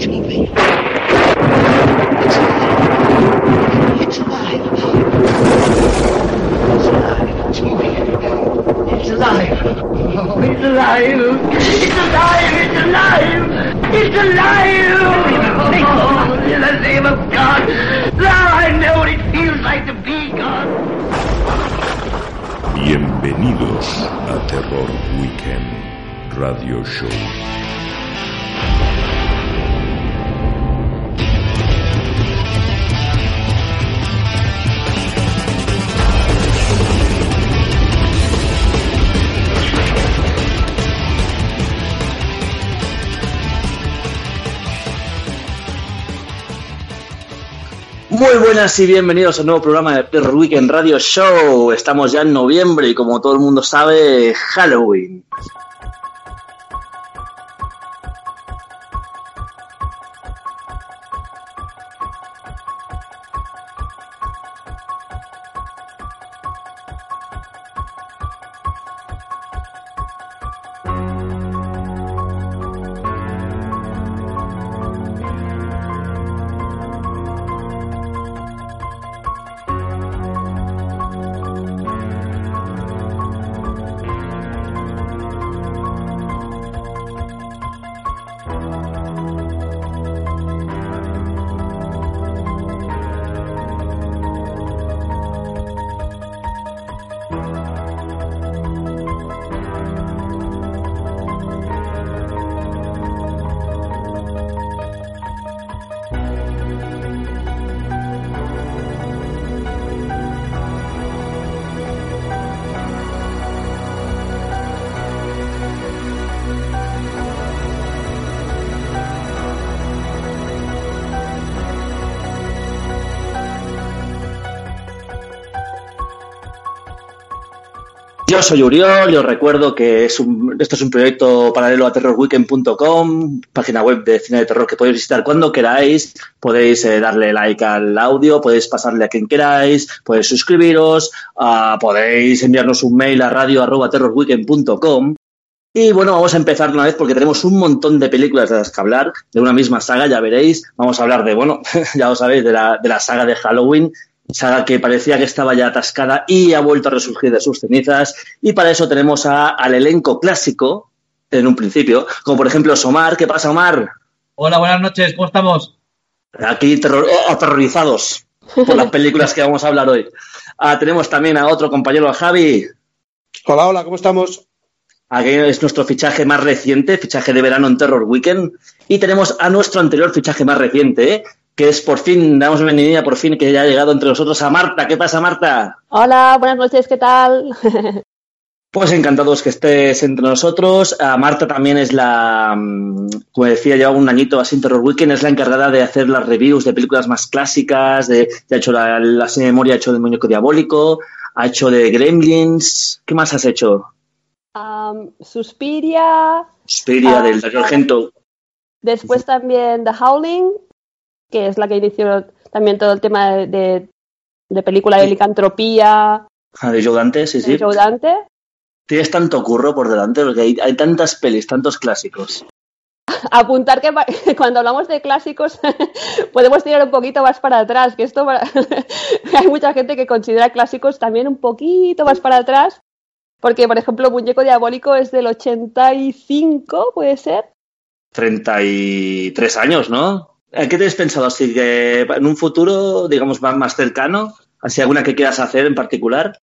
It's moving. It's alive. It's alive. It's alive. It's moving. It's alive. Oh, it's alive. It's alive. It's alive. It's alive. Oh, in the name of God. Now I know what it feels like to be God. Bienvenidos a Terror Weekend Radio Show. Muy buenas y bienvenidos a un nuevo programa de Terror Weekend Radio Show. Estamos ya en noviembre y como todo el mundo sabe, Halloween. Yo soy Uriol y os recuerdo que es un, esto es un proyecto paralelo a terrorweekend.com, página web de cine de terror que podéis visitar cuando queráis. Podéis eh, darle like al audio, podéis pasarle a quien queráis, podéis suscribiros, uh, podéis enviarnos un mail a radio terrorweekend.com. Y bueno, vamos a empezar una vez porque tenemos un montón de películas de las que hablar, de una misma saga, ya veréis. Vamos a hablar de, bueno, ya lo sabéis, de la, de la saga de Halloween, saga que parecía que estaba ya atascada y ha vuelto a resurgir de sus cenizas. Y para eso tenemos a, al elenco clásico, en un principio, como por ejemplo Somar. ¿Qué pasa, Omar? Hola, buenas noches, ¿cómo estamos? Aquí terror, oh, aterrorizados por las películas que vamos a hablar hoy. Ah, tenemos también a otro compañero, a Javi. Hola, hola, ¿cómo estamos? Aquí es nuestro fichaje más reciente, fichaje de verano en Terror Weekend. Y tenemos a nuestro anterior fichaje más reciente, ¿eh? Que es por fin, damos bienvenida por fin que ya ha llegado entre nosotros a Marta. ¿Qué pasa, Marta? Hola, buenas noches, ¿qué tal? Pues encantados que estés entre nosotros. Uh, Marta también es la, como decía, lleva un añito así Terror Weekend, es la encargada de hacer las reviews de películas más clásicas, de, ha hecho la, la serie de memoria, ha hecho del muñeco diabólico, ha hecho de Gremlins. ¿Qué más has hecho? Um, Suspiria. Suspiria, uh, del Dario Argento. Después también The Howling, que es la que inició también todo el tema de, de, de película de licantropía. Ah, de Joe Dante, sí, sí. De Joe Dante. Tienes tanto curro por delante porque hay, hay tantas pelis, tantos clásicos. Apuntar que cuando hablamos de clásicos podemos tirar un poquito más para atrás, que esto hay mucha gente que considera clásicos también un poquito más para atrás, porque por ejemplo Muñeco Diabólico es del 85, puede ser. 33 años, ¿no? ¿Qué te has pensado así que en un futuro, digamos, más cercano? ¿Así alguna que quieras hacer en particular?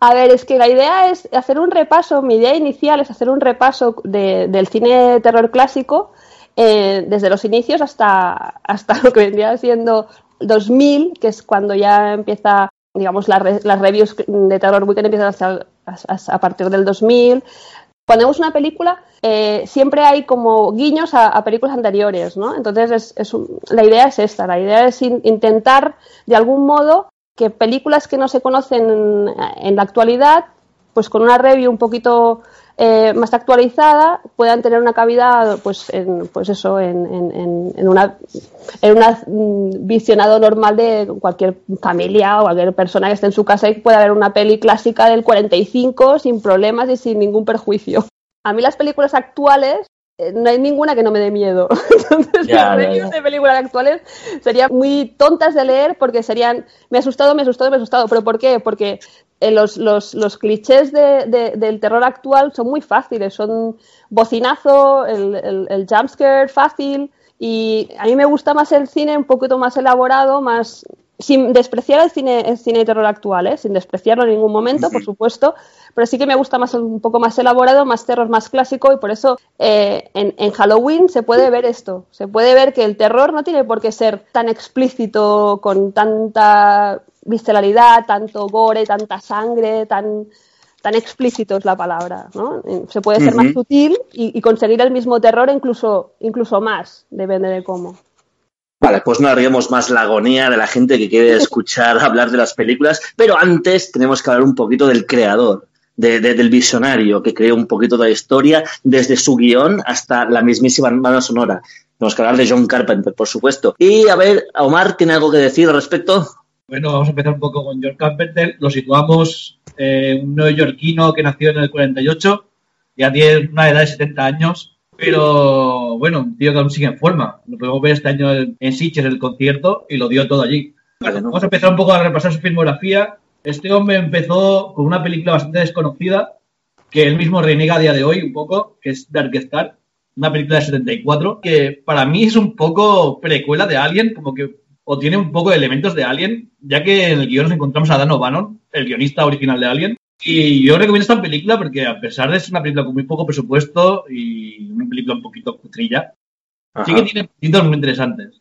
A ver, es que la idea es hacer un repaso, mi idea inicial es hacer un repaso de, del cine de terror clásico eh, desde los inicios hasta, hasta lo que vendría siendo 2000, que es cuando ya empieza, digamos, la las reviews de Terror Weekend empiezan hasta, a, a partir del 2000. Cuando vemos una película, eh, siempre hay como guiños a, películas anteriores, ¿no? Entonces, es, es un, la idea es esta, la idea es in, intentar, de algún modo, que películas que no se conocen en, en la actualidad, pues con una review un poquito eh, más actualizada, puedan tener una cavidad, pues, en, pues eso, en, en, en una, en una visionado normal de cualquier familia o cualquier persona que esté en su casa y pueda ver una peli clásica del 45 sin problemas y sin ningún perjuicio. A mí las películas actuales no hay ninguna que no me dé miedo. Entonces, las reviews de películas actuales serían muy tontas de leer porque serían, me ha asustado, me ha asustado, me ha asustado. ¿Pero por qué? Porque eh, los, los, los clichés de- de- del terror actual son muy fáciles, son bocinazo, el, el, el jumpscare fácil y a mí me gusta más el cine un poquito más elaborado, más sin despreciar el cine, el cine de terror actual, ¿eh? sin despreciarlo en ningún momento, por supuesto, pero sí que me gusta más un poco más elaborado, más terror más clásico y por eso eh, en, en Halloween se puede ver esto, se puede ver que el terror no tiene por qué ser tan explícito, con tanta visceralidad, tanto gore, tanta sangre, tan tan explícito es la palabra, ¿no? Eh, Se puede ser más sutil y, y conseguir el mismo terror incluso incluso más, depende de cómo. Vale, pues no haremos más la agonía de la gente que quiere escuchar hablar de las películas, pero antes tenemos que hablar un poquito del creador, de- de- del visionario que creó un poquito de la historia, desde su guion hasta la mismísima banda sonora. Tenemos que hablar de John Carpenter, por supuesto. Y a ver, Omar, ¿tiene algo que decir al respecto? Bueno, vamos a empezar un poco con George Carpenter. Lo situamos eh, un neoyorquino que nació en el 48, ya tiene una edad de 70 años, pero bueno, un tío que aún sigue en forma. Lo podemos ver este año en Sitges, el concierto, y lo dio todo allí. Vamos a empezar un poco a repasar su filmografía. Este hombre empezó con una película bastante desconocida, que él mismo reniega a día de hoy un poco, que es Dark Star, una película de 74, que para mí es un poco precuela de Alien, como que o tiene un poco de elementos de Alien, ya que en el guion nos encontramos a Dan O'Bannon, el guionista original de Alien. Y yo recomiendo esta película porque a pesar de ser una película con muy poco presupuesto y una película un poquito cutrilla, sí que tiene puntos muy interesantes.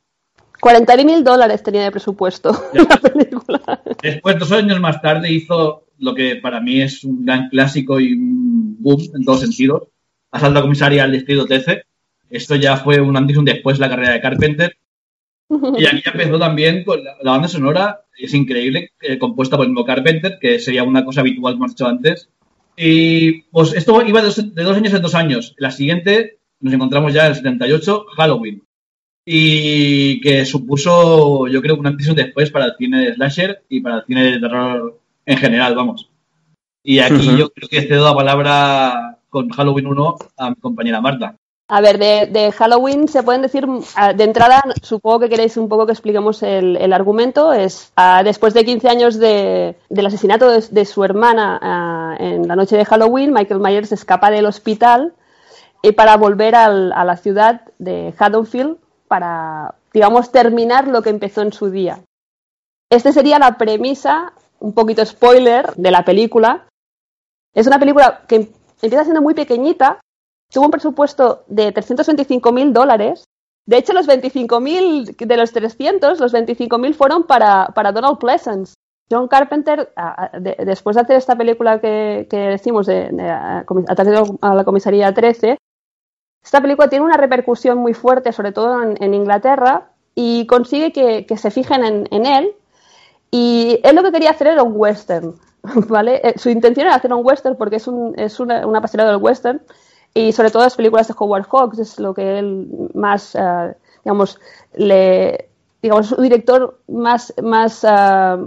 40 mil dólares tenía de presupuesto Ya. la película. Después, dos años más tarde, hizo lo que para mí es un gran clásico y un boom en todos sentidos. Asalto a comisaria al distrito 13. Esto ya fue un antes y un después de la carrera de Carpenter. Y aquí ya empezó también con la, la banda sonora, es increíble, eh, compuesta por el mismo Carpenter, que sería una cosa habitual, como hemos dicho antes. Y pues esto iba de dos, de dos años en dos años. La siguiente nos encontramos ya en el 78, Halloween. Y que supuso, yo creo, un antes y un después para el cine de slasher y para el cine de terror en general, vamos. Y aquí yo creo que cedo la palabra con Halloween 1 a mi compañera Marta. A ver, de, Halloween se pueden decir, ah, de entrada, supongo que queréis un poco que expliquemos el, argumento. Es ah, después de 15 años de- del asesinato de, su hermana ah, en la noche de Halloween, Michael Myers escapa del hospital y para volver a la ciudad de Haddonfield para, digamos, terminar lo que empezó en su día. Esta sería la premisa, un poquito spoiler, de la película. Es una película que empieza siendo muy pequeñita, tuvo un presupuesto de 325 mil dólares. De hecho, los 25.000 de los 300, los 25.000 fueron para, para Donald Pleasance. John Carpenter, después de hacer esta película que, que decimos de, de, a- la Comisaría 13, esta película tiene una repercusión muy fuerte, sobre todo en, Inglaterra, y consigue que, que se fijen en, en él. Y él lo que quería hacer era un western, ¿vale? Eh, Su intención era hacer un western porque es, un, es una, del western y sobre todo las películas de Howard Hawks es lo que él más, eh, digamos, le, digamos, su director más, más, ah,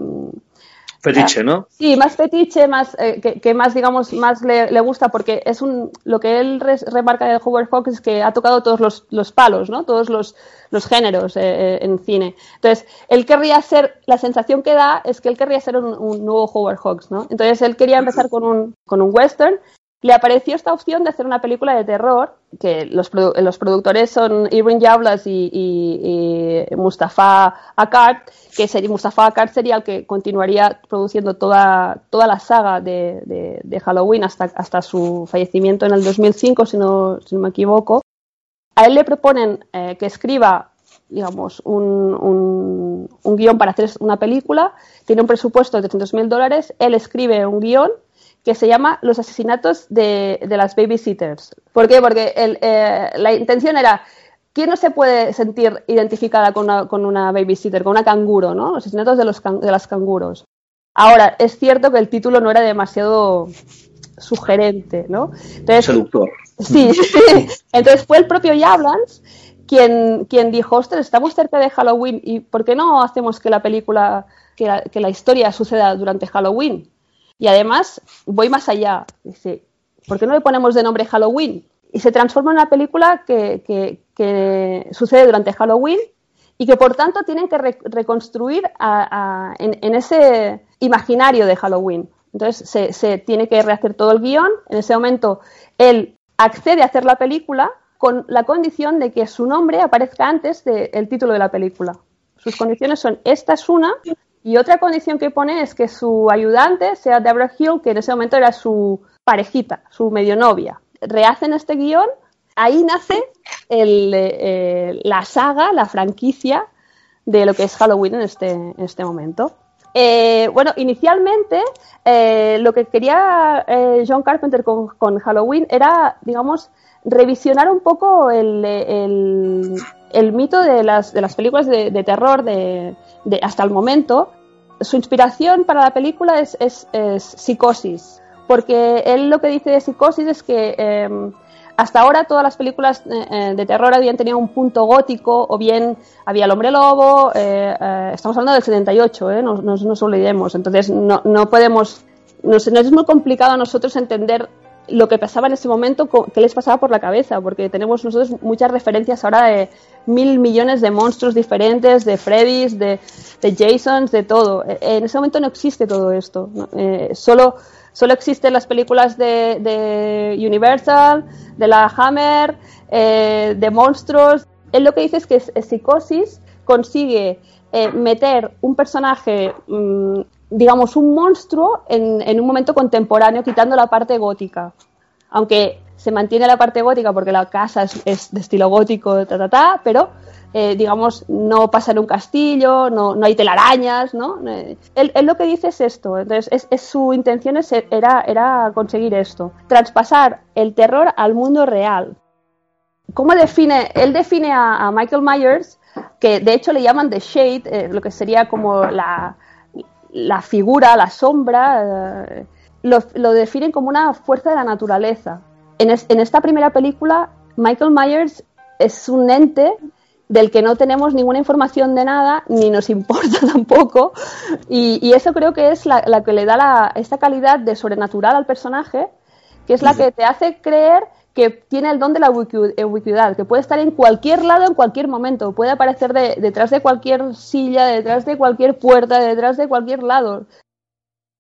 Fetiche, ¿no? Sí, más fetiche, más eh, que, que más, digamos, más le, le gusta, porque es un lo que él res- remarca de Howard Hawks es que ha tocado todos los, los palos, ¿no? Todos los, los géneros eh, eh, en cine. Entonces, él querría ser, la sensación que da es que él querría ser un, un nuevo Howard Hawks, ¿no? Entonces, él quería empezar con un, con un western. Le apareció esta opción de hacer una película de terror, que los, los productores son Irving Yablas y, Mustafa Akkad, que sería, Mustafa Akkad sería el que continuaría produciendo toda, toda la saga de, de- Halloween hasta, hasta su fallecimiento en el 2005, si no, si no me equivoco. A él le proponen eh, que escriba digamos, un, un, un guion para hacer una película, tiene un presupuesto de 300 mil dólares, él escribe un guion que se llama Los asesinatos de, de las babysitters. ¿Por qué? Porque el, eh, la intención era, ¿quién no se puede sentir identificada con una, con una babysitter, con una canguro, ¿no? Los asesinatos de, los can- de las canguros. Ahora, es cierto que el título no era demasiado sugerente, ¿no? Entonces, Seductor. Sí, entonces fue el propio Yablans quien, quien dijo, ostras, estamos cerca de Halloween y ¿por qué no hacemos que la película, que la, que la historia suceda durante Halloween? Y además, voy más allá, dice, ¿por qué no le ponemos de nombre Halloween? y se transforma en una película que, sucede durante Halloween y que por tanto tienen que re- reconstruir en, ese imaginario de Halloween. Entonces se tiene que rehacer todo el guion. En ese momento él accede a hacer la película con la condición de que su nombre aparezca antes del título de la película. Sus condiciones son, esta es una, y otra condición que pone es que su ayudante sea Deborah Hill, que en ese momento era su parejita, su medio novia. Rehacen este guion, ahí nace el, eh, la saga, la franquicia de lo que es Halloween en este, en este momento. Eh, bueno, inicialmente eh, lo que quería John Carpenter con, con Halloween era, digamos, revisionar un poco el, el- el mito de las, de las películas de, de terror de, de- hasta el momento. Su inspiración para la película es, es- es Psicosis, porque él lo que dice de Psicosis es que eh, hasta ahora todas las películas eh, eh, de terror habían tenido un punto gótico, o bien había el hombre lobo, eh, eh, estamos hablando del 78, eh, no, no nos olvidemos, entonces no, no podemos, nos es muy complicado a nosotros entender lo que pasaba en ese momento, qué les pasaba por la cabeza, porque tenemos nosotros muchas referencias ahora de mil millones de monstruos diferentes, de Freddys, de, Jasons, de todo. Eh, En ese momento no existe todo esto. Eh, solo, solo existen las películas de, Universal, de la Hammer, eh, de monstruos. Él lo que dice es que Psicosis consigue eh, meter un personaje, mm, digamos, un monstruo en, en un momento contemporáneo, quitando la parte gótica. Aunque se mantiene la parte gótica porque la casa es, es de estilo gótico, ta, ta, ta, pero eh, digamos, no pasa en un castillo, no, no hay telarañas, ¿no? Eh, él, lo que dice es esto, entonces es, es- su intención es- era, era conseguir esto, traspasar el terror al mundo real. ¿Cómo define? Él define a, a Michael Myers, que de hecho le llaman The Shade, eh, lo que sería como la, la figura, la sombra, eh, lo, lo definen como una fuerza de la naturaleza. En, es- en esta primera película, Michael Myers es un ente del que no tenemos ninguna información de nada, ni nos importa tampoco, y, y eso creo que es la, la que le da la- esta calidad de sobrenatural al personaje, que es la que te hace creer que tiene el don de la ubicu- ubicuidad, que puede estar en cualquier lado en cualquier momento, puede aparecer de- detrás de cualquier silla, detrás de cualquier puerta, detrás de cualquier lado.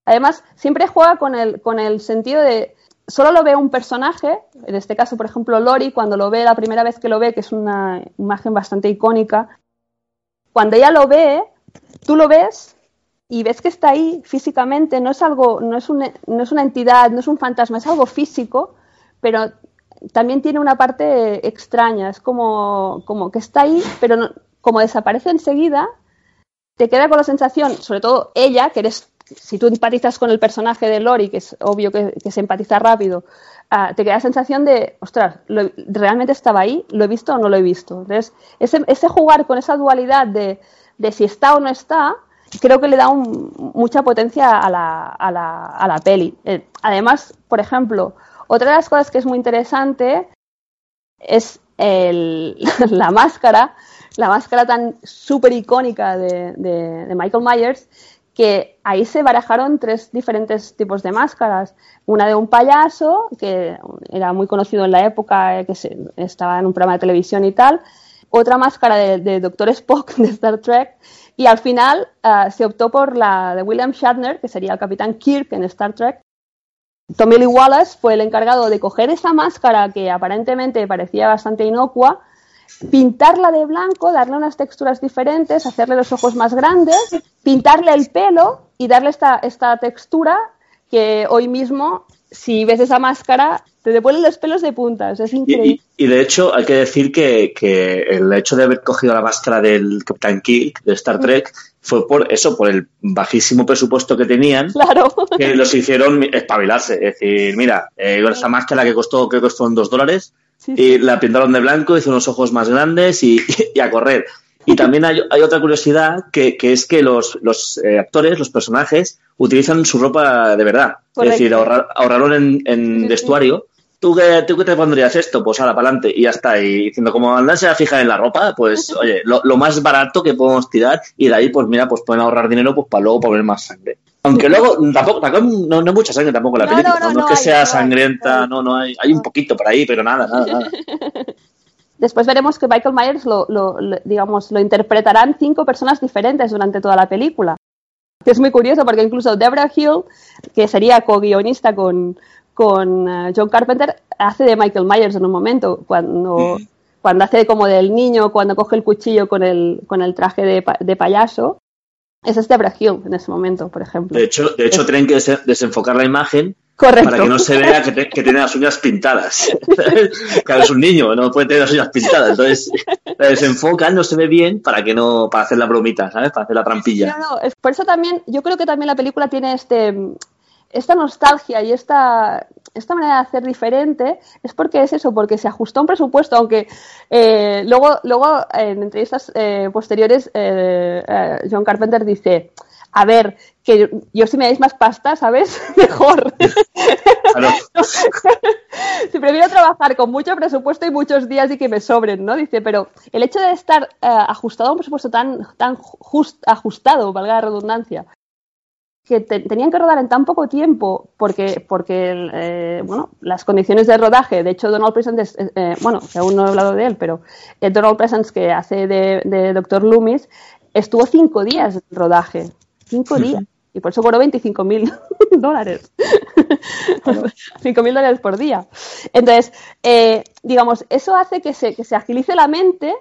Además, siempre juega con el, con el sentido de solo lo ve un personaje, en este caso, por ejemplo, Lori, cuando lo ve la primera vez que lo ve, que es una imagen bastante icónica, cuando ella lo ve, tú lo ves y ves que está ahí físicamente, no es algo, no es, un- no es una entidad, no es un fantasma, es algo físico, pero también tiene una parte extraña, es como, como que está ahí, pero como desaparece enseguida, te queda con la sensación, sobre todo ella, que eres, si tú empatizas con el personaje de Lori, que es obvio que, que se empatiza rápido, ah, te queda la sensación de, ostras, lo- ¿realmente estaba ahí? ¿Lo he visto o no lo he visto? Entonces, ese, ese jugar con esa dualidad de, de si está o no está, creo que le da mucha potencia a la, a la, a la peli. Eh, además, por ejemplo, otra de las cosas que es muy interesante es la máscara, la máscara tan súper icónica de, Michael Myers, que ahí se barajaron tres diferentes tipos de máscaras. Una de un payaso, que era muy conocido en la época, eh, que se- estaba en un programa de televisión y tal. Otra máscara de, de Doctor Spock de Star Trek. Y al final ah, se optó por la de William Shatner, que sería el Capitán Kirk en Star Trek. Tommy Lee Wallace fue el encargado de coger esa máscara que aparentemente parecía bastante inocua, pintarla de blanco, darle unas texturas diferentes, hacerle los ojos más grandes, pintarle el pelo y darle esta, esta textura que hoy mismo, si ves esa máscara, te devuelven los pelos de puntas. Es increíble. y- y de hecho, hay que decir que, que el hecho de haber cogido la máscara del Capitán Kirk de Star Trek fue por eso, por el bajísimo presupuesto que tenían, Claro. que los hicieron espabilarse. Es decir, mira, eh, con esta máscara que costó, creo que fueron dos dólares, Sí, y la pintaron de blanco, hizo unos ojos más grandes y, y a correr. Y también hay, hay otra curiosidad que, que es que los, los eh, actores, los personajes, utilizan su ropa de verdad. Correcto. Es decir, ahorrar- ahorraron en, en vestuario. ¿Tú qué, ¿Tú qué te pondrías esto? Pues ahora, para adelante. Y ya está. Y diciendo, como andarse a fijar en la ropa, pues oye, lo, lo más barato que podemos tirar y de ahí, pues mira, pues pueden ahorrar dinero pues para luego poner más sangre. Aunque luego tampoco, tampoco no, no hay mucha sangre tampoco en la No, película. no, es que hay, sea sangrienta, no, no hay. Hay un poquito por ahí, pero nada, nada, nada. Después veremos que Michael Myers lo, lo- lo- digamos, lo interpretarán cinco personas diferentes durante toda la película. Que es muy curioso porque incluso Deborah Hill, que sería co-guionista con, con eh, John Carpenter, hace de Michael Myers en un momento, cuando, cuando hace como del niño, cuando coge el cuchillo con el, con el traje de, de payaso. Esa es Deborah Hill en ese momento, por ejemplo. De hecho, de hecho tienen que des- desenfocar la imagen Correcto. para que no se vea que, te- que tiene las uñas pintadas. claro, es un niño, no puede tener las uñas pintadas. Entonces, la desenfocan, no se ve bien para que no, para hacer la bromita, ¿sabes? Para hacer la trampilla. No, no, es- por eso también, yo creo que también la película tiene este esta nostalgia y esta, esta manera de hacer diferente, es porque es eso, porque se ajustó a un presupuesto, aunque eh, luego, luego en entrevistas eh, posteriores eh, eh, John Carpenter dice, a ver, que yo si me dais más pasta, ¿sabes? Mejor. Claro. si prefiero trabajar con mucho presupuesto y muchos días y que me sobren, ¿no? Dice, pero el hecho de estar eh, ajustado a un presupuesto tan, tan just- ajustado, valga la redundancia, que te- tenían que rodar en tan poco tiempo porque, porque eh, bueno, las condiciones de rodaje, de hecho Donald Pleasence, es- eh, eh, bueno, que aún no he hablado de él, pero Donald Pleasence que hace de, de Dr. Loomis, estuvo cinco días de rodaje, cinco días, y por eso cobró 25 mil dólares. 5 mil dólares por día. Entonces, eh, digamos, eso hace que se, que se agilice la mente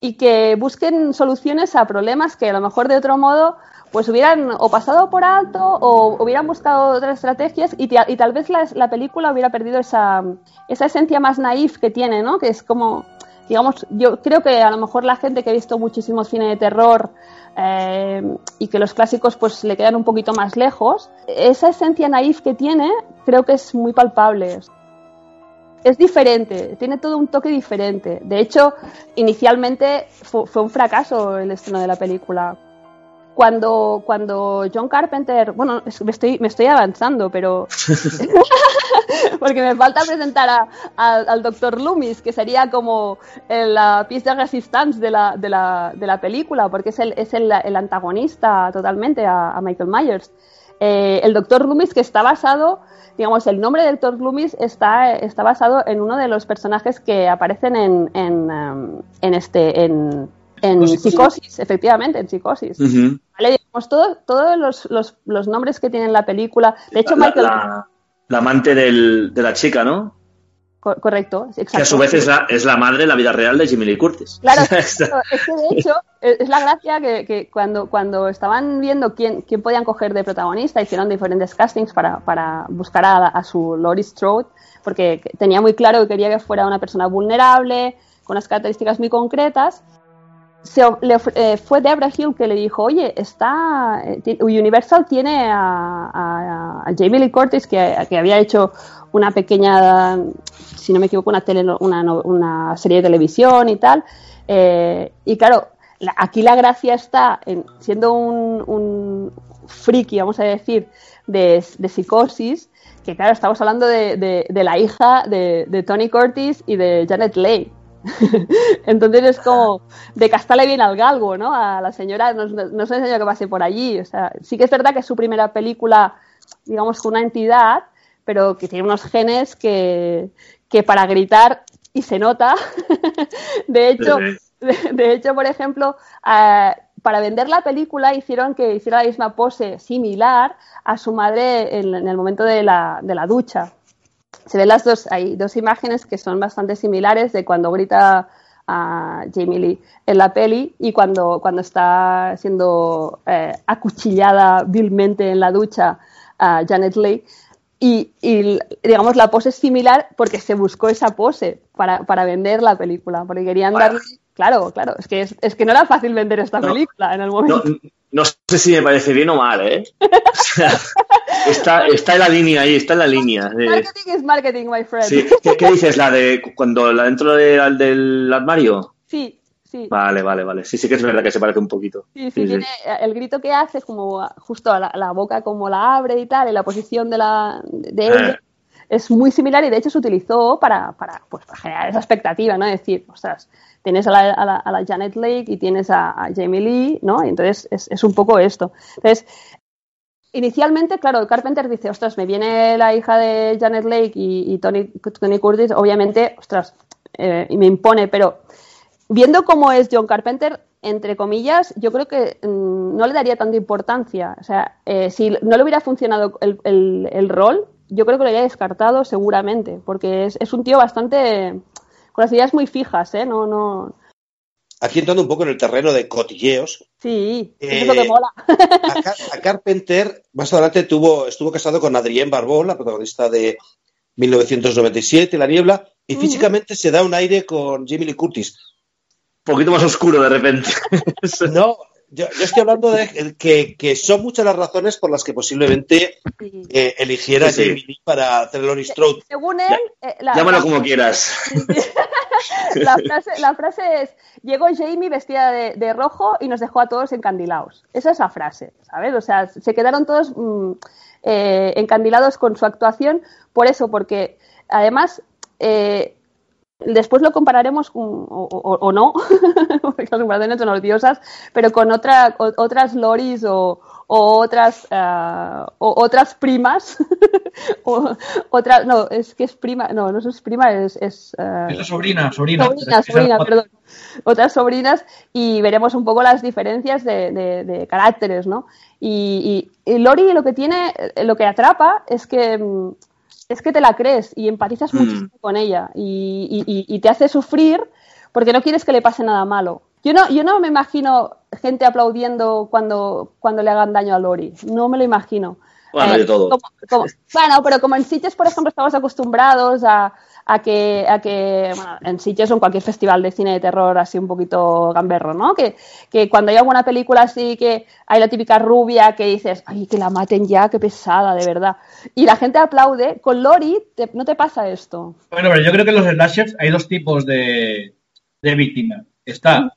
y que busquen soluciones a problemas que a lo mejor de otro modo pues hubieran o pasado por alto o hubieran buscado otras estrategias y, y tal vez la, la película hubiera perdido esa, esa esencia más naif que tiene, ¿no? Que es como, digamos, yo creo que a lo mejor la gente que ha visto muchísimo cine de terror eh, y que los clásicos pues le quedan un poquito más lejos, esa esencia naif que tiene creo que es muy palpable es diferente, tiene todo un toque diferente. De hecho, inicialmente fu- fue, un fracaso el estreno de la película. Cuando, cuando John Carpenter, bueno, me estoy, me estoy avanzando, pero porque me falta presentar a- a- al Dr. Loomis, que sería como el, la pieza de resistance de la, de la, de la película, porque es el, es el, el antagonista totalmente a, a Michael Myers. Eh, el Dr. Loomis que está basado, digamos, el nombre del Dr. Loomis está, está basado en uno de los personajes que aparecen en, en, em, en este, en, en Psicosis. psicosis, efectivamente, en psicosis. ¿Vale? Digamos, todo- todos los, los, los nombres que tiene la película. De hecho, la, Michael. la- la amante del- de la chica, ¿no? co- correcto, exacto. Que a su vez es la, es la madre en la vida real de Jimmy Lee Curtis. Claro, es que de hecho es la gracia que, que cuando, cuando estaban viendo quién, quién podían coger de protagonista, hicieron diferentes castings para, para buscar a, a su Laurie Strode, porque tenía muy claro que quería que fuera una persona vulnerable, con unas características muy concretas. Se, le eh, fue Deborah Hill que le dijo, oye, está eh, Universal tiene a, a- a Jamie Lee Curtis que, había hecho una pequeña, si no me equivoco, una, tele- una, una serie de televisión y tal. Eh, y claro, la- aquí la gracia está en siendo un, un friki, vamos a decir, de, de psicosis, que claro, estamos hablando de, de- de la hija de Tony Curtis y de Janet Leigh. Entonces es como de castarle bien al galgo, ¿no? A la señora, no, no, es una señora que pase por allí. O sea, sí que es verdad que es su primera película, digamos, con una entidad, pero que tiene unos genes que, que para gritar, y se nota, de hecho, de, de hecho, por ejemplo, eh, para vender la película hicieron que hiciera la misma pose similar a su madre en, en el momento de la, de la ducha. Se ven las dos, hay dos imágenes que son bastante similares de cuando grita a Jamie Lee en la peli y cuando, cuando está siendo eh, acuchillada vilmente en la ducha a Janet Leigh. Y, y, digamos, la pose es similar porque se buscó esa pose para, para vender la película, porque querían Vaya. darle... Claro, claro, es que, es, es que no era fácil vender esta No. película en el momento. no sé si me parece bien o mal, ¿eh? O sea, está, está en la línea ahí, está en la línea. Marketing es marketing, my friend. Sí. ¿Qué, qué dices? ¿La de cuando la dentro de- del armario? sí, sí. Vale, vale, vale. Sí, sí que es verdad que se parece un poquito. Sí, sí, tiene, el grito que hace es como justo la, la boca como la abre y tal, y la posición de, la, de ella Eh. Es muy similar y de hecho se utilizó para, para, pues, para generar esa expectativa, ¿no? Es decir, ostras, tienes a la, a la, a la Janet Lake y tienes a, a Jamie Lee, ¿no? Y entonces es, es un poco esto. Entonces, inicialmente, claro, Carpenter dice, ostras, me viene la hija de Janet Lake y, Tony, Tony, Curtis, obviamente, ostras, eh, y me impone, pero viendo cómo es John Carpenter, entre comillas, yo creo que mm, no le daría tanta importancia. O sea, eh, si no le hubiera funcionado el, rol, yo creo que lo habría descartado seguramente, porque es, es un tío bastante con las ideas muy fijas, ¿eh? No, no, aquí entrando un poco en el terreno de cotilleos. Sí, eso es lo que eh, mola. a, Carpenter, más adelante, tuvo, estuvo casado con Adrienne Barbón, la protagonista de 1997, La Niebla, y físicamente se da un aire con Jamie Lee Curtis. Un poquito más oscuro de repente. no, yo, estoy hablando de que, son muchas las razones por las que posiblemente eh, eligiera Jamie Lee para hacer el Strode. Según él, eh, llámalo como quieras. la, frase, es: Llegó Jamie vestida de, rojo y nos dejó a todos encandilados. Esa es la frase, ¿sabes? O sea, se quedaron todos mm, eh, encandilados con su actuación por eso, porque además Después lo compararemos o, no, porque las comparaciones son odiosas, pero con otra, otras loris o, otras uh, otras primas otras no es que es prima no no es prima es es, uh, sobrina sobrina sobrina, sobrina perdón otras sobrinas y veremos un poco las diferencias de, de, caracteres no y, y, y, Lori lo que tiene lo que atrapa es que mm, es que te la crees y empatizas mm. muchísimo con ella y, te hace sufrir porque no quieres que le pase nada malo. Yo no, yo no me imagino gente aplaudiendo cuando, cuando le hagan daño a Lori. No me lo imagino. Bueno, de todo. bueno, pero como en Sitges, por ejemplo, estamos acostumbrados a, a que, a que bueno, en Sitges o en cualquier festival de cine de terror así un poquito gamberro, ¿no? Que, que cuando hay alguna película así que hay la típica rubia que dices, ay, que la maten ya, qué pesada, de verdad. Y la gente aplaude, con Lori no te pasa esto. Bueno, pero yo creo que en los slashers hay dos tipos de, de víctimas. Está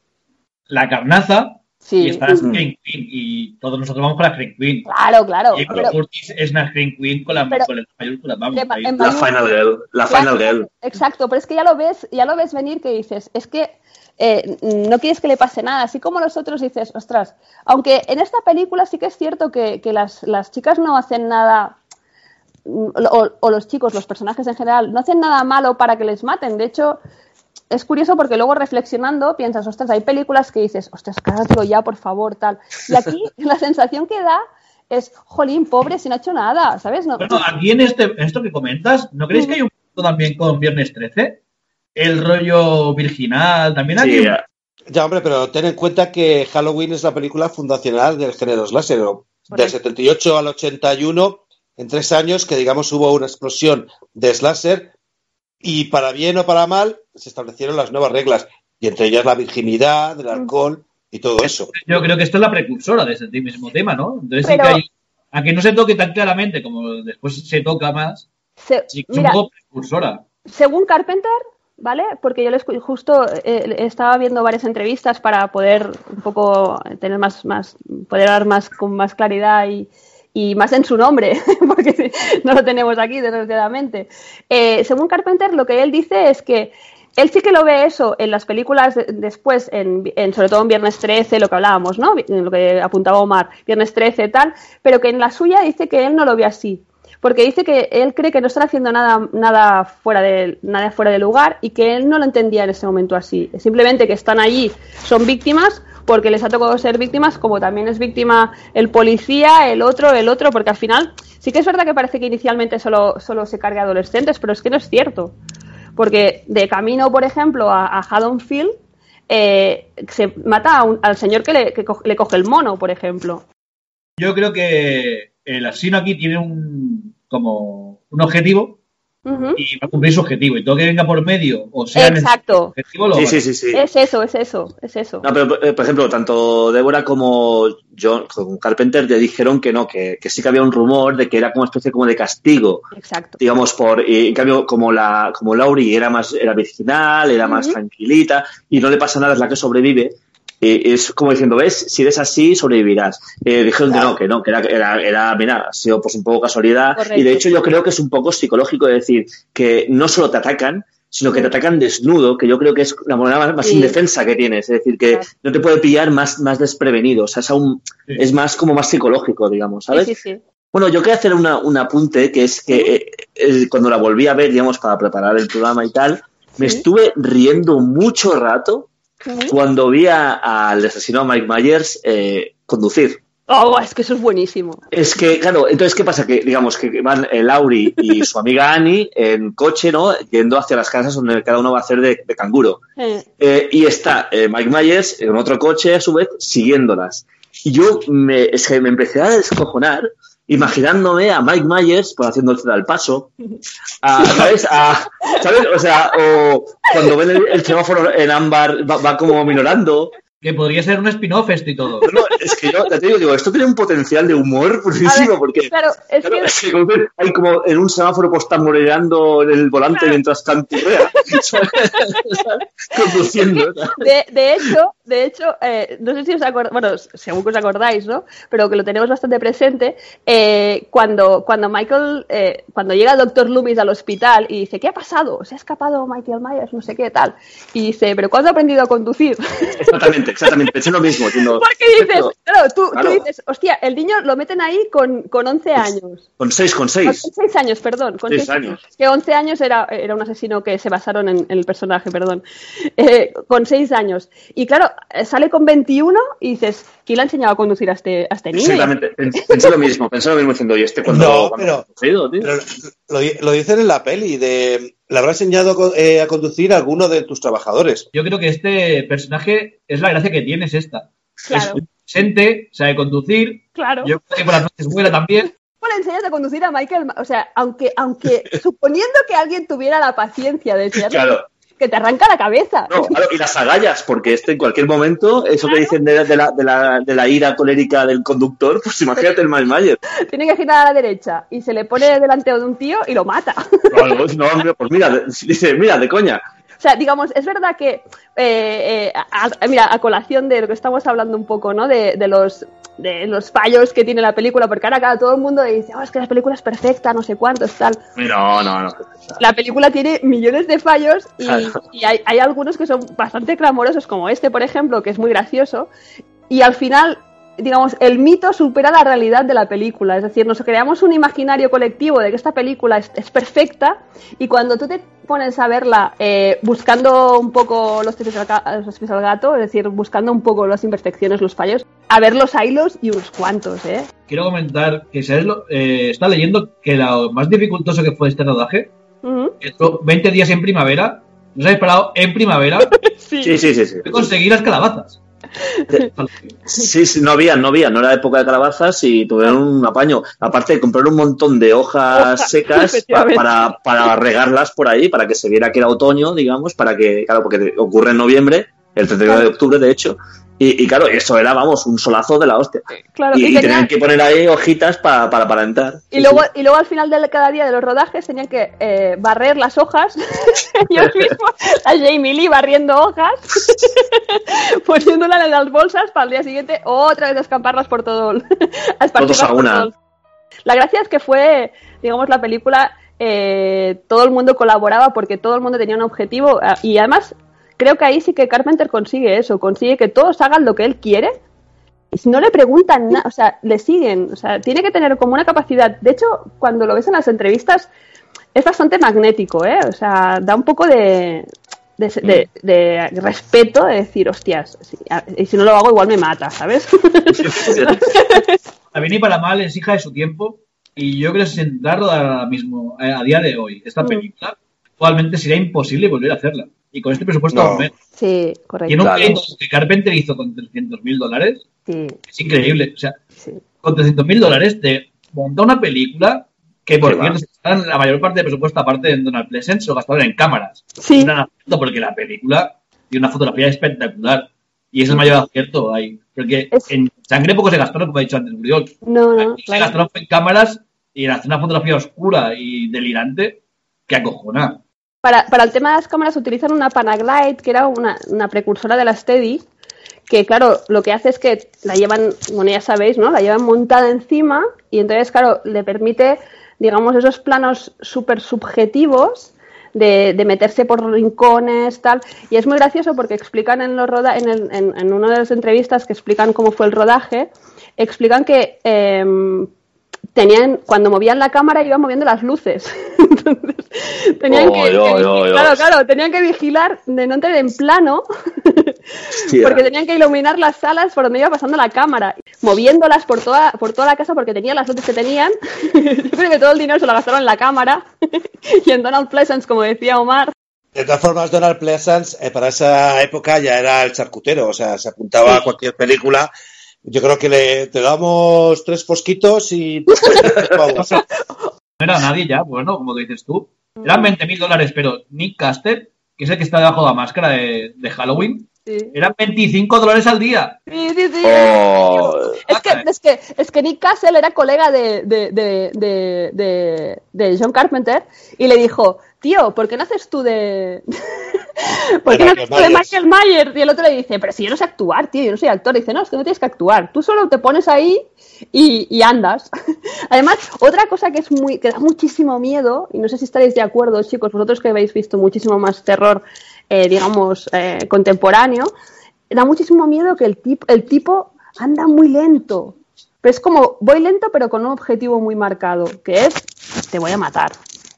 la carnaza, y está la Scream Queen. Y todos nosotros vamos con la Scream Queen. Claro, claro. Y pero, Curtis es una Scream Queen con la, con mayúscula. Vamos, la Final Girl. La Final Girl. Exacto, pero es que ya lo ves, ya lo ves venir que dices, es que eh, no quieres que le pase nada. Así como los otros dices, ostras, aunque en esta película sí que es cierto que, que las, las chicas no hacen nada. O, o, los chicos, los personajes en general, no hacen nada malo para que les maten. De hecho, es curioso porque luego reflexionando piensas, ostras, hay películas que dices, ostras, cágatelo ya, por favor, tal. Y aquí la sensación que da es, jolín, pobre, sin ha hecho nada, ¿sabes? No, bueno, aquí en, este, esto que comentas, ¿no creéis que hay un punto también con Viernes 13? El rollo virginal, también hay... Sí, ya, hombre, pero ten en cuenta que Halloween es la película fundacional del género slasher. Del 78 al 81, en tres años, que digamos hubo una explosión de slasher, y para bien o para mal, se establecieron las nuevas reglas, y entre ellas la virginidad, el alcohol y todo eso. Yo creo que esto es la precursora de ese mismo tema, ¿no? Entonces sí que hay, a que no se toque tan claramente como después se toca más, sí que es un poco precursora. Según Carpenter, ¿vale? Porque yo les, justo eh, estaba viendo varias entrevistas para poder un poco tener más, más poder dar más con más claridad y, y más en su nombre, porque no lo tenemos aquí, desgraciadamente. Eh, según Carpenter, lo que él dice es que él sí que lo ve eso en las películas después, en, sobre todo en Viernes 13, lo que hablábamos, ¿no? Lo que apuntaba Omar, Viernes 13, tal, pero que en la suya dice que él no lo ve así. Porque dice que él cree que no están haciendo nada, nada, fuera de, nada fuera de lugar y que él no lo entendía en ese momento así. Simplemente que están allí, son víctimas, porque les ha tocado ser víctimas, como también es víctima el policía, el otro, el otro, porque al final sí que es verdad que parece que inicialmente solo, solo se carga adolescentes, pero es que no es cierto. Porque de camino, por ejemplo, a, a Haddonfield, eh, se mata al señor que, le, que le coge el mono, por ejemplo. Yo creo que el asesino aquí tiene un como un objetivo y va a cumplir su objetivo. Y todo que venga por medio, o sea, Exacto. Objetivo, lo sí, sí, sí, sí, Es eso, es eso, es eso. No, pero, eh, por ejemplo, tanto Débora como John, como Carpenter te dijeron que no, que, que, sí que había un rumor de que era como una especie como de castigo. Exacto. Digamos, por, y en cambio, como la, como Laurie era más, era medicinal, era más tranquilita, y no le pasa nada, es la que sobrevive, eh, es como diciendo, ¿ves? Si eres así, sobrevivirás. Eh, dijeron que no, que no, que era, era, era, mira, ha sido pues un poco casualidad. Y de hecho yo creo que es un poco psicológico decir que no solo te atacan, sino que te atacan desnudo, que yo creo que es la manera más, más Sí. indefensa que tienes. Es decir, que Claro. no te puede pillar más, más desprevenido. O sea, es, aún, Sí. es más como más psicológico, digamos, Sí, ¿sabes? sí, sí. Bueno, yo quería hacer una, un apunte, que es que eh, eh, cuando la volví a ver, digamos, para preparar el programa y tal, me Sí. estuve riendo mucho rato Cuando vi al asesino Mike Myers eh, conducir. Oh, es que eso es buenísimo. Es que, claro, entonces, ¿qué pasa? Que, digamos, que van eh, Lauri y su amiga Annie en coche, ¿no? Yendo hacia las casas donde cada uno va a hacer de, de canguro. Eh, Eh, y está Mike Myers en otro coche, a su vez, siguiéndolas. Y yo me, es que me empecé a descojonar imaginándome a Mike Myers pues, haciendo el al paso. A, ¿Sabes? A- ¿Sabes? O sea, o cuando ven el, el semáforo en ámbar va como minorando. Que podría ser un spin-off esto y todo. No, es que yo ya te digo, digo, esto tiene un potencial de humor a purísimo ver, porque... claro, es Claro, que es que como ven, hay como en un semáforo pues están moreando en el volante mientras canturrea, conduciendo. ¿sabes? De, de hecho, de hecho eh, no sé si os acordáis, bueno, según que os acordáis, ¿no? Pero que lo tenemos bastante presente, eh, cuando, cuando Michael, eh, cuando llega el doctor Loomis al hospital y dice, ¿qué ha pasado? Se ha escapado Michael Myers, no sé qué tal. Y dice, ¿pero cuándo ha aprendido a conducir? Exactamente, exactamente. Pensé lo mismo. diciendo, Porque dices, claro, tú, Claro. tú dices, hostia, el niño lo meten ahí con, con 11 años. Con seis, con Con seis. 6 años, perdón. Con Seis seis años. Que 11 años era, era un asesino que se basaron en, en el personaje, perdón. Eh, con 6 años. Y claro, eh, sale con 21 y dices, ¿quién le ha enseñado a conducir a este, a este niño? Exactamente. Pens- Pensé lo mismo, pensé lo mismo diciendo, ¿y este cuando No, cuando pero- ha conducido, tío? Pero lo, di- lo dicen en la peli, de le habrá enseñado eh, a conducir a alguno de tus trabajadores. Yo creo que este personaje es la gracia que tiene, es esta. Claro, Es presente, sabe conducir. claro. Yo creo que por las noches vuela también. ¿Cómo le enseñas a conducir a Michael? O sea, aunque, aunque suponiendo que alguien tuviera la paciencia de enseñarle, Claro. Que te arranca la cabeza. No, claro, y las agallas, porque este en cualquier momento, eso que dicen de, de la, de, la, de la ira colérica del conductor, pues imagínate el Mike Myers. Tiene que girar a la derecha y se le pone delante de un tío y lo mata. No, no, pues mira, dice, mira, de coña. O sea, digamos, es verdad que, eh, eh, a- mira, a colación de lo que estamos hablando un poco, ¿no? De, de los de los fallos que tiene la película, porque ahora cada todo el mundo dice, oh, es que la película es perfecta, no sé cuántos, tal. No, no, no. La película tiene millones de fallos y hay, hay algunos que son bastante clamorosos, como este, por ejemplo, que es muy gracioso, y al final, digamos, el mito supera la realidad de la película, es decir, nos creamos un imaginario colectivo de que esta película es, es perfecta, y cuando tú te pones a verla eh, buscando un poco los pies, al, ga- los pies al gato, es decir, buscando un poco las imperfecciones, los fallos, a ver los hilos y unos cuantos, ¿eh? Quiero comentar que ¿sabes lo? Eh, está leyendo que lo más dificultoso que fue este rodaje, Ujú. esto 20 días en primavera, nos habéis parado en primavera, Sí, sí, sí. sí. conseguir las calabazas. Sí, sí, no había, no había, no era época de calabazas y tuvieron un apaño. Aparte de comprar un montón de hojas secas pa- para, para regarlas por ahí, para que se viera que era otoño, digamos, para que, claro, porque ocurre en noviembre, el 31 de octubre, de hecho, y, y claro, eso era, vamos, un solazo de la hostia. Claro, Y, y y tenía- tenían que poner ahí hojitas pa- para aparentar. Y luego, y luego al final de cada día de los rodajes tenían que eh, barrer las hojas. Ellos mismos, la Jamie Lee barriendo hojas, poniéndolas en las bolsas para el día siguiente otra vez escamparlas por todo. el- a Todos a una. todo el- La gracia es que fue, digamos, la película, eh, todo el mundo colaboraba porque todo el mundo tenía un objetivo ah, y además creo que ahí sí que Carpenter consigue eso, consigue que todos hagan lo que él quiere y si no le preguntan nada, o sea, le siguen, o sea, tiene que tener como una capacidad. De hecho, cuando lo ves en las entrevistas, es bastante magnético, ¿eh? O sea, da un poco de, de, de- de respeto de decir, hostias, si- a- y si no lo hago, igual me mata, ¿sabes? Para bien y para mal es hija de su tiempo y yo creo que sentar ahora mismo, eh, a día de hoy, esta Mm. película, actualmente sería imposible volver a hacerla. Y con este presupuesto No. aún menos. sí, Y en correcto. un Claro. que Carpenter hizo con 300 mil dólares, Sí, es increíble. O sea, sí. con 300 mil dólares te monta una película que, por cierto, la mayor parte del presupuesto, aparte de Donald Pleasant, se lo gastaron en cámaras. Sí. Un gran acierto porque la película tiene una fotografía espectacular. Y es el mayor acierto ahí. Porque Es- en sangre poco se gastaron, como ha dicho antes Muriel. No, no, Aquí se claro. gastaron en cámaras y en hacer una fotografía oscura y delirante que acojona. Para, el tema de las cámaras utilizan una Panaglide, que era una, precursora de la Steady, que claro, lo que hace es que la llevan, bueno, ya sabéis, ¿no? La llevan montada encima y entonces, claro, le permite, digamos, esos planos súper subjetivos de, meterse por rincones, tal. Y es muy gracioso porque explican en, los roda en, el- en una de las entrevistas que explican cómo fue el rodaje, explican que em, tenían, cuando movían la cámara iban moviendo las luces. Entonces, tenían que, Oy, que claro, claro, tenían que vigilar de no entrar en plano porque tenían que iluminar las salas por donde iba pasando la cámara, moviéndolas por toda, por toda la casa porque tenían las luces que tenían. Yo creo que todo el dinero se lo gastaron en la cámara y en Donald Pleasance, como decía Omar. De todas formas, Donald Pleasance eh, para esa época ya era el charcutero, o sea, se apuntaba a cualquier película. Yo creo que le te damos tres fosquitos y vamos. No era nadie ya, bueno, como dices tú. Eran 20 mil dólares, pero Nick Caster, que es el que está debajo de la máscara de, de Halloween, Sí, eran 25 dólares al día. sí, sí. sí. Oh, Es que, es, que, es que Nick Castle era colega de, de, de, de, de- de John Carpenter y le dijo, tío, ¿por qué no haces tú de... ¿Por qué no haces tú de. Michael Myers? Y el otro le dice, pero si yo no sé actuar, tío, yo no soy actor. Y dice, no, es que no tienes que actuar, tú solo te pones ahí y, y andas. Además, otra cosa que es muy que da muchísimo miedo, y no sé si estaréis de acuerdo, chicos, vosotros que habéis visto muchísimo más terror, eh, digamos, eh, contemporáneo, da muchísimo miedo que el, tip- el tipo anda muy lento. Pero es como, voy lento, pero con un objetivo muy marcado, que es, te voy a matar.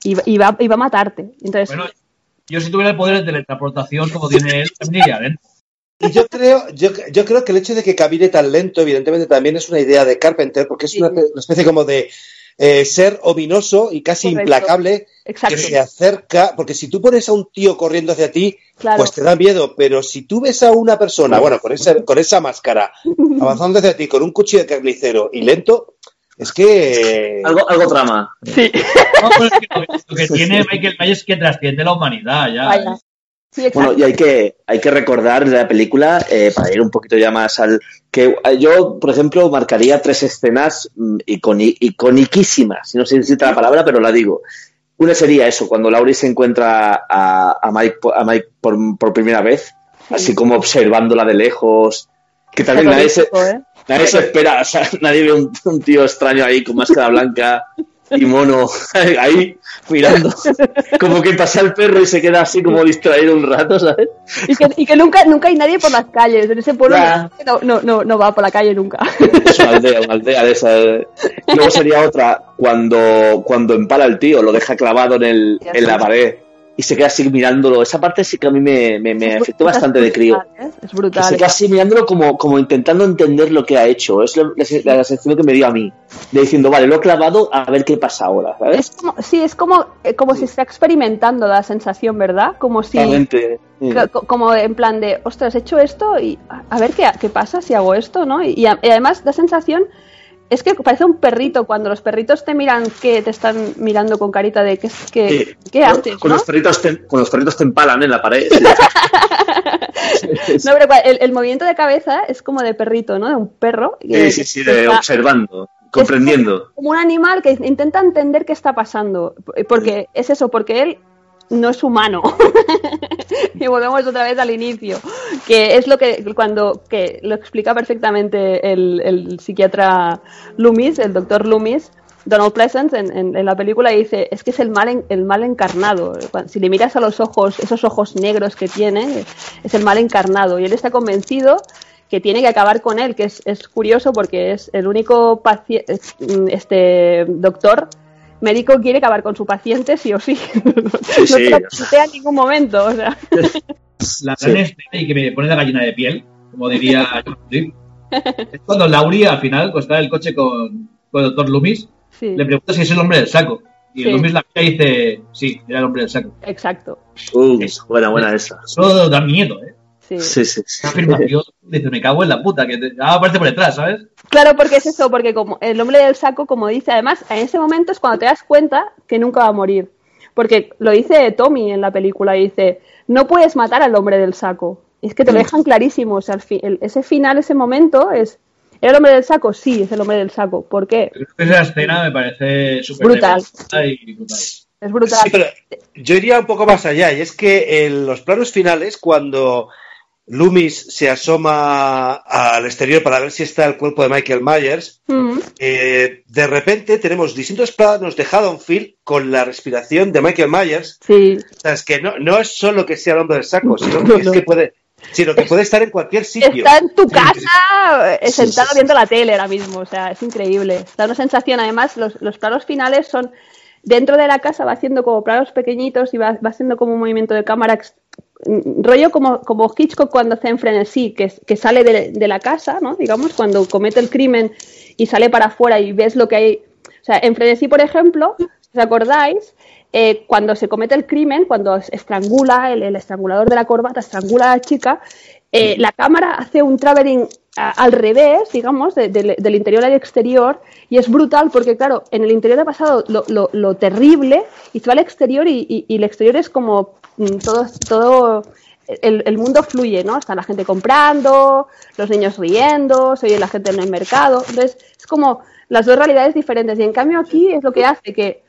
Y, va- y va, y va a matarte. Entonces, Bueno, yo si tuviera el poder de teletransportación como tiene él, también iría dentro. Y yo creo, yo, yo creo que el hecho de que camine tan lento, evidentemente, también es una idea de Carpenter, porque es una, una especie como de eh, ser ominoso y casi Correcto. implacable exacto. que se acerca, porque si tú pones a un tío corriendo hacia ti, Claro. pues te da miedo, pero si tú ves a una persona, bueno, con esa, con esa máscara, avanzando hacia ti con un cuchillo de carnicero y lento, es que... algo, algo trama. Sí, No, pues es que lo, que tiene Michael Myers es que trasciende la humanidad ya. vaya. Sí, exacto. Bueno, y hay que, hay que recordar de la película, eh, para ir un poquito ya más al... que eh, yo, por ejemplo, marcaría tres escenas mm, iconi- iconiquísimas, no sé si necesita la palabra, pero la digo. Una sería eso, cuando Laurie se encuentra a, a Mike, a Mike por, por primera vez, así como observándola de lejos, que también nadie se, Terrorífico, ¿eh? Nadie se espera, o sea, nadie ve un, un tío extraño ahí con máscara blanca y mono ahí mirando, como que pasa el perro y se queda así como distraído un rato, ¿sabes? Y que, y que nunca, nunca hay nadie por las calles. En ese pueblo no, no, no, no va por la calle nunca. Es una aldea, una aldea de esa. Luego sería otra, cuando, cuando empala al tío, lo deja clavado en, el, en la pared y se queda así mirándolo. Esa parte sí que a mí me, me, me afectó bastante de crío. Es Que brutal. se queda así mirándolo como, como intentando entender lo que ha hecho. Es la, la, la sensación que me dio a mí. De diciendo, vale, lo he clavado, a ver qué pasa ahora, ¿sabes? Es como, sí, es como, eh, como si está experimentando la sensación, ¿verdad? Como si. Sí. como en plan de, ostras, he hecho esto y a, ver qué, qué pasa si hago esto, ¿no? Y, y además da sensación, es que parece un perrito, cuando los perritos te miran que te están mirando con carita de, ¿qué, qué, Sí. qué haces? Con, ¿no? los perritos te, con los perritos te empalan en la pared. sí. No, pero el, el movimiento de cabeza es como de perrito, ¿no? De un perro. que- Sí, sí, sí, que de está- observando, comprendiendo. como un animal que intenta entender qué está pasando. Porque es eso, porque él no es humano. y volvemos otra vez al inicio. Que es lo que cuando que lo explica perfectamente el, el psiquiatra Loomis, el doctor Loomis. Donald Pleasance en, la película dice es que es el mal en- el mal encarnado si le miras a los ojos esos ojos negros que tiene es el mal encarnado y él está convencido que tiene que acabar con él, que es, es curioso porque es el único este doctor médico quiere acabar con su paciente sí o sí. no sí. te lo plantea en ningún momento. O sea. La gran escena y que me pone la gallina de piel, como diría es cuando Laurie al final pues, está en el coche con, con el doctor Loomis, Sí, le pregunta si es el hombre del saco. Y Sí. el Loomis la mira y dice, sí, era el hombre del saco. exacto. Uh, buena, buena esa. Eso da miedo, ¿eh? Sí. Sí, sí, sí. Una afirmación, dice, me cago en la puta, que te, ah, aparece por detrás, ¿sabes? Claro, porque es eso, porque como el hombre del saco, como dice, además, en ese momento es cuando te das cuenta que nunca va a morir. Porque lo dice Tommy en la película, dice, no puedes matar al hombre del saco. Es que te lo dejan clarísimo, o sea, al fi- el- ese final, ese momento es, ¿era el hombre del saco? Sí, es el hombre del saco. ¿Por qué? Esa escena me parece súper Brutal. y brutal. Es brutal. Sí, pero yo iría un poco más allá, y es que en los planos finales, cuando Loomis se asoma al exterior para ver si está el cuerpo de Michael Myers, Mm. eh, de repente tenemos distintos planos de Haddonfield con la respiración de Michael Myers. Sí, O sea, es que no, no es solo que sea el hombre del saco, sino No, que, es que puede, sino que puede estar en cualquier sitio. Está en tu casa eh, Sí, sentado sí, sí. viendo la tele ahora mismo, o sea, es increíble. Da una sensación, además, los, los planos finales son dentro de la casa, va haciendo como planos pequeñitos y va, va haciendo como un movimiento de cámara, rollo como, como Hitchcock cuando hace en Frenesí, que, que sale de, de la casa, ¿no? Digamos, cuando comete el crimen y sale para afuera y ves lo que hay. O sea, en Frenesí, por ejemplo, os acordáis, eh, cuando se comete el crimen, cuando es- estrangula, el estrangulador de la corbata estrangula a la chica, eh, la cámara hace un traveling a- al revés, digamos, de- de- del interior al exterior, y es brutal porque, claro, en el interior ha pasado lo, lo- lo terrible y se va al exterior y, y- y el exterior es como mm, todo, todo el, el mundo fluye, ¿no? Está la gente comprando, los niños riendo, se oye la gente en el mercado, entonces es como las dos realidades diferentes, y en cambio aquí es lo que hace que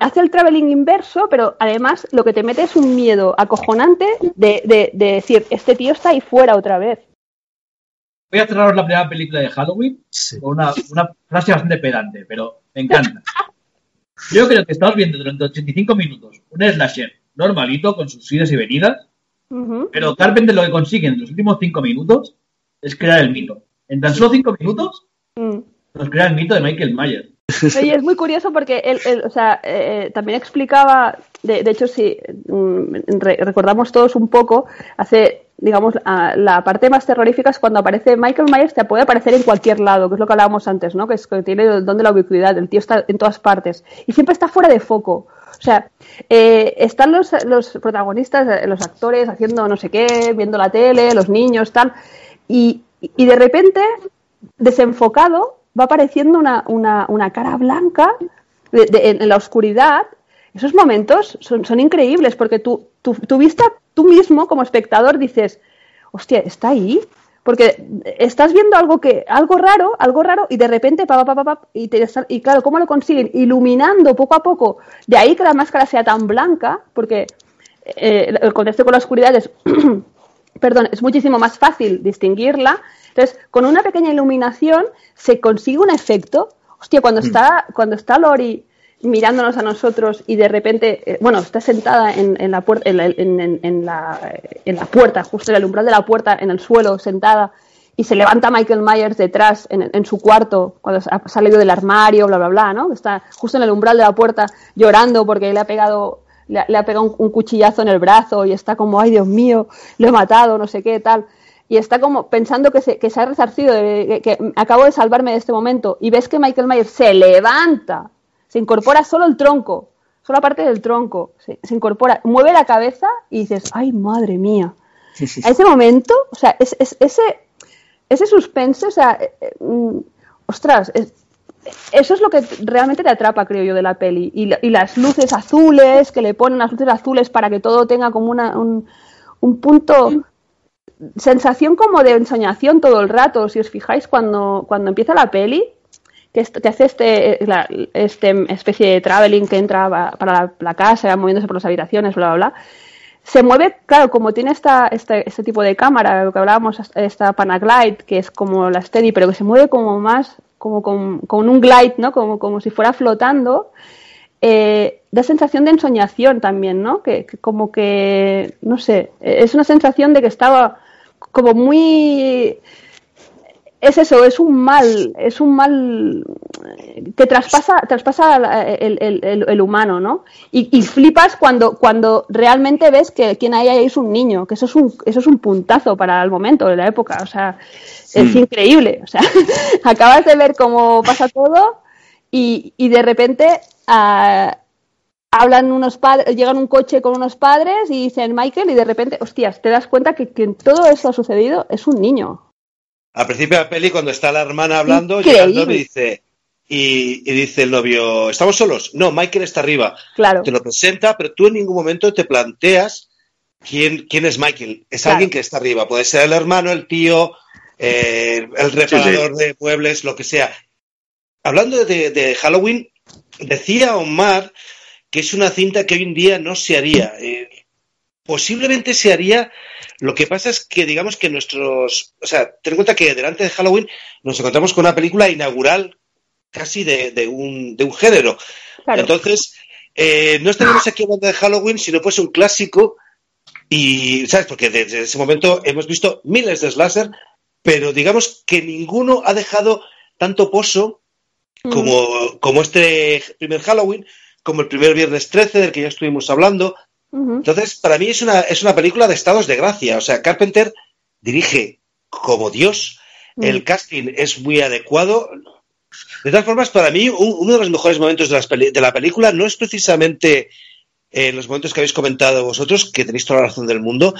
hace el traveling inverso, pero además lo que te mete es un miedo acojonante de, de- de decir, este tío está ahí fuera otra vez. Voy a cerraros la primera película de Halloween Sí. con una, una frase bastante pedante, pero me encanta. Yo creo que estamos viendo durante 85 minutos un slasher normalito con sus idas y venidas, Ujú. pero Carpenter lo que consigue en los últimos 5 minutos es crear el mito. En tan solo 5 minutos Mm. nos crea el mito de Michael Myers. Oye, es muy curioso porque él, o sea, eh, también explicaba, de, hecho, si mm, re- recordamos todos un poco, hace, digamos, la parte más terrorífica es cuando aparece Michael Myers, te puede aparecer en cualquier lado, que es lo que hablábamos antes, ¿no? Que es que tiene el don de la ubicuidad, el tío está en todas partes y siempre está fuera de foco. O sea, eh, están los, protagonistas, eh, los actores haciendo no sé qué, viendo la tele, los niños, tal, y, y de repente desenfocado, va apareciendo una, una, una cara blanca de- en, la oscuridad. Esos momentos son, son increíbles porque tú, tú, tú vista, tú mismo como espectador dices, hostia, ¿está ahí? Porque estás viendo algo que algo raro, algo raro y de repente pa, pa, pa, pa, y, te, claro, ¿cómo lo consiguen? Iluminando poco a poco, de ahí que la máscara sea tan blanca, porque eh, el contexto con la oscuridad es perdón, es muchísimo más fácil distinguirla. Entonces, con una pequeña iluminación se consigue un efecto. Hostia, cuando está, cuando está Lori mirándonos a nosotros y de repente, eh, bueno, está sentada en, en la puerta, en, la- en- en- la, en la puerta, justo en el umbral de la puerta, en el suelo, sentada, y se levanta Michael Myers detrás en, en su cuarto, cuando ha salido del armario, bla, bla, bla, ¿no? Está justo en el umbral de la puerta llorando porque le ha pegado, le ha, le ha pegado un, un cuchillazo en el brazo y está como, ay Dios mío, lo he matado, no sé qué, tal. Y está como pensando que se, que se ha resarcido, de- que, que acabo de salvarme de este momento. Y ves que Michael Myers se levanta, se incorpora solo el tronco, solo la parte del tronco, se, se incorpora, mueve la cabeza y dices, ay madre mía. A ese momento, o sea, es, es- ese, ese suspense, o sea, eh, eh, mm, ostras, es- eso es lo que realmente te atrapa, creo yo, de la peli. Y, la- y las luces azules, que le ponen las luces azules para que todo tenga como una, un, un punto, sensación como de ensoñación todo el rato. Si os fijáis, cuando, cuando empieza la peli, que, que hace este, este especie de traveling que entra pa- para la, la casa, va moviéndose por las habitaciones, bla, bla, bla. Se mueve, claro, como tiene esta, este, este tipo de cámara, lo que hablábamos, esta Panaglide, que es como la Steady, pero que se mueve como más, como con, con un glide, ¿no? Como, como si fuera flotando. Eh, da sensación de ensoñación también, ¿no? Que, que como que, no sé, es una sensación de que estaba como muy es eso, es un mal, es un mal que traspasa, traspasa el, el- el- el humano, ¿no? Y, y flipas cuando, cuando realmente ves que quien hay ahí es un niño, que eso es un, eso es un puntazo para el momento de la época, o sea, es increíble, o sea, acabas de ver cómo pasa todo y, y de repente ah, hablan unos padres, llegan un coche con unos padres y dicen Michael y de repente, hostias, te das cuenta que quien todo esto ha sucedido es un niño. Al principio de la peli, cuando está la hermana hablando, Increíble. llega el novio y dice, y, y dice el novio, ¿estamos solos? No, Michael está arriba. Claro. Te lo presenta, pero tú en ningún momento te planteas quién, quién es Michael. Es Claro. alguien que está arriba. Puede ser el hermano, el tío, eh, el reparador de muebles, lo que sea. Hablando de, de Halloween, decía Omar que es una cinta que hoy en día no se haría. Eh, posiblemente se haría. Lo que pasa es que, digamos que nuestros. O sea, ten en cuenta que delante de Halloween nos encontramos con una película inaugural casi de, de un, de un género. Claro. Entonces, eh, no estaríamos aquí hablando de Halloween, sino pues un clásico. Y, ¿sabes? Porque desde ese momento hemos visto miles de slasher, pero digamos que ninguno ha dejado tanto pozo como, como este primer Halloween, como el primer Viernes 13, del que ya estuvimos hablando. Entonces, para mí es una, es una película de estados de gracia. O sea, Carpenter dirige como Dios, el casting es muy adecuado. De todas formas, para mí, un- uno de los mejores momentos de, las peli- de la película no es precisamente eh, los momentos que habéis comentado vosotros, que tenéis toda la razón del mundo,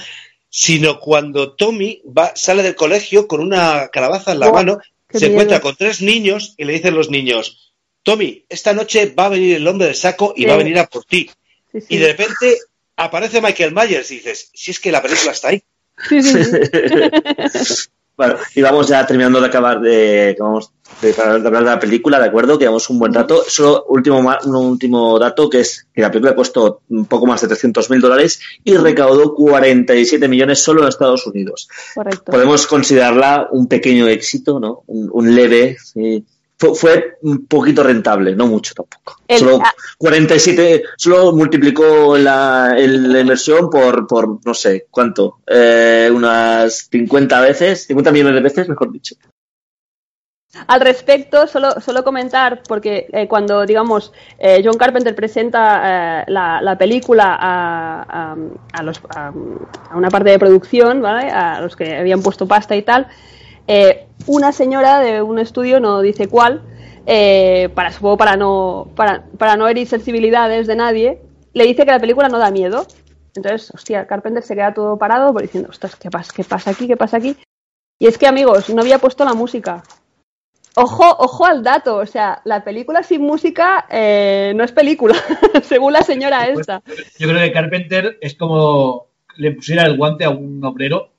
sino cuando Tommy va, sale del colegio con una calabaza en la mano, se miedo. encuentra con tres niños y le dicen los niños, Tommy, esta noche va a venir el hombre del saco y Sí. va a venir a por ti. Sí, sí. Y de repente aparece Michael Myers y dices, si es que la película está ahí. Sí, sí, sí. Bueno, y vamos ya terminando de acabar de, vamos, de, de hablar de la película, ¿de acuerdo? Que llevamos un buen rato. Solo último, ma- un último dato, que es que la película costó un poco más de 300 mil dólares y recaudó 47 millones solo en Estados Unidos. Correcto. Podemos considerarla un pequeño éxito, ¿no? Un, un leve, sí. Fue, fue un poquito rentable, no mucho tampoco. El- solo ah. 47, solo multiplicó la, el- la inversión por, por, no sé, ¿cuánto? Eh, unas 50 veces, 50 millones de veces, mejor dicho. Al respecto, solo, solo comentar, porque eh, cuando, digamos, eh, John Carpenter presenta eh, la, la película a, a- a los- a una parte de producción, ¿vale? A los que habían puesto pasta y tal, eh, una señora de un estudio, no dice cuál, eh, para, supongo para no, para, para no herir sensibilidades de nadie, le dice que la película no da miedo. Entonces, hostia, Carpenter se queda todo parado por diciendo, ostras, ¿qué pasa, ¿qué pasa aquí? ¿Qué pasa aquí? Y es que, amigos, no había puesto la música. Ojo, ojo al dato, o sea, la película sin música eh, no es película, según la señora Pues, esta. Yo creo que Carpenter es como le pusiera el guante a un obrero,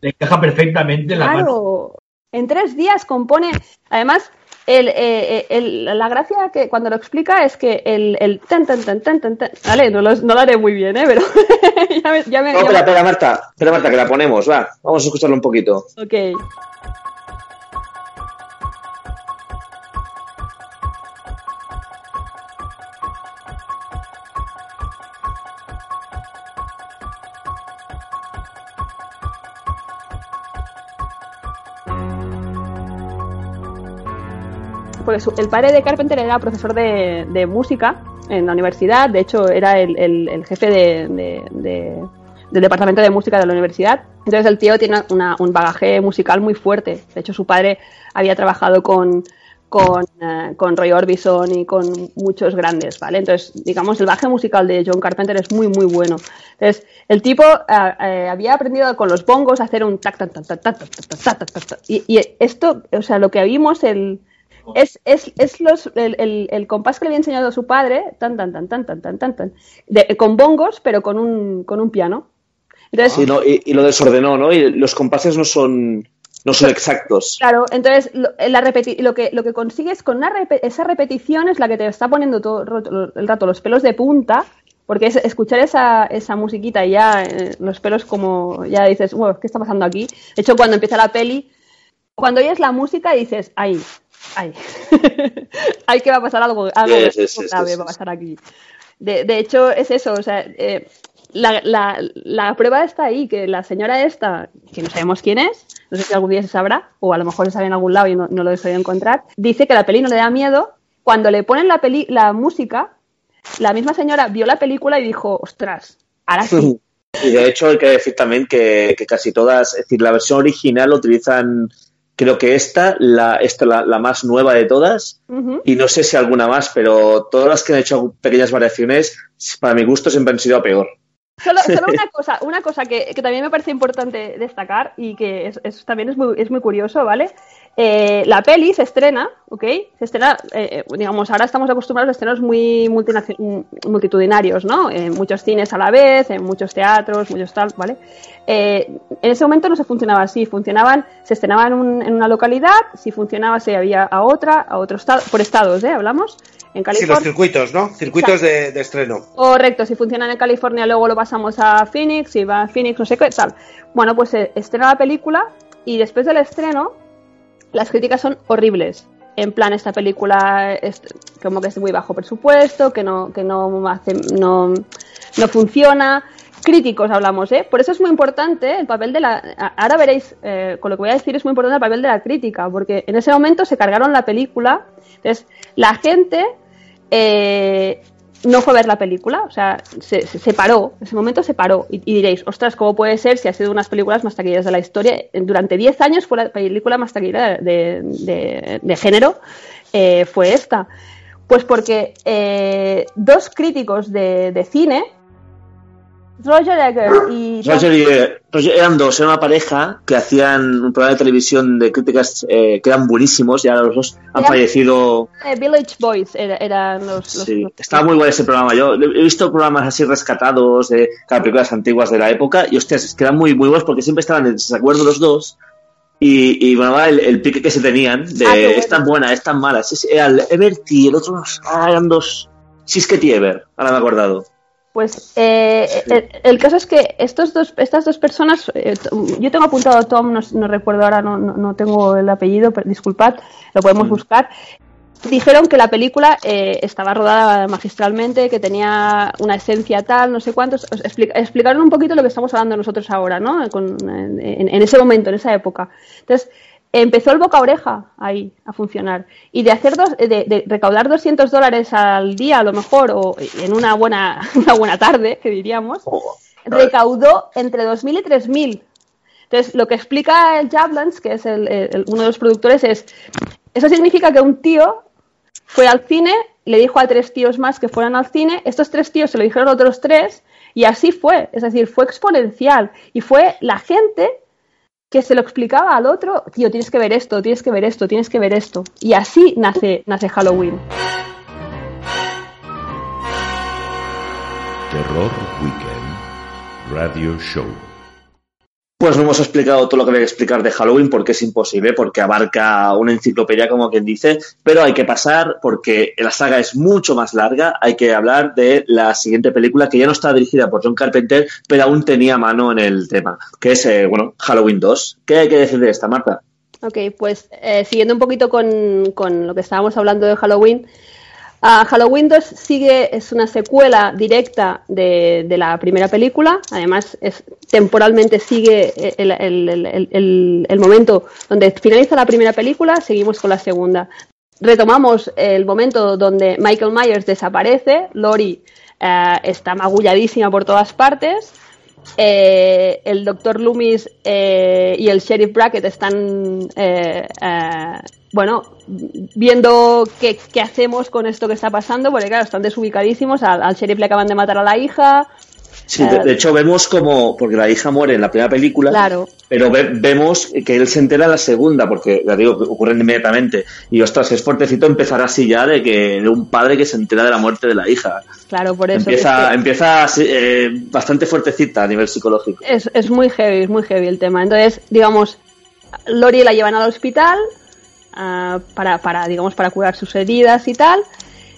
le encaja perfectamente en la mano. Claro, en tres días compone, además, el, eh, el- la gracia que cuando lo explica es que el, el tan, tan, tan, tan, tan, vale, no lo, no lo haré muy bien, ¿eh? pero ya me, ya me- No, espera, espera, Marta, espera, Marta, que la ponemos, va, vamos a escucharlo un poquito. Ok. Porque su- el padre de Carpenter era profesor de, de música en la universidad, de hecho era el, el- el jefe de- de- de- del departamento de música de la universidad. Entonces el tío tiene una- un bagaje musical muy fuerte. De hecho su padre había trabajado con, con, eh, con Roy Orbison y con muchos grandes, ¿vale? Entonces, digamos, el bagaje musical de John Carpenter es muy, muy bueno. Entonces, el tipo eh, eh, había aprendido con los bongos a hacer un tac, tac, tac, tac, tac, tac, tac, tac, tac, tac, tac. Y, y esto, o sea, lo que vimos, el, es, es, es los, el, el- el compás que le había enseñado a su padre, tan, tan, tan, tan, tan, tan, tan, tan, de- con bongos, pero con un, con un piano. Entonces, Sí, ¿no? y, y lo desordenó, ¿no? Y los compases no son, no son exactos. Claro, entonces lo, la repeti- lo, que, lo que consigues con una repe- esa repetición es la que te está poniendo todo el rato los pelos de punta, porque es escuchar esa, esa musiquita y ya eh, los pelos como ya dices, "Wow, ¿qué está pasando aquí? De hecho, cuando empieza la peli, cuando oyes la música dices, ay, ay, ay que va a pasar algo, algo Sí, sí, grave sí, va a pasar aquí. De, de hecho, es eso, o sea, eh, la, la, la prueba está ahí, que la señora esta, que no sabemos quién es, no sé si algún día se sabrá, o a lo mejor se sabe en algún lado y no, no lo he encontrar, dice que la peli no le da miedo. Cuando le ponen la, peli, la música, la misma señora vio la película y dijo, ostras, ahora sí. Y de hecho hay que decir también que, que casi todas, es decir, la versión original utilizan, creo que esta, la, esta la, la más nueva de todas, y no sé si alguna más, pero todas las que han hecho pequeñas variaciones, para mi gusto siempre han sido a peor. Solo, solo una cosa, una cosa que, que también me parece importante destacar y que es, es- también es muy, es muy curioso, ¿vale? Eh, la peli se estrena, ¿ok? Se estrena, eh, eh, digamos, ahora estamos acostumbrados a estrenos muy mm, multitudinarios, ¿no? En muchos cines a la vez, en muchos teatros, muchos tal, ¿vale? Eh, en ese momento no se funcionaba así, funcionaban, se estrenaba en, un- en una localidad, si funcionaba se había a otra, a otro estado, por estados, ¿eh? Hablamos. en Sí, California. los circuitos, ¿no? Circuitos de, de estreno. Correcto, si funcionan en California, luego lo pasamos a Phoenix, y va a Phoenix, no sé qué, tal. Bueno, pues se estrena la película y después del estreno, las críticas son horribles. En plan, esta película es como que es muy bajo presupuesto, que no, que no hace, no, no funciona. Críticos hablamos, ¿eh? Por eso es muy importante el papel de la. Ahora veréis, eh, con lo que voy a decir, es muy importante el papel de la crítica, porque en ese momento se cargaron la película. Entonces, la gente eh, no fue a ver la película, o sea, se, paró, ese momento se paró. Y, diréis, ostras, ¿cómo puede ser si ha sido unas películas más taquilleras de la historia? Durante 10 años fue la película más taquillera de género, eh, fue esta. Pues porque eh, dos críticos de, de cine, Roger Ebert y Roger y eh, Roger eran dos, era una pareja que hacían un programa de televisión de críticas eh, que eran buenísimos y ahora los dos han fallecido. Village Boys era- eran los, los- Sí, los- estaba muy bueno ese programa. Yo he visto programas así rescatados de películas antiguas de la época y hostias, es que eran muy, muy buenos porque siempre estaban en desacuerdo los dos. Y, y bueno, el, el pique que se tenían de Ah, bueno. es tan buena, es tan mala. Era el Ebert y el otro, ah, eran dos. Sisket y Ebert, ahora me he acordado. Pues eh, el, el caso es que estos dos, estas dos personas, eh, yo tengo apuntado a Tom, no, no recuerdo ahora, no, no, no tengo el apellido, pero disculpad, lo podemos buscar. Dijeron que la película eh, estaba rodada magistralmente, que tenía una esencia tal, no sé cuántos. Os explica- explicaron un poquito lo que estamos hablando nosotros ahora, ¿no? Con- en ese momento, en esa época. Entonces, empezó el boca oreja ahí a funcionar. Y de hacer dos, de, de recaudar 200 dólares al día, a lo mejor, o en una buena, una buena tarde, que diríamos, recaudó entre 2.000 y 3.000. Entonces, lo que explica el Jablans, que es el- el- uno de los productores, es, eso significa que un tío fue al cine, le dijo a tres tíos más que fueran al cine, estos tres tíos se lo dijeron a otros tres, y así fue, es decir, fue exponencial, y fue la gente que se lo explicaba al otro, tío, tienes que ver esto, tienes que ver esto, tienes que ver esto, y así nace, nace Halloween. Terror Weekend Radio Show. Pues no hemos explicado todo lo que había que explicar de Halloween porque es imposible, porque abarca una enciclopedia como quien dice, pero hay que pasar porque la saga es mucho más larga, hay que hablar de la siguiente película que ya no está dirigida por John Carpenter, pero aún tenía mano en el tema, que es, eh, bueno, Halloween 2. ¿Qué hay que decir de esta, Marta? Ok, pues eh, siguiendo un poquito con, con lo que estábamos hablando de Halloween, ah, Halloween 2 sigue, es una secuela directa de, de la primera película, además es, temporalmente sigue el, el- el- el- el- momento donde finaliza la primera película, seguimos con la segunda. Retomamos el momento donde Michael Myers desaparece, Lori eh, está magulladísima por todas partes, eh, el doctor Loomis eh, y el sheriff Brackett están eh, eh, bueno viendo qué, qué hacemos con esto que está pasando porque claro están desubicadísimos al, al sheriff le acaban de matar a la hija Sí, de, de hecho vemos como, porque la hija muere en la primera película, Claro. pero ve- vemos que él se entera en la segunda, porque ya digo, ocurren inmediatamente. Y ostras, es fuertecito empezar así ya de que de un padre que se entera de la muerte de la hija. claro por eso Empieza, es, que empieza eh, bastante fuertecita a nivel psicológico. es, es muy heavy es muy heavy el tema entonces digamos Lori la llevan al hospital ah, para, para digamos para curar sus heridas y tal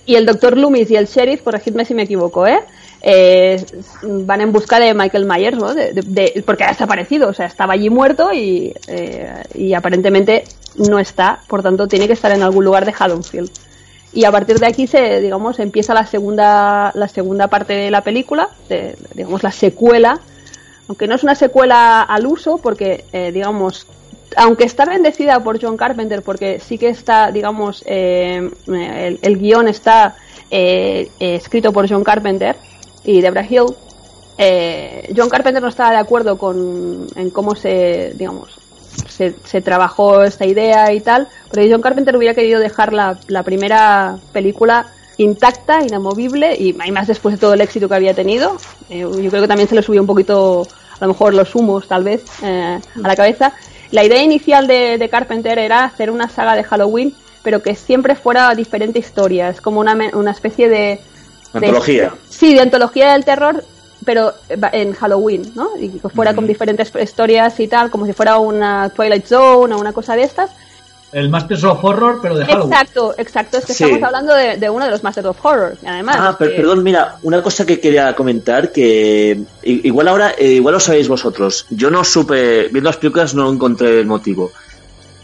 y el doctor Loomis y el sheriff, corregidme si me equivoco, ¿eh? Eh, van en busca de Michael Myers, ¿no? De- porque ha desaparecido, o sea, estaba allí muerto y, eh, y aparentemente no está, por tanto tiene que estar en algún lugar de Haddonfield. Y a partir de aquí se, digamos, empieza la segunda, la segunda parte de la película, digamos la secuela, aunque no es una secuela al uso, porque eh, digamos, aunque está bendecida por John Carpenter, porque sí que está, digamos, eh, el, el guion está eh, eh, escrito por John Carpenter y Debra Hill, eh, John Carpenter no estaba de acuerdo con en cómo se, digamos, se, se trabajó esta idea y tal, pero John Carpenter hubiera querido dejar la, primera película intacta, inamovible, y y más después de todo el éxito que había tenido. Eh, yo creo que también se le subió un poquito, a lo mejor los humos, tal vez, eh, a la cabeza. La idea inicial de, de Carpenter era hacer una saga de Halloween, pero que siempre fuera diferente historia. Es como una, una especie de... de- Antología. Sí, de antología del terror, pero en Halloween, ¿no? Y que fuera con diferentes historias y tal, como si fuera una Twilight Zone o una cosa de estas. El Masters of Horror, pero de Halloween. Exacto, exacto. Es que Sí. estamos hablando de, de uno de los Masters of Horror. Además, Ah, per- que- perdón, mira, una cosa que quería comentar que igual ahora, eh, igual lo sabéis vosotros. Yo no supe, viendo las películas no encontré el motivo.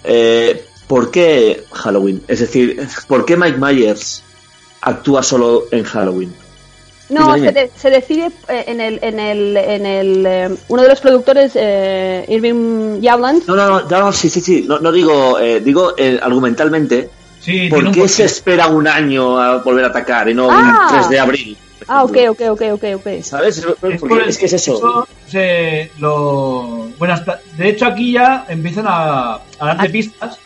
Eh, ¿Por qué Halloween? Es decir, ¿por qué Mike Myers actúa solo en Halloween? No, Dime, se, de- se decide eh, en el, en el, en el eh, uno de los productores, eh, Irving Yavland, No, no, no, no, no, sí, sí, sí. No, no digo, eh, digo eh, argumentalmente. Sí, ¿Por qué se espera un año a volver a atacar y no Ah. un 3 de abril? Ah, ok, ok, ok, ok, ok. ¿Sabes? Es, por el- es que es eso. se lo... Bueno, hasta... de hecho aquí ya empiezan a, a darte Ah. pistas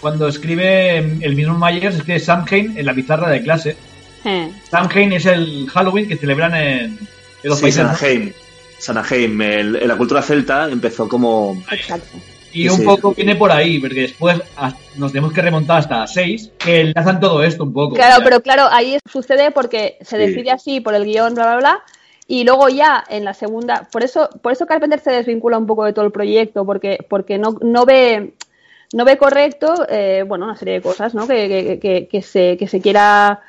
cuando escribe el mismo Myers, escribe Samhain en la pizarra de clase. Eh, Samhain es el Halloween que celebran en, en los Sí, países. Sanaheim. Sanaheim, el- en la cultura celta empezó como... exacto. Y Sí, un sí. poco viene por ahí, porque después nos tenemos que remontar hasta 6, que enlazan todo esto un poco. Claro, pero claro, ahí sucede porque se Sí. decide así por el guion, bla, bla, bla. Y luego ya en la segunda, por eso, por eso Carpenter se desvincula un poco de todo el proyecto, porque, porque no, no ve, no ve correcto, eh, bueno, una serie de cosas, ¿no? Que, que, que, que se, que se quiera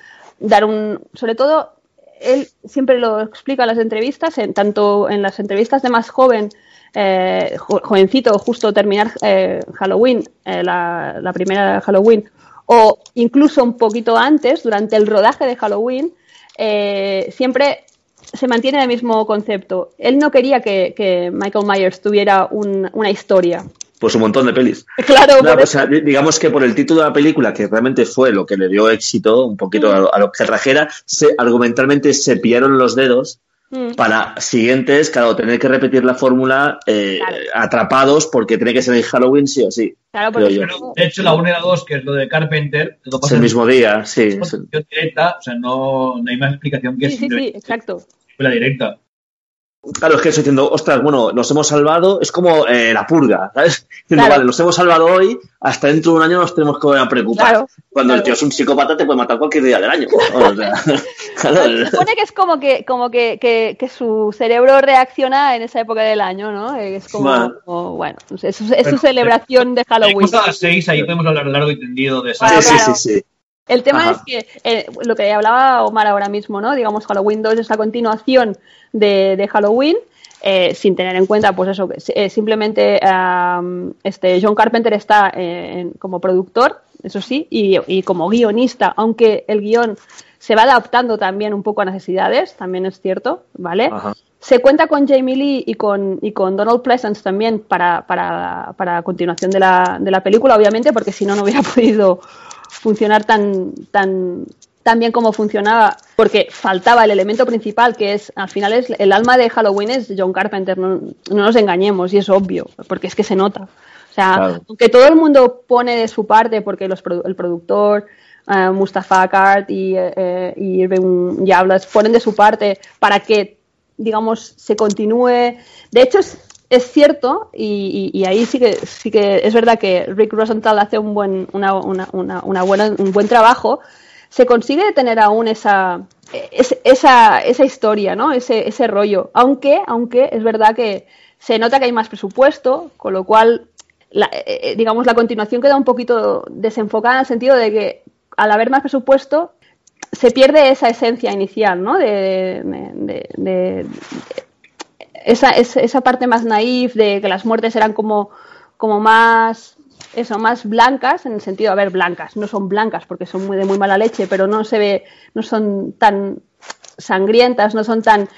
dar un, sobre todo, él siempre lo explica en las entrevistas, en, tanto en las entrevistas de más joven, eh, jo- jovencito, justo terminar eh, Halloween, eh, la, la primera Halloween, o incluso un poquito antes, durante el rodaje de Halloween, eh, siempre se mantiene el mismo concepto. Él no quería que, que Michael Myers tuviera un- una historia. Pues un montón de pelis. Claro, No, pues, digamos que por el título de la película, que realmente fue lo que le dio éxito, un poquito a, lo- a lo que trajera, se, argumentalmente se pillaron los dedos Mm. para siguientes, claro, tener que repetir la fórmula eh, Claro. atrapados porque tiene que ser en Halloween sí o sí. Claro, porque Pero, de hecho, la 1 y la 2, que es lo de Carpenter, lo Es el mismo día, sí. es directa, o sea, no, no hay más explicación que Sí, sí, sí, exacto. la directa. Claro, es que estoy diciendo, ostras, bueno, nos hemos salvado, es como eh, la purga, ¿sabes? Diciendo, Claro. vale, nos hemos salvado hoy, hasta dentro de un año nos tenemos que volver a preocupar. Claro, Cuando el tío es un psicópata te puede matar cualquier día del año. O sea, claro, Se supone que es como que, como que, que, que su cerebro reacciona en esa época del año, ¿no? Es como, Bueno. como, bueno, es, su- es su celebración de Halloween. Llegamos a las 6, ahí podemos hablar largo y tendido de sí, sí, sí. El tema Ajá. es que eh, lo que hablaba Omar ahora mismo, ¿no? Digamos, Halloween 2 es la continuación de, de Halloween, eh, sin tener en cuenta, pues eso, que eh, simplemente am, este John Carpenter está eh, en- como productor, eso sí, y, y como guionista, aunque el guion se va adaptando también un poco a necesidades, también es cierto, ¿vale? Ajá. Se cuenta con Jamie Lee y con, y con Donald Pleasance también para, para, para continuación de la, de la película, obviamente, porque si no, no hubiera podido funcionar tan, tan, tan bien como funcionaba, porque faltaba el elemento principal, que es, al final, es el alma de Halloween es John Carpenter, no, no nos engañemos, y es obvio, porque es que se nota. O sea, Claro. aunque todo el mundo pone de su parte, porque los, el productor, eh, Mustafa Akkad y, eh, eh, y Irving Yablas ponen de su parte para que, digamos, se continúe. De hecho, es, es cierto, y, ahí sí que, sí que es verdad que Rick Rosenthal hace un buen, una, una, una, buena, un buen trabajo. Se consigue tener aún esa, es- esa, esa historia, ¿no? Ese, ese rollo. Aunque, aunque es verdad que se nota que hay más presupuesto, con lo cual la- eh, eh, digamos, la continuación queda un poquito desenfocada en el sentido de que al haber más presupuesto se pierde esa esencia inicial, ¿no? De- esa, es- esa parte más naif de que las muertes eran como, como más eso, más blancas, en el sentido, a ver, blancas, no son blancas porque son muy de muy mala leche, pero no se ve, no son tan sangrientas, no son tan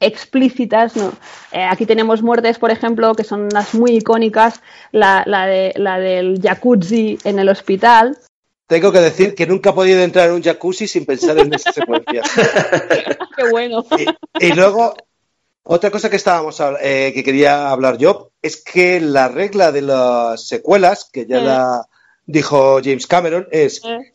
explícitas, no. Eh, aquí tenemos muertes, por ejemplo, que son las muy icónicas, la, la, de, la del jacuzzi en el hospital. Tengo que decir que nunca he podido entrar en un jacuzzi sin pensar en esa secuencia. Qué bueno. Y, y luego, otra cosa que estábamos eh, que quería hablar yo es que la regla de las secuelas, que ya Eh. la dijo James Cameron, es Eh,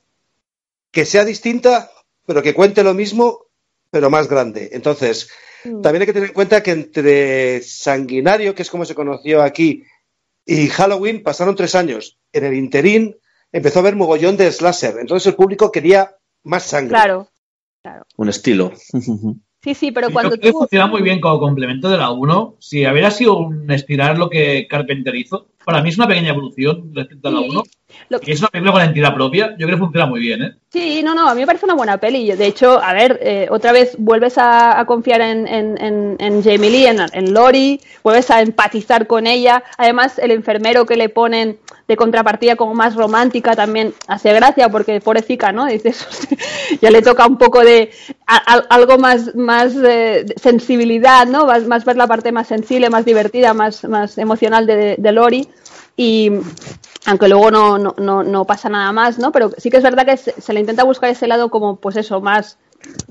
que sea distinta, pero que cuente lo mismo, pero más grande. Entonces, Mm. también hay que tener en cuenta que entre Sanguinario, que es como se conoció aquí, y Halloween pasaron tres años. En el interín empezó a haber mogollón de slasher. Entonces el público quería más sangre. Claro. Un estilo. Sí, sí, pero Yo cuando creo que tú... funciona muy bien como complemento de la 1. Si hubiera sido un estirar lo que Carpenter hizo, para mí es una pequeña evolución respecto a la Sí, 1. Lo- Que es una película con entidad propia, yo creo que funciona muy bien, ¿eh? Sí, no, no, a mí me parece una buena peli. De hecho, a ver, eh, otra vez vuelves a, a confiar en, en, en- en Jamie Lee, en, en Lori, vuelves a empatizar con ella. Además, el enfermero que le ponen de contrapartida como más romántica también hace gracia porque pobrecita, ¿no? Dices, ya le toca un poco de a- a- algo más, más eh, sensibilidad, ¿no? Más, más ver la parte más sensible, más divertida, más, más emocional de, de Lori. Y aunque luego no, no, no, no pasa nada más, ¿no? Pero sí que es verdad que se, le intenta buscar ese lado como, pues eso, más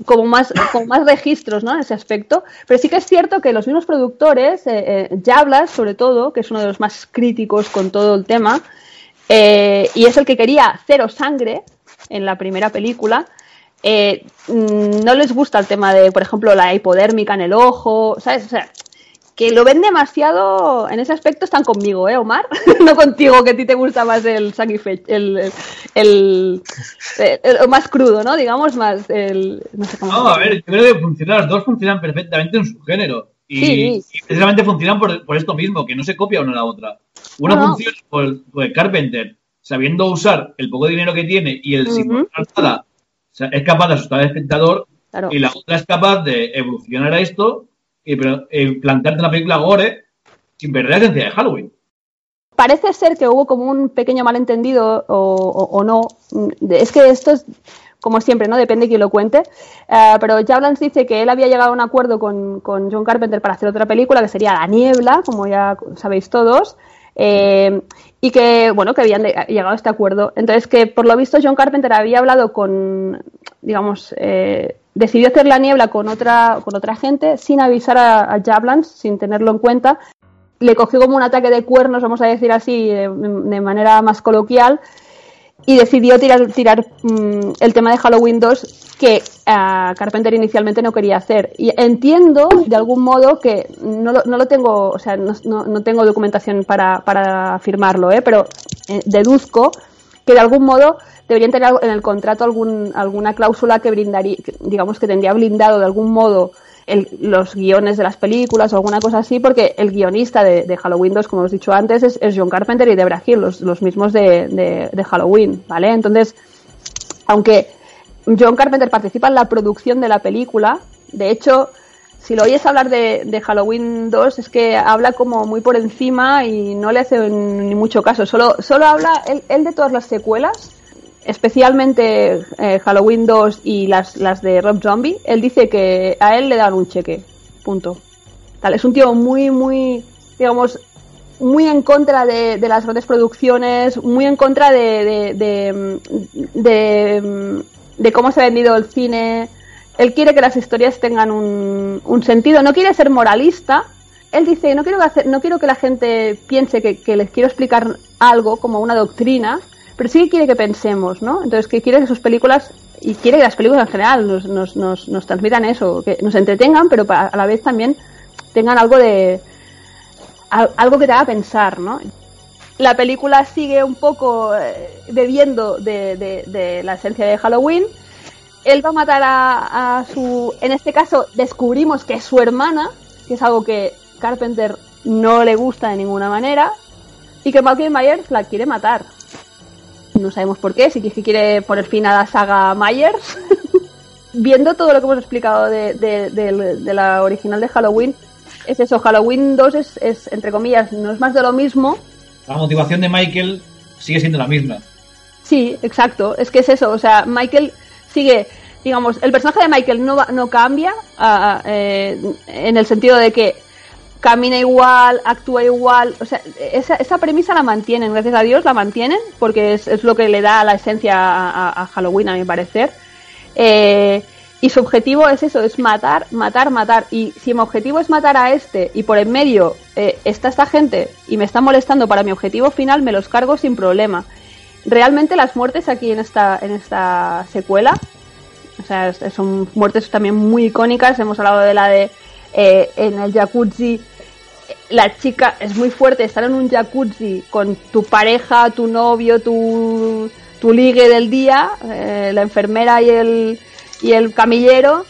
como más, como más registros, ¿no? En ese aspecto. Pero sí que es cierto que los mismos productores, eh, eh, Yablas, sobre todo, que es uno de los más críticos con todo el tema, eh, y es el que quería cero sangre en la primera película, eh, mm, no les gusta el tema de, por ejemplo, la hipodérmica en el ojo, ¿sabes? O sea, que lo ven demasiado, en ese aspecto están conmigo, ¿eh, Omar? no contigo, que a ti te gusta más el sacrificio, el, el, el- el- el más crudo, ¿no? Digamos, más el... No sé cómo No, se a ver, yo creo que funcionan, las dos funcionan perfectamente en su género. Y, Sí. y precisamente funcionan por, por esto mismo, que no se copia una a la otra. Una No, no. funciona por, por Carpenter, sabiendo usar el poco dinero que tiene y el sin Ujú. mostrar nada, o sea, es capaz de asustar al espectador, Claro. y la otra es capaz de evolucionar a esto y pero, eh, plantarte una película gore sin perder la esencia de Halloween. Parece ser que hubo como un pequeño malentendido o, o- o no. Es que esto es, como siempre, ¿no? Depende de quién lo cuente. Eh, pero Jablans dice que él había llegado a un acuerdo con, con John Carpenter para hacer otra película que sería La Niebla, como ya sabéis todos. eh, y que, bueno, que habían llegado a este acuerdo. Entonces, que por lo visto John Carpenter había hablado con, digamos, eh, decidió hacer La Niebla con otra, con otra gente sin avisar a, a Jablans, sin tenerlo en cuenta le cogió como un ataque de cuernos, vamos a decir así, de, de manera más coloquial, y decidió tirar, tirar mm, el tema de Halloween 2 que ah, Carpenter inicialmente no quería hacer. Y entiendo, de algún modo, que no lo, no lo tengo, o sea, no, no- tengo documentación para, para afirmarlo, ¿eh? pero eh, deduzco que de algún modo deberían tener en el contrato algún, alguna cláusula que brindaría, digamos que tendría blindado de algún modo los guiones de las películas o alguna cosa así, porque el guionista de, Halloween 2, como os he dicho antes, es, John Carpenter y Debra Hill, los, los mismos de- de Halloween, ¿vale? Entonces, aunque John Carpenter participa en la producción de la película, de hecho, si lo oyes hablar de, Halloween 2, es que habla como muy por encima y no le hace ni mucho caso. Solo, solo habla él, él de todas las secuelas, especialmente eh, Halloween 2 y las, las de Rob Zombie. Él dice que a él le dan un cheque. Punto. Tal, es un tío muy, muy, digamos, muy en contra de, de las grandes producciones, muy en contra de, de- de cómo se ha vendido el cine. Él quiere que las historias tengan un, sentido, no quiere ser moralista. Él dice, no quiero, hacer, no quiero que la gente piense que, les quiero explicar algo como una doctrina, pero sí quiere que pensemos, ¿no? Entonces, que quiere que sus películas, y quiere que las películas en general nos, nos, nos, nos transmitan eso, que nos entretengan, pero a la vez también tengan algo de, al- algo que te haga pensar, ¿no? La película sigue un poco eh, bebiendo de, de- de la esencia de Halloween. Él va a matar a, a su. En este caso, descubrimos que es su hermana, que es algo que Carpenter no le gusta de ninguna manera, y que Michael Myers la quiere matar. No sabemos por qué, si es que quiere poner fin a la saga Myers. Viendo todo lo que hemos explicado de, de- de- de la original de Halloween, es eso, Halloween 2 es, es, entre comillas, no es más de lo mismo. La motivación de Michael sigue siendo la misma. Sí, exacto, es que es eso, o sea, Michael sigue, digamos, el personaje de Michael no, no cambia ah, eh, en el sentido de que camina igual, actúa igual, o sea, esa, esa premisa la mantienen, gracias a Dios la mantienen, porque es, es lo que le da la esencia a, a- a Halloween, a mi parecer. Eh, y su objetivo es eso, es matar, matar, matar. Y si mi objetivo es matar a este y por en medio eh, está esta gente y me está molestando para mi objetivo final, me los cargo sin problema. Realmente las muertes aquí en esta, en esta secuela, o sea, son muertes también muy icónicas. Hemos hablado de la de eh, en el jacuzzi. La chica es muy fuerte estar en un jacuzzi con tu pareja, tu novio, tu, tu ligue del día, eh, la enfermera y el, y el camillero,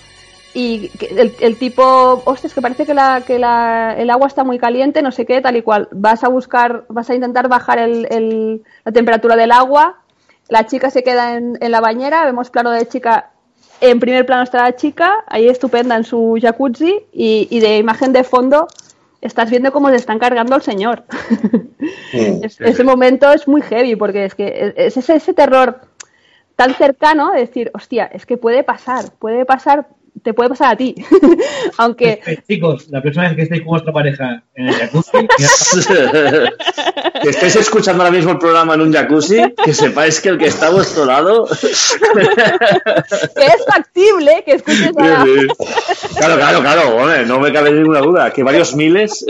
y el, el tipo, ostras, que parece que, la, que la- el agua está muy caliente, no sé qué, tal y cual. Vas a buscar, vas a intentar bajar el- el- la temperatura del agua. La chica se queda en, en la bañera, vemos plano de chica. En primer plano está la chica, ahí estupenda en su jacuzzi, y, y de imagen de fondo estás viendo cómo se están cargando al señor. Es- ese momento es muy heavy porque es que es ese, ese terror tan cercano de decir, hostia, es que puede pasar, puede pasar, te puede pasar a ti. Aunque Eh, Chicos, la próxima vez que estéis con vuestra pareja en el jacuzzi, que estéis escuchando ahora mismo el programa en un jacuzzi, que sepáis que el que está a vuestro lado. que es factible que escuches a... Claro, claro, claro, hombre, no me cabe ninguna duda, que varios miles.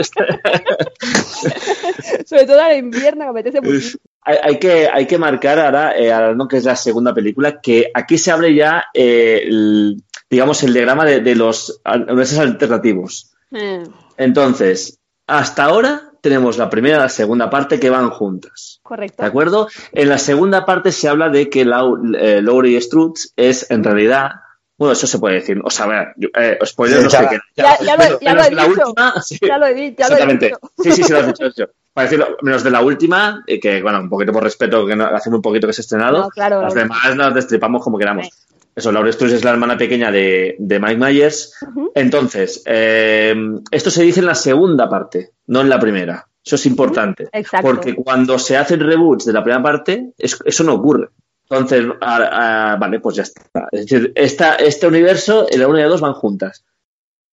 sobre todo en invierno que apetece muchísimo. Hay, hay que, hay que marcar ahora, eh, ahora no que es la segunda película, que aquí se abre ya, eh, el- digamos, el diagrama de, de los universos alternativos. Eh, Entonces, hasta ahora tenemos la primera y la segunda parte que van juntas. correcto. ¿De acuerdo? En la segunda parte se habla de que Lau- eh, Laurie Strutz es en realidad. Bueno, eso se puede decir. O sea, a ver, yo- eh, spoiler, Sí, no ya sé la- qué. Ya, ya lo, ya lo he la dicho. última, sí. Ya lo he dicho. Ya lo he Exactamente. dicho. Sí, sí, sí, lo has dicho. dicho. Para decirlo, menos de la última, eh, que bueno, un poquito por respeto, que no- hace muy poquito que se ha estrenado. No, claro, las la demás las destripamos como queramos. Eso, Laura Struz es la hermana pequeña de, de Mike Myers. Entonces, eh, esto se dice en la segunda parte, no en la primera. Eso es importante. Exacto. Porque cuando se hacen reboots de la primera parte, es- eso no ocurre. Entonces, vale, pues ya está. Es decir, esta, este universo, la 1 y la 2 van juntas.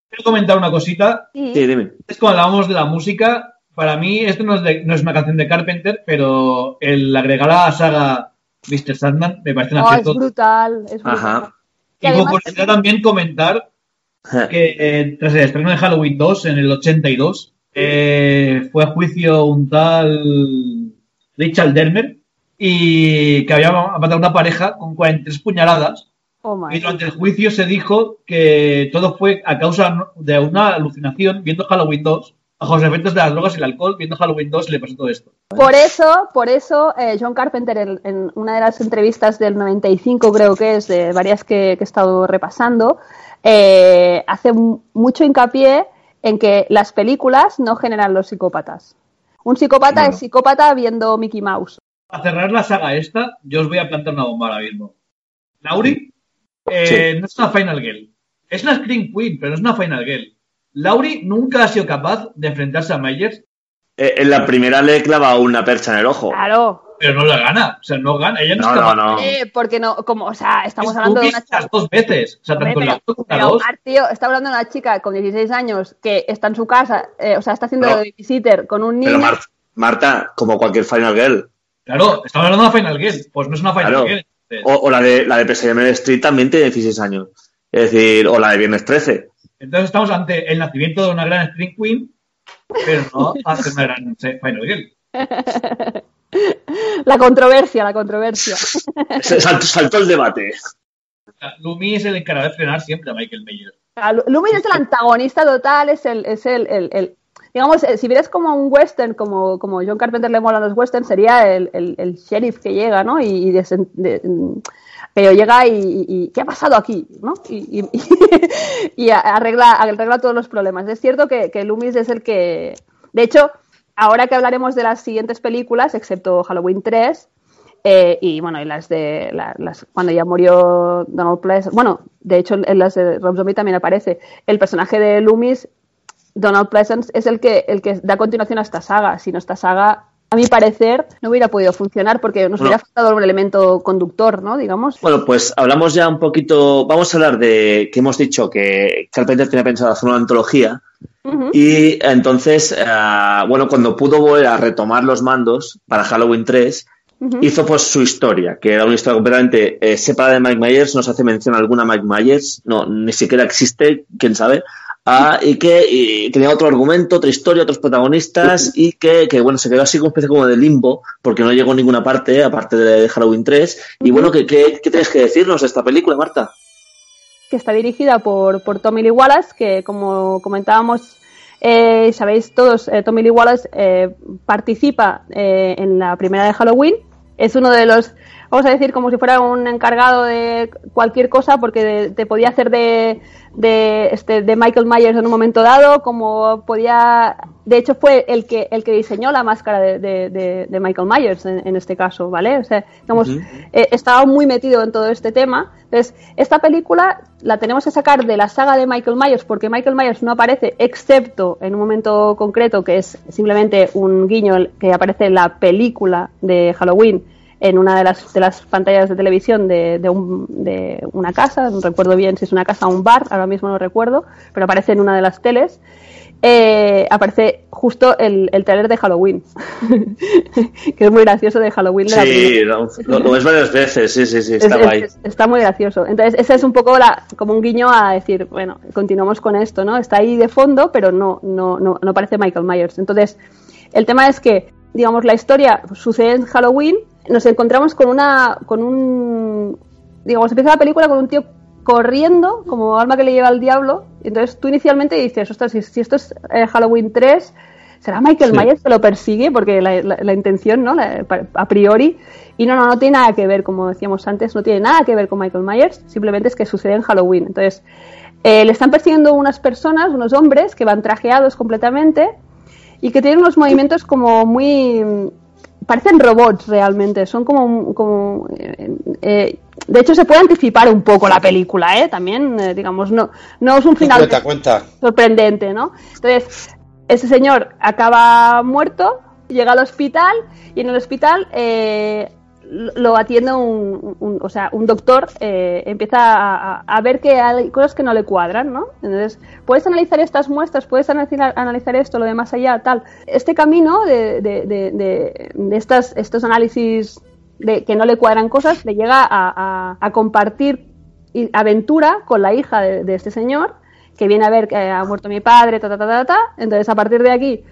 quiero comentar una cosita. Sí. Sí, dime. Es cuando hablábamos de la música, para mí esto no es, de- no es una canción de Carpenter, pero el agregar a la saga Mr. Sandman me parece un Oh, es acierto. brutal. Es brutal. Ajá. Y Y también comentar que eh, tras el estreno de Halloween 2 en el 82, eh, fue a juicio un tal Richard Dermer y que había matado a una pareja con 43 puñaladas Oh, y durante el juicio se dijo que todo fue a causa de una alucinación viendo Halloween 2 bajo los efectos de las drogas y el alcohol viendo Halloween 2 le pasó todo esto. Por eso, por eso, eh, John Carpenter, en, en una de las entrevistas del 95, creo que es, de varias que, que he estado repasando, eh, hace mu- mucho hincapié en que las películas no generan los psicópatas. Un psicópata Bueno. es psicópata viendo Mickey Mouse. Para cerrar la saga esta, yo os voy a plantar una bomba ahora mismo. Lauri eh, no es una Final Girl. Es una Scream Queen, pero no es una Final Girl. Lauri nunca ha sido capaz de enfrentarse a Myers, Eh, en la primera le clava una percha en el ojo. Claro. pero no la gana. O sea, no gana. Ella no, No, es no, capaz. no. Eh, porque no, como, o sea, estamos Es hablando de una chica. dos veces. O sea, tanto la 1 como la pero, 2. Omar, tío, está hablando de una chica con 16 años que está en su casa, eh, o sea, está haciendo de babysitter con un niño. Pero Mar- Marta, como cualquier Final Girl. Claro, estamos hablando de una Final Girl. Pues no es una Final Claro. Girl. O, o la de la de Elm Street también tiene 16 años. Es decir, o la de Viernes 13. Entonces estamos ante el nacimiento de una gran Scream Queen, pero no hace una gran Final Girl. La controversia, la controversia. Se Saltó, saltó el debate. Lumi es el encargado de frenar siempre a Michael Myers. Ah, Lu- Loomis es el antagonista total, es el, es el, el- el- digamos, eh, si vieras como un western, como, como John Carpenter le molan los westerns, sería el, el- el sheriff que llega, ¿no? Y, y desen- de- pero llega y, ¿qué ha pasado aquí? ¿no? Y, y- y arregla, arregla todos los problemas. Es cierto que, que Loomis es el que, de hecho, ahora que hablaremos de las siguientes películas, excepto Halloween 3, eh, y bueno, y las de cuando ya murió Donald Pleasant, bueno, de hecho en las de Rob Zombie también aparece. El personaje de Loomis, Donald Pleasant, es el que, el que da continuación a esta saga. Si no, esta saga, a mi parecer, no hubiera podido funcionar porque nos Bueno. hubiera faltado un elemento conductor, ¿no? Digamos. Bueno, pues hablamos ya un poquito. Vamos a hablar de que hemos dicho que Carpenter tenía pensado hacer una antología. Y entonces, eh, bueno, cuando pudo volver a retomar los mandos para Halloween 3, Ujú. hizo pues su historia, que era una historia completamente eh, separada de Mike Myers, no se hace mención alguna a Mike Myers, no, ni siquiera existe, quién sabe, ah, y que y tenía otro argumento, otra historia, otros protagonistas, y que, que, bueno, se quedó así como especie como de limbo, porque no llegó a ninguna parte, aparte de Halloween 3, y bueno, ¿qué, qué, qué tienes que decirnos de esta película, Marta? que está dirigida por, por Tommy Lee Wallace, que como comentábamos, eh, sabéis todos, eh, Tommy Lee Wallace eh, participa eh, en la primera de Halloween, es uno de los vamos a decir, como si fuera un encargado de cualquier cosa, porque de- te podía hacer de, de, este, de Michael Myers en un momento dado, como podía, de hecho fue el que, el que diseñó la máscara de, de- Michael Myers en, en este caso, ¿vale? O sea, digamos, eh, estaba muy metido en todo este tema. Entonces, esta película la tenemos que sacar de la saga de Michael Myers, porque Michael Myers no aparece excepto en un momento concreto, que es simplemente un guiño que aparece en la película de Halloween en una de las, de las pantallas de televisión de, de, un- de una casa, no recuerdo bien si es una casa o un bar, ahora mismo no recuerdo, pero aparece en una de las teles. eh, aparece justo el, el trailer de Halloween, que es muy gracioso de Halloween. de la Sí, primera. lo, lo- ves varias veces, sí, sí, sí, está Es- es- guay. es- está muy gracioso. Entonces, ese es un poco la, como un guiño a decir, bueno, continuamos con esto, ¿no? Está ahí de fondo, pero no, no, no, no parece Michael Myers. Entonces, el tema es que, digamos, la historia sucede en Halloween, nos encontramos con una, con un, digamos, empieza la película con un tío corriendo, como alma que le lleva al diablo. Entonces, tú inicialmente dices, ostras, si, si esto es eh, Halloween 3, ¿será Michael Sí. Myers que lo persigue? Porque la, la- la intención, ¿no? La- a priori. Y no, no, no tiene nada que ver, como decíamos antes, no tiene nada que ver con Michael Myers, simplemente es que sucede en Halloween. Entonces, eh, le están persiguiendo unas personas, unos hombres que van trajeados completamente y que tienen unos movimientos como muy parecen robots realmente son como como eh, eh, de hecho se puede anticipar un poco la película eh también eh, digamos no no es un final Cuenta, cuenta. sorprendente, ¿no? Entonces, ese señor acaba muerto, llega al hospital y en el hospital eh, lo atiende un, o sea, un doctor, eh, empieza a, ver que hay cosas que no le cuadran, ¿no? Entonces, puedes analizar estas muestras, puedes analizar, esto, lo de más allá, tal. Este camino de, de, de, de- estas, estos análisis de que no le cuadran cosas, le llega a, a- a compartir aventura con la hija de este señor, que viene a ver que ha muerto mi padre, ta, ta, ta, ta, ta. Entonces, a partir de aquí,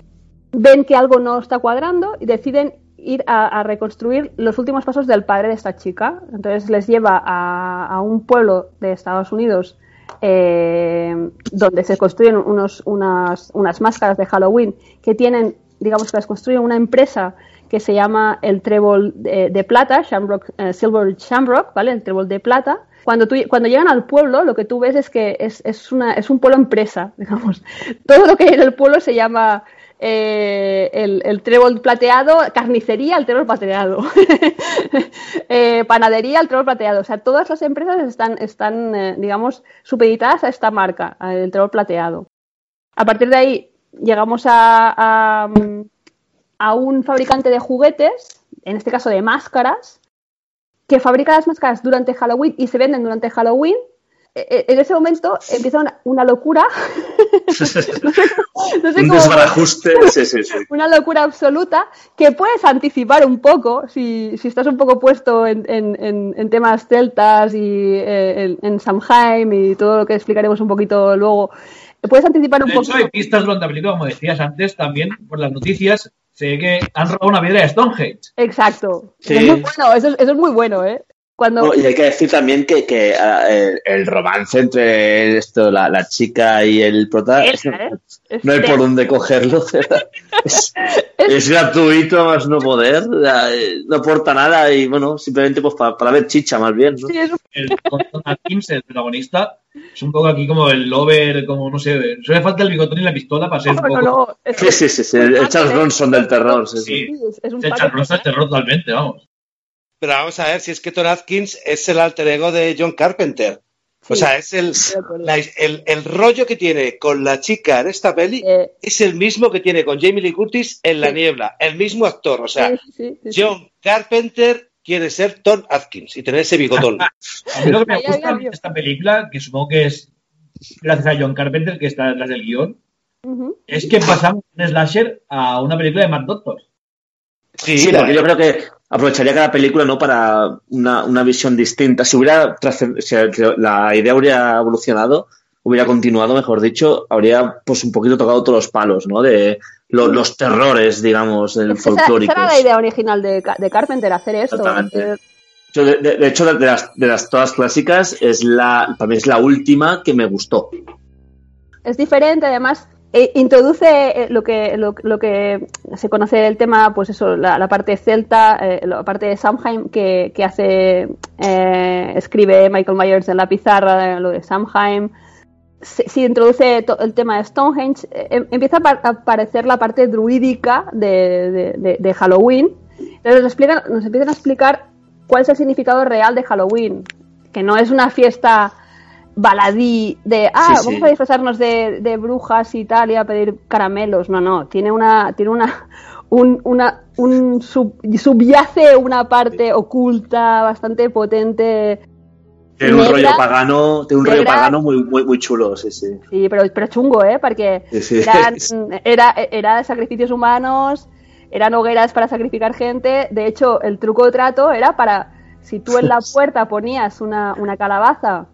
ven que algo no está cuadrando y deciden ir a, a reconstruir los últimos pasos del padre de esta chica. Entonces, les lleva a, a un pueblo de Estados Unidos eh, donde se construyen unos, unas, unas máscaras de Halloween que tienen, digamos que las construye una empresa que se llama el Trébol de, de Plata, Shamrock, eh, Silver Shamrock, ¿vale? El Trébol de Plata. Cuando, tú, cuando llegan al pueblo, lo que tú ves es que es, es, una, es un pueblo empresa, digamos. Todo lo que hay en el pueblo se llama eh, el, trébol plateado, carnicería, el trébol plateado, eh, panadería, el trébol plateado. O sea, todas las empresas están, están eh, digamos, supeditadas a esta marca, el trébol plateado. A partir de ahí llegamos a, a un fabricante de juguetes, en este caso de máscaras, que fabrica las máscaras durante Halloween y se venden durante Halloween. E- e- En ese momento empieza una, una locura. no sé, no sé Un cómo- desbarajuste, sí, sí, sí. una locura absoluta que puedes anticipar un poco si, si estás un poco puesto en, en- en- en temas celtas y eh, en, en Samhain y todo lo que explicaremos un poquito luego. Puedes anticipar un De poco. hecho, hay pistas durante la película, como decías antes, también por las noticias. Sé que han robado una piedra de Stonehenge. Exacto. Sí. Es muy bueno, eso, es- eso es muy bueno, ¿eh? Cuando, y hay que decir también que, que ah, el, el romance entre esto, la, la chica y el prota, Esa, ¿eh? no hay por dónde cogerlo. Es, es gratuito, a más no poder, eh, no aporta nada y bueno, simplemente pues para, para ver chicha más bien. ¿no? Sí, es un- El el protagonista, es un poco aquí como el lover, como no sé, solo le falta el bigotón y la pistola para ser un no, poco. no, no, es- Sí, sí, sí, sí, el, el Charles Bronson del terror. Sí, sí. Es- es un el ¿eh? terror totalmente, vamos. Pero vamos a ver si es que Tom Atkins es el alter ego de John Carpenter. O sea, es el, la- el, el rollo que tiene con la chica en esta peli Eh, es el mismo que tiene con Jamie Lee Curtis en La Sí. Niebla. El mismo actor. O sea, sí, sí, sí, sí. John Carpenter quiere ser Tom Atkins y tener ese bigotón. A mí lo que me gusta de esta película, que supongo que es gracias a John Carpenter, que está detrás del guion, es que pasamos de un slasher a una película de Matt Doctor. Sí, porque yo creo que aprovecharía cada película no para una, una visión distinta. Si hubiera si la idea hubiera evolucionado, hubiera continuado, mejor dicho, habría pues un poquito tocado todos los palos, ¿no? De lo- los terrores, digamos, del Esa, esa era la idea original de, de Carpenter, hacer esto. Totalmente. hacer- Yo, de, de- de hecho, de las, de las todas clásicas, es la, para mí es la última que me gustó. es diferente, además eh, introduce eh, lo que, lo, lo que se conoce del tema, pues eso, la, la parte celta, eh, la parte de Samhain que, que hace, eh, escribe Michael Myers en la pizarra, lo de Samhain. Se, introduce el tema de Stonehenge, eh, em- empieza a, pa- a aparecer la parte druídica de- de Halloween. Entonces nos, explican, nos empiezan a explicar cuál es el significado real de Halloween, que no es una fiesta baladí de ah, Sí, sí. vamos a disfrazarnos de, de brujas y tal y a pedir caramelos. No, no, tiene una, tiene una, un, una, un sub- subyace una parte oculta bastante potente. Tiene un rollo pagano, tiene un rollo pagano muy, muy, muy chulo, sí, sí. Sí, pero, pero chungo, ¿eh? Porque sí. eran, era, era sacrificios humanos, eran hogueras para sacrificar gente. De hecho, el truco de trato era para, si tú en la puerta ponías una, una calabaza,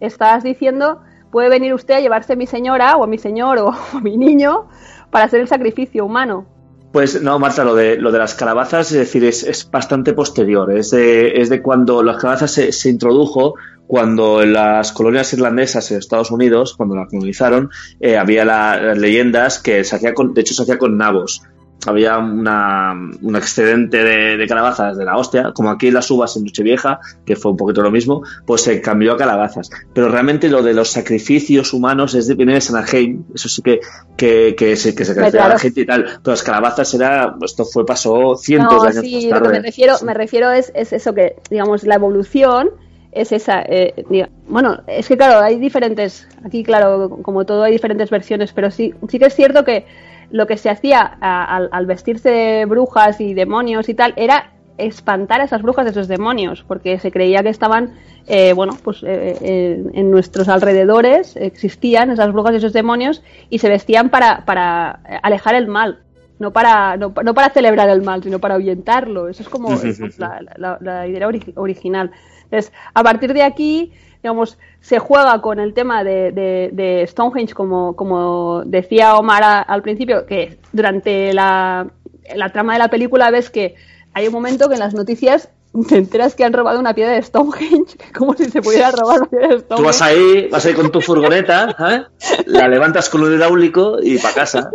estabas diciendo, puede venir usted a llevarse a mi señora o a mi señor o a mi niño para hacer el sacrificio humano. Pues no, Marta, lo de, lo de las calabazas, es decir, es, es bastante posterior. Es de, es de cuando las calabazas se, introdujo, cuando en las colonias irlandesas en Estados Unidos, cuando la colonizaron, eh, había la- las leyendas que se hacía con, de hecho se hacía con nabos. Había una, un excedente de, de calabazas de la hostia, como aquí las uvas en Nochevieja, que fue un poquito lo mismo, pues se cambió a calabazas. Pero realmente lo de los sacrificios humanos es de, viene de Sanarheim, eso sí que, que, que se, que se Claro. caracteriza la gente y tal. Pero las calabazas era, esto fue, pasó cientos No, de años sí, más lo que tarde. me refiero, me refiero es, es eso que, digamos, la evolución es esa. eh, bueno, es que claro, hay diferentes, aquí claro, como todo hay diferentes versiones, pero sí, sí que es cierto que lo que se hacía a- al, al vestirse de brujas y demonios y tal era espantar a esas brujas de esos demonios, porque se creía que estaban, eh, bueno, pues eh, eh, en nuestros alrededores existían esas brujas y esos demonios y se vestían para, para alejar el mal no para no, no para celebrar el mal, sino para ahuyentarlo. Eso es como es la, la- la idea ori- original. Entonces, a partir de aquí, digamos, se juega con el tema de, de- de Stonehenge, como, como decía Omar al principio, que durante la, la trama de la película ves que hay un momento que en las noticias te enteras que han robado una piedra de Stonehenge, como si se pudiera robar una piedra de Tú vas Stonehenge. ahí, vas ahí con tu furgoneta, ¿eh? la levantas con un hidráulico y para casa.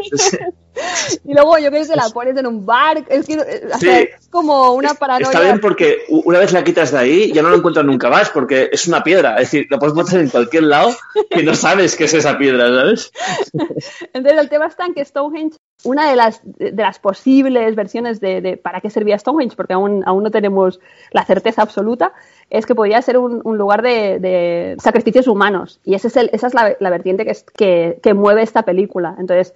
Y luego yo creo que la pones en un bar, es que eh, Sí. es como una paranoia. Está bien porque una vez la quitas de ahí ya no lo encuentras nunca más porque es una piedra. Es decir, la puedes botar en cualquier lado que no sabes qué es esa piedra, ¿sabes? Entonces el tema está en que Stonehenge, una de las, de posibles versiones de, para qué servía Stonehenge, porque aún, aún no tenemos la certeza absoluta, es que podría ser un, lugar de, sacrificios humanos. Y ese es el, esa es la, vertiente que, que, mueve esta película. Entonces,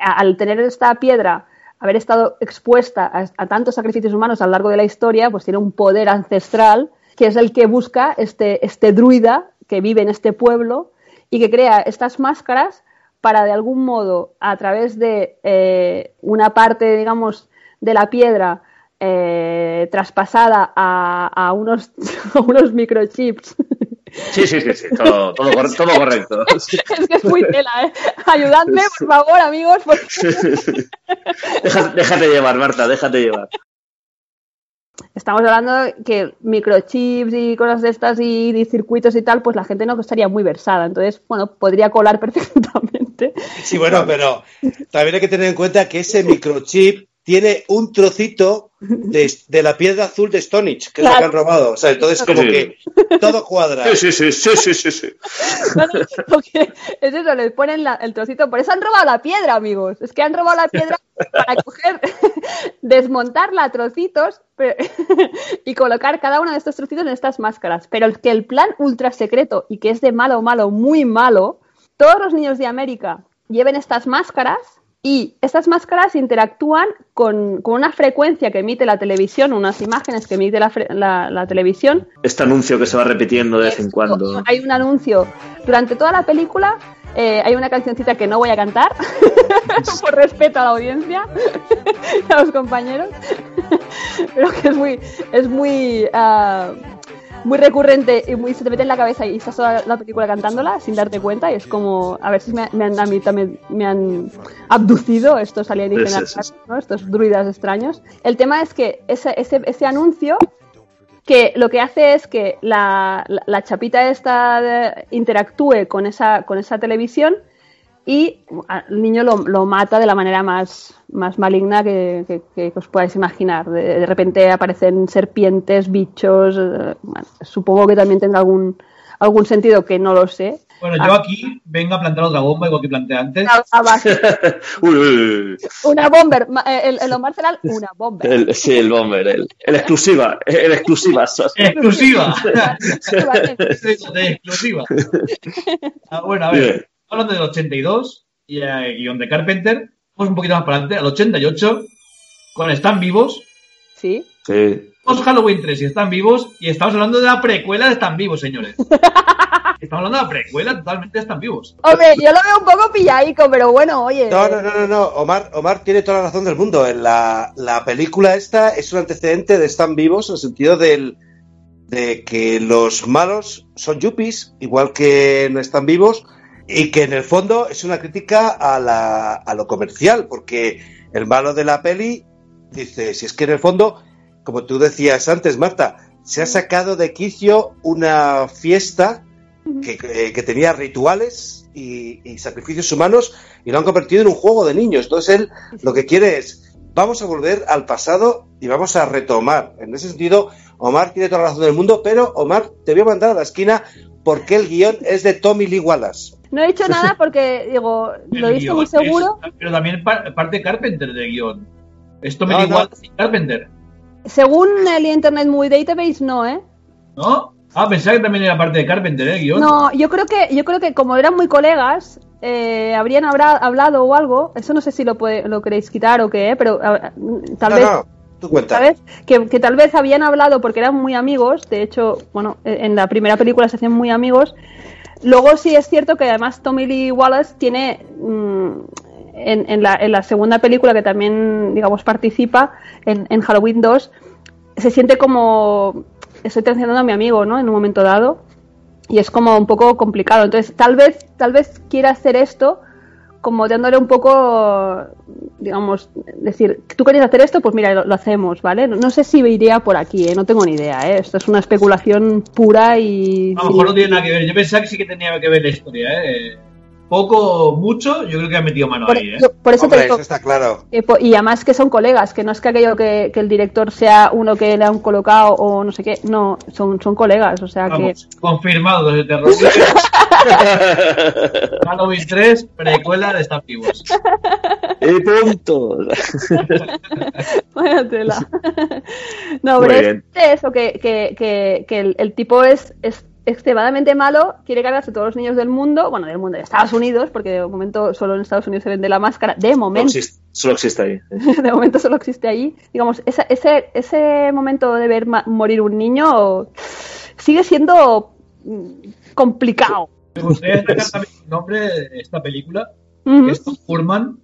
al tener esta piedra, haber estado expuesta a, a tantos sacrificios humanos a lo largo de la historia, pues tiene un poder ancestral que es el que busca este, este druida que vive en este pueblo y que crea estas máscaras para de algún modo, a través de eh, una parte, digamos, de la piedra eh, traspasada a, a unos, a unos microchips. Sí, sí, sí, sí, todo, todo, todo correcto. es que es muy tela, ¿eh? Ayudadme, por favor, amigos, porque Déjate, déjate llevar, Marta, déjate llevar. Estamos hablando que microchips y cosas de estas y circuitos y tal, pues la gente no estaría muy versada. Entonces, bueno, podría colar perfectamente. Sí, bueno, pero también hay que tener en cuenta que ese microchip tiene un trocito de, de la piedra azul de Stonehenge, que es lo Claro. que han robado. O sea, entonces como Sí. que todo cuadra. Sí, sí, sí, sí, sí, sí, sí. No, no, porque es eso, les ponen la- el trocito. Por eso han robado la piedra, amigos. Es que han robado la piedra para coger, desmontarla a trocitos pero- y colocar cada uno de estos trocitos en estas máscaras. Pero que el plan ultra secreto y que es de malo, malo, muy malo, todos los niños de América lleven estas máscaras y estas máscaras interactúan con, con una frecuencia que emite la televisión, unas imágenes que emite la, la- la televisión, Este anuncio que se va repitiendo de vez en cuando. Hay un anuncio. Durante toda la película eh, hay una cancioncita que no voy a cantar, por respeto a la audiencia y a los compañeros, pero que es muy, es muy, ah, muy recurrente y muy, se te mete en la cabeza y estás toda la película cantándola sin darte cuenta y es como, a ver si me, me han, a mí también me han abducido estos alienígenas, Sí, sí, sí. ¿no? estos druidas extraños. El tema es que ese, ese, ese anuncio que lo que hace es que la, la- la chapita esta de- interactúe con esa, con esa televisión y al niño lo, lo mata de la manera más, más maligna que, que- que os podáis imaginar. De, de repente aparecen serpientes, bichos, eh, bueno, supongo que también tendrá algún, algún sentido que no lo sé. Bueno, yo aquí vengo a plantar otra bomba, igual que planteé antes. Uy, uy, uy. una bomber, eh, el, el Omar será una bomber. El- sí, el bomber, el, el exclusiva, el exclusiva. ¡Exclusiva! Ah, bueno, a ver, hablando del 82 y eh, guion de Carpenter, vamos un poquito más para adelante, al 88, con Están Vivos. Sí. Sí. Halloween 3 y Están Vivos, y estamos hablando de la precuela de Están Vivos, señores. Estamos hablando de la precuela totalmente de Están Vivos. Hombre, yo lo veo un poco pillaico, pero bueno, oye. No, no, no, no, no. Omar, Omar tiene toda la razón del mundo. En la, la película esta es un antecedente de Están vivos en el sentido del, de que los malos son yuppies, igual que no están vivos, y que en el fondo es una crítica a, la, a lo comercial, porque el malo de la peli dice, si es que en el fondo, como tú decías antes, Marta, se ha sacado de quicio una fiesta que, que- que tenía rituales y, y sacrificios humanos y lo han convertido en un juego de niños. Entonces él lo que quiere es, vamos a volver al pasado y vamos a retomar. En ese sentido, Omar tiene toda la razón del mundo, pero Omar, te voy a mandar a la esquina porque el guion es de Tommy Lee Wallace. No he dicho nada porque, digo, lo he El visto guion muy seguro. es- pero también pa- parte Carpenter de guion. Esto me No, da no. igual sin Carpenter, Según el Internet Movie Database, no, ¿eh? ¿no? Ah, pensaba que también era parte de Carpenter, ¿eh? Guión. No, yo creo que, yo creo que como eran muy colegas, eh, habrían habra- hablado o algo. Eso no sé si lo, puede- lo queréis quitar o qué, ¿eh? pero ah, tal no, vez. no, tú cuenta. ¿Sabes? Que, que tal vez habían hablado porque eran muy amigos. De hecho, bueno, eh, en la primera película se hacían muy amigos. Luego sí es cierto que además Tommy Lee Wallace tiene mm, en, en la, en la segunda película que también, digamos, participa en, en Halloween 2, se siente como estoy traicionando a mi amigo, ¿no? En un momento dado. Y es como un poco complicado. Entonces, tal vez, tal vez quiera hacer esto como dándole un poco, digamos, decir, tú querías hacer esto, pues mira, lo, lo hacemos, ¿vale? No, no sé si iría por aquí, ¿eh? no tengo ni idea, ¿eh? Esto es una especulación pura y... A lo mejor no tiene nada que ver. Yo pensaba que sí que tenía que ver la historia, ¿eh? Poco, mucho, yo creo que ha metido mano por, ahí, ¿eh? yo- por eso Hombre, te digo, eso está claro. que po- y además que son colegas, que no es que aquello que, que el director sea uno que le han colocado o no sé qué, no, son, son colegas, o sea que... Vamos, confirmado desde terror. Halloween 3, precuela de Están Vivos. Y punto. Vaya tela. no, Muy pero bien. es eso, que, que, que, que el, el tipo es, es extremadamente malo, quiere cargarse a todos los niños del mundo, bueno, del mundo de Estados Unidos, porque de momento solo en Estados Unidos se vende la máscara, de Solo momento, existe, solo existe ahí. de momento solo existe ahí. Digamos, esa- ese, ese momento de ver morir un niño sigue siendo mm, complicado. Me gustaría destacar también el nombre de esta película, que es Tom Burman,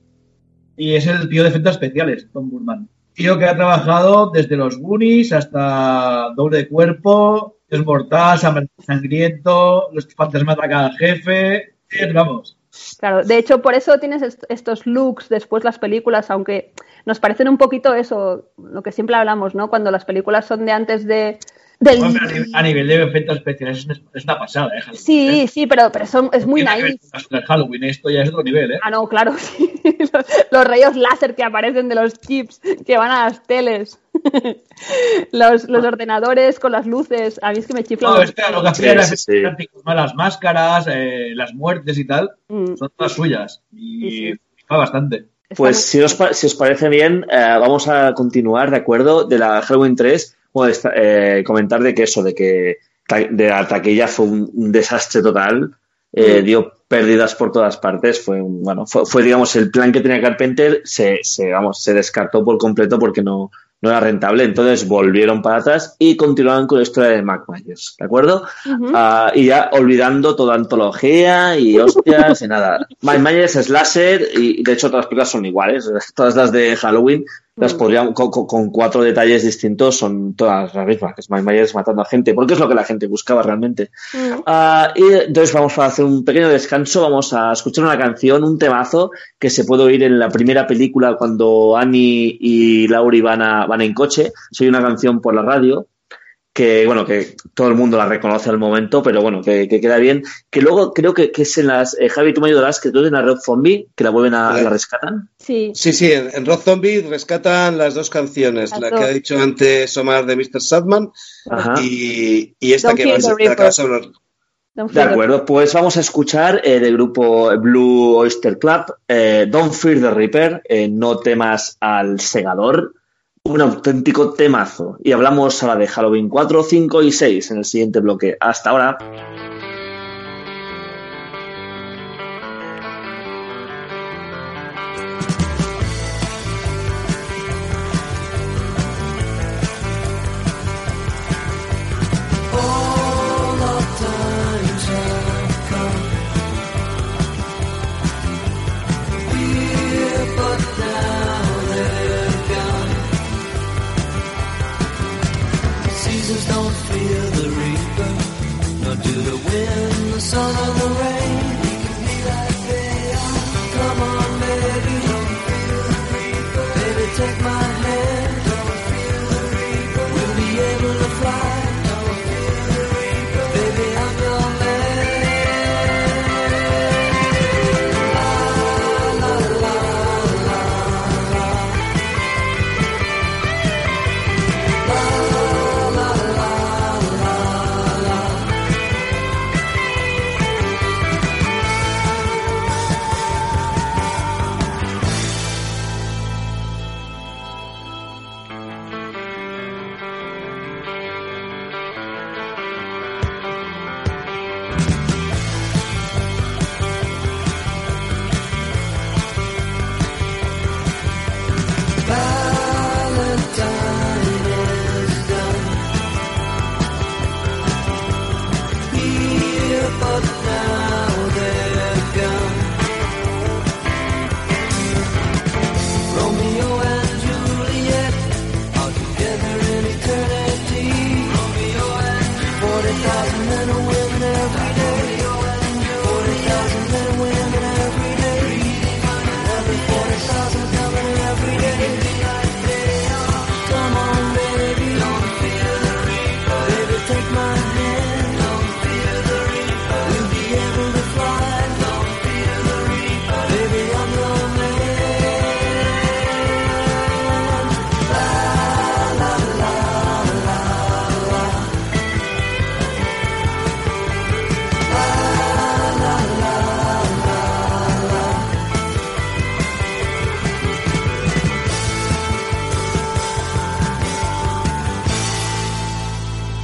y es el tío de efectos especiales, Tom Burman. Tío que ha trabajado desde los Goonies hasta Doble de Cuerpo, Es Mortal, Sangriento, Los Fantasmas atacan al jefe, eh, vamos. Claro, de hecho, por eso tienes est- estos looks después las películas, aunque nos parecen un poquito eso, lo que siempre hablamos, ¿no? Cuando las películas son de antes de del Bueno, a, nivel, a nivel de efectos especiales es una, pasada, ¿eh? Halloween, Sí, ¿eh? sí, pero, pero son, es muy las- Halloween, esto ya es otro nivel, ¿eh? Ah, no, claro, sí. Los, los rayos láser que aparecen de los chips que van a las teles. los, los ordenadores con las luces. A mí es que me chiflan. No, los- es que lo que Sí, hacía era sí, sí. las máscaras, eh, las muertes y tal, Mm, son todas suyas. Y sí. flipa bastante. Pues si os, si os parece bien, eh, vamos a continuar, ¿de acuerdo? De la Halloween 3, bueno, esta- eh, comentar de que eso, de que de la taquilla fue un, un desastre total, eh, Mm. dio pérdidas por todas partes, fue, un- bueno, fue, fue, digamos, el plan que tenía Carpenter se, se, vamos, se descartó por completo porque no, no era rentable, entonces volvieron para atrás y continuaron con la historia de Mac Myers, ¿de acuerdo? Ah, y ya olvidando toda antología y hostias y nada. Mike Myers es láser y de hecho todas las películas son iguales. Todas las de Halloween las Mm. podríamos, con, cuatro detalles distintos son todas las mismas, que es Mike Myers matando a gente, porque es lo que la gente buscaba realmente. Mm. Ah, y entonces vamos a hacer un pequeño descanso, vamos a escuchar una canción, un temazo que se puede oír en la primera película cuando Annie y Laurie van, a, van en coche. Soy una canción por la radio. Que bueno, que todo el mundo la reconoce al momento, pero bueno, que, que queda bien. Que luego creo que, que es en las, eh, Javi, tú me ayudarás, que tú en la Red Zombie, que la vuelven a, la rescatan. Sí. Sí, sí, en, en Rock Zombie rescatan las dos canciones, Las la dos. que ha dicho antes Omar de Mr. Sadman y, y esta Don't que va a Don't De acuerdo, pues vamos a escuchar eh, del grupo Blue Oyster Club, eh, Don't Fear the Reaper, eh, No temas al segador, un auténtico temazo. Y hablamos ahora de Halloween 4, 5 y 6 en el siguiente bloque. Hasta ahora.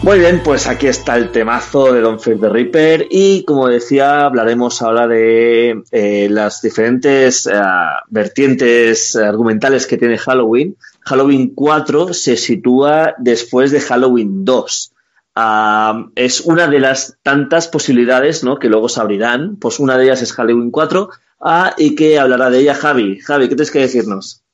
Muy bien, pues aquí está el temazo de Don't Fear the Reaper y como decía, hablaremos ahora de eh, las diferentes eh, vertientes argumentales que tiene Halloween. Halloween 4 se sitúa después de Halloween 2. Ah, es una de las tantas posibilidades ¿no? que luego se abrirán. Pues una de ellas es Halloween 4 ah, y que hablará de ella Javi. Javi, ¿qué tienes que decirnos?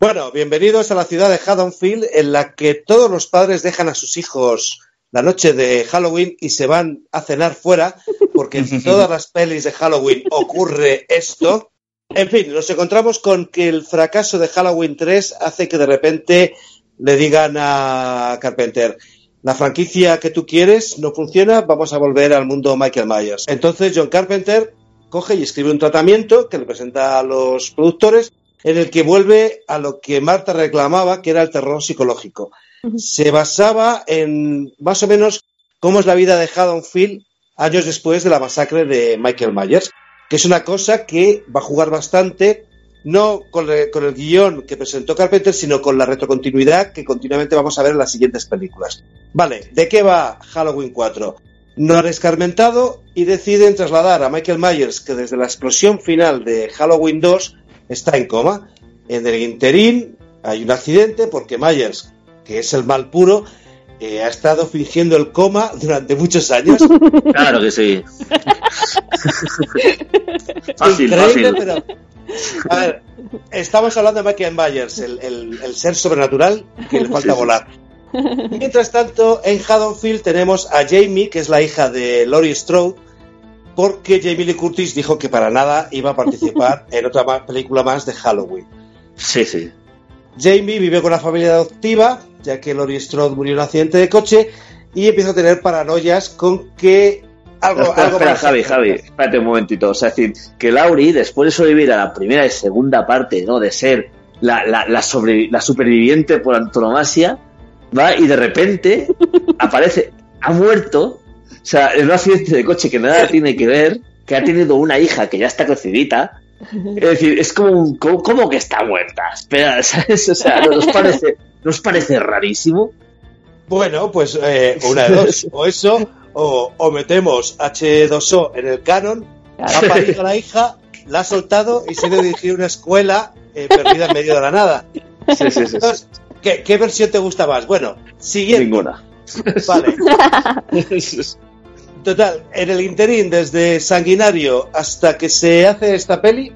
Bueno, bienvenidos a la ciudad de Haddonfield, en la que todos los padres dejan a sus hijos la noche de Halloween y se van a cenar fuera, porque en todas las pelis de Halloween ocurre esto. En fin, nos encontramos con que el fracaso de Halloween 3 hace que de repente le digan a Carpenter, la franquicia que tú quieres no funciona, vamos a volver al mundo Michael Myers. Entonces John Carpenter coge y escribe un tratamiento que le presenta a los productores en el que vuelve a lo que Marta reclamaba, que era el terror psicológico. Se basaba en más o menos cómo es la vida de Haddonfield años después de la masacre de Michael Myers, que es una cosa que va a jugar bastante, no con el, con el guion que presentó Carpenter, sino con la retrocontinuidad que continuamente vamos a ver en las siguientes películas. Vale, ¿de qué va Halloween 4? No han escarmentado y deciden trasladar a Michael Myers, que desde la explosión final de Halloween 2 está en coma. En el interín hay un accidente porque Myers, que es el mal puro, eh, ha estado fingiendo el coma durante muchos años. Claro que sí. fácil, fácil. pero. A ver, estamos hablando de Michael Myers, el, el- el ser sobrenatural que le falta Sí, sí. volar. Mientras tanto, en Haddonfield tenemos a Jamie, que es la hija de Laurie Strode, porque Jamie Lee Curtis dijo que para nada iba a participar en otra película más de Halloween. Sí, sí. Jamie vive con una familia adoptiva ya que Laurie Strode murió en un accidente de coche y empieza a tener paranoias con que algo, espera, algo espera, más- Javi, Javi, espérate un momentito. O sea, es decir, que Lauri, después de sobrevivir a la primera y segunda parte, ¿no? De ser la, la, la, sobre- la superviviente por antonomasia, va y de repente aparece, ha muerto, o sea, en un accidente de coche que nada tiene que ver, que ha tenido una hija que ya está crecidita. Es decir, es como, un, que está muerta. Espera, ¿sabes? O sea, ¿nos parece, ¿nos parece rarísimo? Bueno, pues eh, una de dos. O eso, o, o metemos H2O en el canon, ha parido a la hija, la ha soltado y se ha ido a una escuela eh, perdida en medio de la nada. Sí, sí, sí. sí. Entonces, ¿qué, qué versión te gusta más? Bueno, siguiente. Ninguna. Vale. Total, en el interín, desde Sanguinario hasta que se hace esta peli,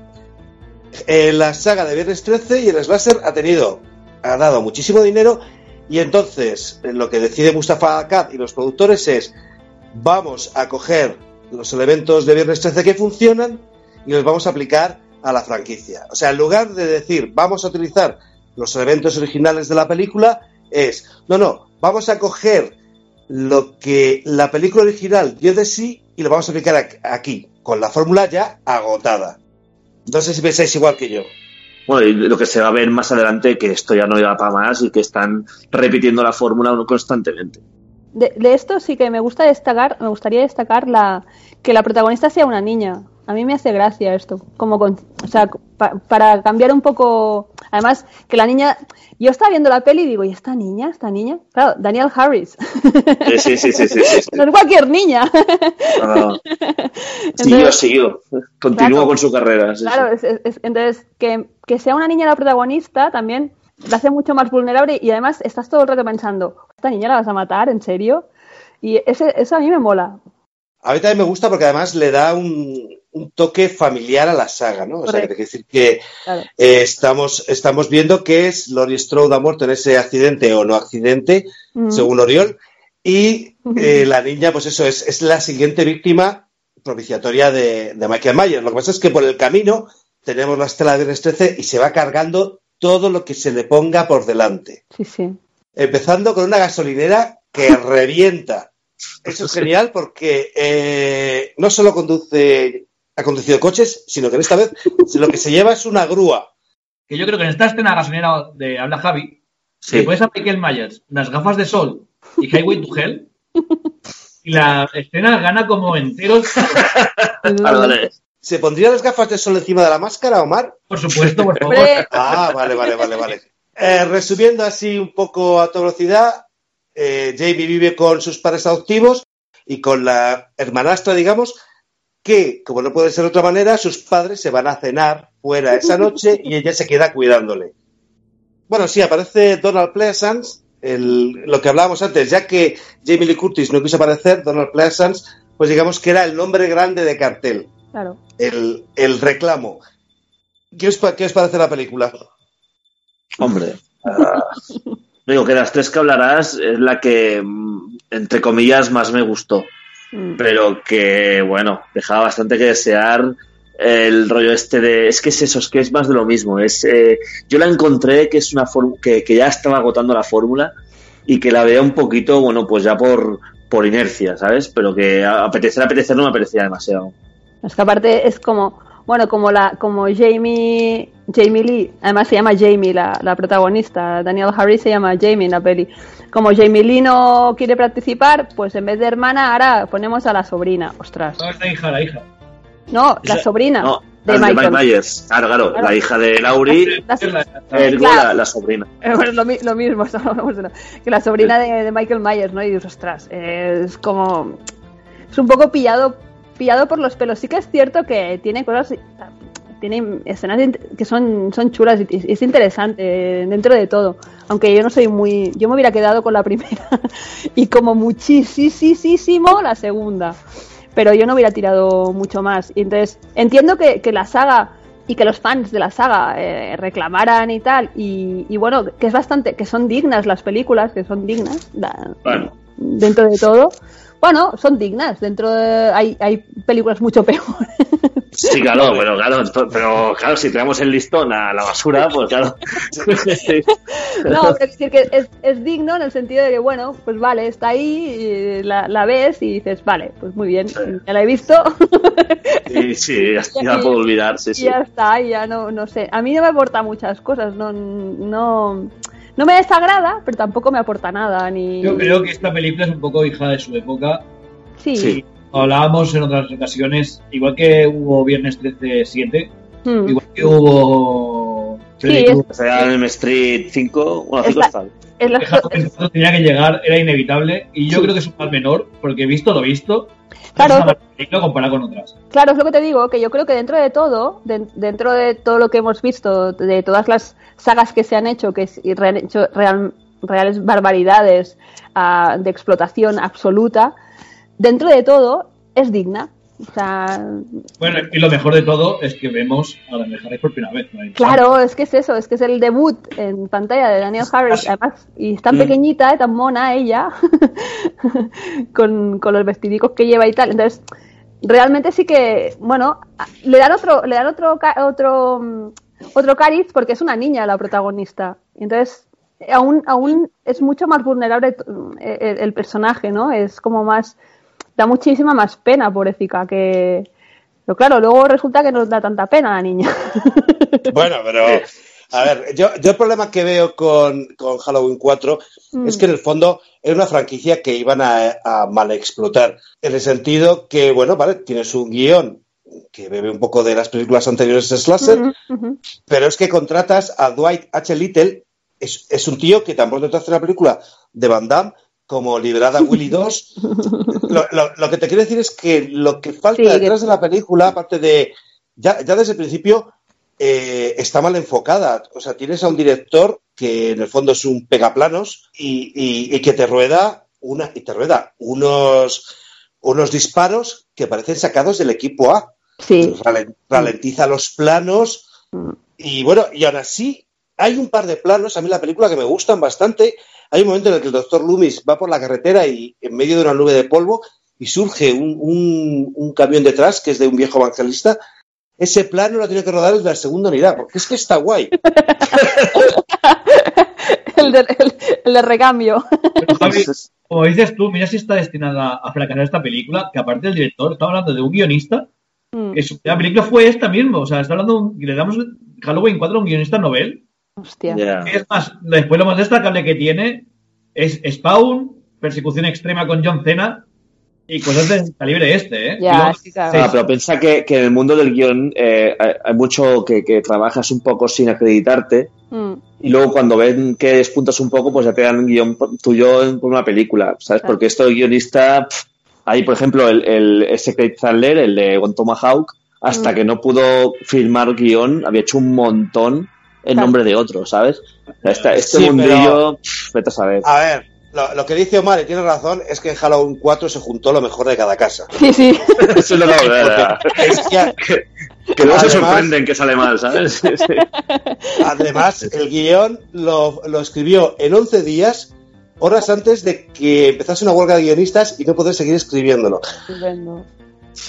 eh, la saga de Viernes 13 y el Slasher ha tenido, ha dado muchísimo dinero y entonces eh, lo que decide Mustafa Akkad y los productores es vamos a coger los elementos de Viernes 13 que funcionan y los vamos a aplicar a la franquicia. O sea, en lugar de decir vamos a utilizar los elementos originales de la película, es no, no, vamos a coger lo que la película original dio de sí y lo vamos a aplicar aquí, con la fórmula ya agotada. No sé si pensáis igual que yo. Bueno, y lo que se va a ver más adelante que esto ya no iba para más y que están repitiendo la fórmula constantemente. De, de esto sí que me gusta destacar, me gustaría destacar la que la protagonista sea una niña. A mí me hace gracia esto, como con, o sea, pa- para cambiar un poco, además que la niña, yo estaba viendo la peli y digo, ¿y esta niña? ¿Esta niña? Claro, Daniel Harris. Sí, sí, sí, sí, sí, sí, sí. no es cualquier niña. No, no. Entonces- Siguió, siguió. Continúa Claro. con su carrera. sí, Claro, sí. es- es- es- entonces que, que sea una niña la protagonista también la hace mucho más vulnerable y además estás todo el rato pensando, ¿esta niña la vas a matar? ¿En serio? Y ese, eso a mí me mola. A mí también me gusta porque además le da un, un toque familiar a la saga, ¿no? O sea, que decir que Claro. eh, estamos, estamos viendo que es Laurie Strode ha muerto en ese accidente o no accidente, Mm. según Oriol, y eh, la niña, pues eso, es, es la siguiente víctima propiciatoria de, de Michael Myers. Lo que pasa es que por el camino tenemos la estela de Viernes 13 y se va cargando todo lo que se le ponga por delante. Sí, sí. Empezando con una gasolinera que revienta. Eso es genial porque eh, no solo conduce, ha conducido coches, sino que en esta vez lo que se lleva es una grúa. Que yo creo que en esta escena gasolinera de habla Javi, Sí. le pones a Michael Myers unas gafas de sol y Highway to Hell, y la escena gana como enteros. ¿Se pondría las gafas de sol encima de la máscara, Omar? por supuesto, por favor. Ah, vale, vale, vale, vale. Eh, resumiendo así un poco a toda velocidad, eh, Jamie vive con sus padres adoptivos y con la hermanastra, digamos, que, como no puede ser de otra manera, sus padres se van a cenar fuera esa noche y ella se queda cuidándole. Bueno, sí, aparece Donald Pleasance, el- lo que hablábamos antes, ya que Jamie Lee Curtis no quiso aparecer, Donald Pleasance, pues digamos que era el nombre grande de cartel, claro. el, el reclamo. ¿Qué os, pa- qué os parece la película? Hombre. digo que de las tres que hablarás es la que, mm, entre comillas, más me gustó. Mm. Pero que, bueno, dejaba bastante que desear el rollo este de... Es que es eso, es que es más de lo mismo. Es, eh, yo la encontré que es una que, que ya estaba agotando la fórmula y que la veía un poquito, bueno, pues ya por, por inercia, ¿sabes? Pero que apetecer, apetecer no me apetecía demasiado. Es que aparte es como, bueno, como la, como Jamie, Jamie Lee, además se llama Jamie la, la protagonista, Daniel Harris se llama Jamie en la peli. Como Jamie Lee no quiere participar, pues en vez de hermana ahora ponemos a la sobrina. Ostras. No, es la hija, la hija. No, la sobrina No, de el de Michael. Mike Myers. Claro, claro, Claro. la hija de Laurie, La- Claro. sobrina. Bueno, lo, mi- lo mismo, que la sobrina de, de Michael Myers, ¿no? Y dices, ostras, eh, es como. Es un poco pillado pillado por los pelos. Sí que es cierto que tiene cosas. Tiene escenas que son, son chulas y es interesante dentro de todo. Aunque yo no soy muy. Yo me hubiera quedado con la primera y como muchísimo la segunda. Pero yo no hubiera tirado mucho más. Y entonces entiendo que, que la saga y que los fans de la saga eh, reclamaran y tal y, y bueno que es bastante que son dignas las películas que son dignas la- Bueno. dentro de todo bueno son dignas dentro de hay, hay películas mucho peores Sí, claro, pero claro, pero claro, si tiramos el listón a la basura, pues claro. No, pero es decir que es, es digno en el sentido de que, bueno, pues vale, está ahí, y la, la ves y dices, vale, pues muy bien, ya la he visto. Sí, sí, ya, ya la puedo olvidar, sí, y sí. ya está, y ya no, no sé. A mí no me aporta muchas cosas, no, no, no me desagrada, pero tampoco me aporta nada, ni... Yo creo que esta película es un poco hija de su época. Sí, Sí. Hablábamos en otras ocasiones, igual que hubo Viernes 13-7, Mm. igual que hubo... Sí, es- O sea, en Street 5, bueno, 5 Esta- está. es la- Halloween 4 tenía que llegar, era inevitable, y yo creo que es un mal menor, porque visto lo visto, Claro. con otras. Claro, es lo que te digo, que yo creo que dentro de todo, de- dentro de todo lo que hemos visto, de todas las sagas que se han hecho, que re- han hecho real- reales barbaridades ah, de explotación absoluta, dentro de todo es digna. O sea, Bueno, y lo mejor de todo es que vemos a Daniel Harris por primera vez. ¿no? claro, es que es eso, es que es el debut en pantalla de Daniel Harris, además, y es tan Mm. pequeñita, eh, tan mona ella, con, con los vestidicos que lleva y tal. Entonces, realmente sí que, bueno, le dan otro, le dan otro, ca- otro, mm, otro cariz porque es una niña la protagonista. Entonces, aún, aún es mucho más vulnerable mm, el, el personaje, ¿no? Es como más, da muchísima más pena, pobrecita, que... Pero claro, luego resulta que no nos da tanta pena a la niña. Bueno, pero a ver, yo, yo el problema que veo con, con Halloween 4 Mm. es que en el fondo es una franquicia que iban a, a mal explotar. En el sentido que, bueno, vale, tienes un guion que bebe un poco de las películas anteriores de Slasher, pero es que contratas a Dwight H. Little, es, es un tío que tan pronto te hace una película de Van Damme como Liberada Willy 2. Lo, lo- lo que te quiero decir es que lo que falta Sí, que- detrás de la película, aparte de. Ya, ya desde el principio eh, está mal enfocada. O sea, tienes a un director que en el fondo es un pegaplanos y, y- y que te rueda una y te rueda unos unos disparos que parecen sacados del equipo A. Sí. Ralen- ralentiza los planos Mm. y bueno, y aún así hay un par de planos a mí la película que me gustan bastante. Hay un momento en el que el doctor Loomis va por la carretera y en medio de una nube de polvo y surge un, un- un camión detrás que es de un viejo evangelista. Ese plano lo tiene que rodar desde la segunda unidad, porque es que está guay. el, de, el- el de recambio. Pero, Javi, como dices tú, mira si está destinada a fracasar esta película, que aparte del director, estamos hablando de un guionista, Mm, que su primera película fue esta mismo. O sea, está hablando, de un- le damos Halloween 4 a un guionista novel. Hostia. Es más, después lo más destacable que tiene es Spawn, Persecución Extrema con John Cena y cosas del calibre este, ¿eh? Y Ya, luego- sí, claro. Ah, pero piensa que, que en el mundo del guion eh, hay, hay mucho que, que trabajas un poco sin acreditarte Mm, y luego cuando ven que despuntas un poco, pues ya te dan un guion tuyo en- por una película, ¿sabes? Claro. Porque esto de guionista, pff, hay por ejemplo el, el, el Secret Thriller, el de One Tomahawk, hasta Mm. que no pudo filmar guion, había hecho un montón en Claro. nombre de otro, ¿sabes? Este, este Sí, mundillo, pff, vete a saber. A ver, lo, lo que dice Omar, y tiene razón, es que en Halloween 4 se juntó lo mejor de cada casa. Sí, sí. Eso es lo que, Es que, que luego se sorprenden que sale mal, ¿sabes? Sí, sí. además, el guion lo, lo escribió en 11 días, horas antes de que empezase una huelga de guionistas y no poder seguir escribiéndolo. Estupendo.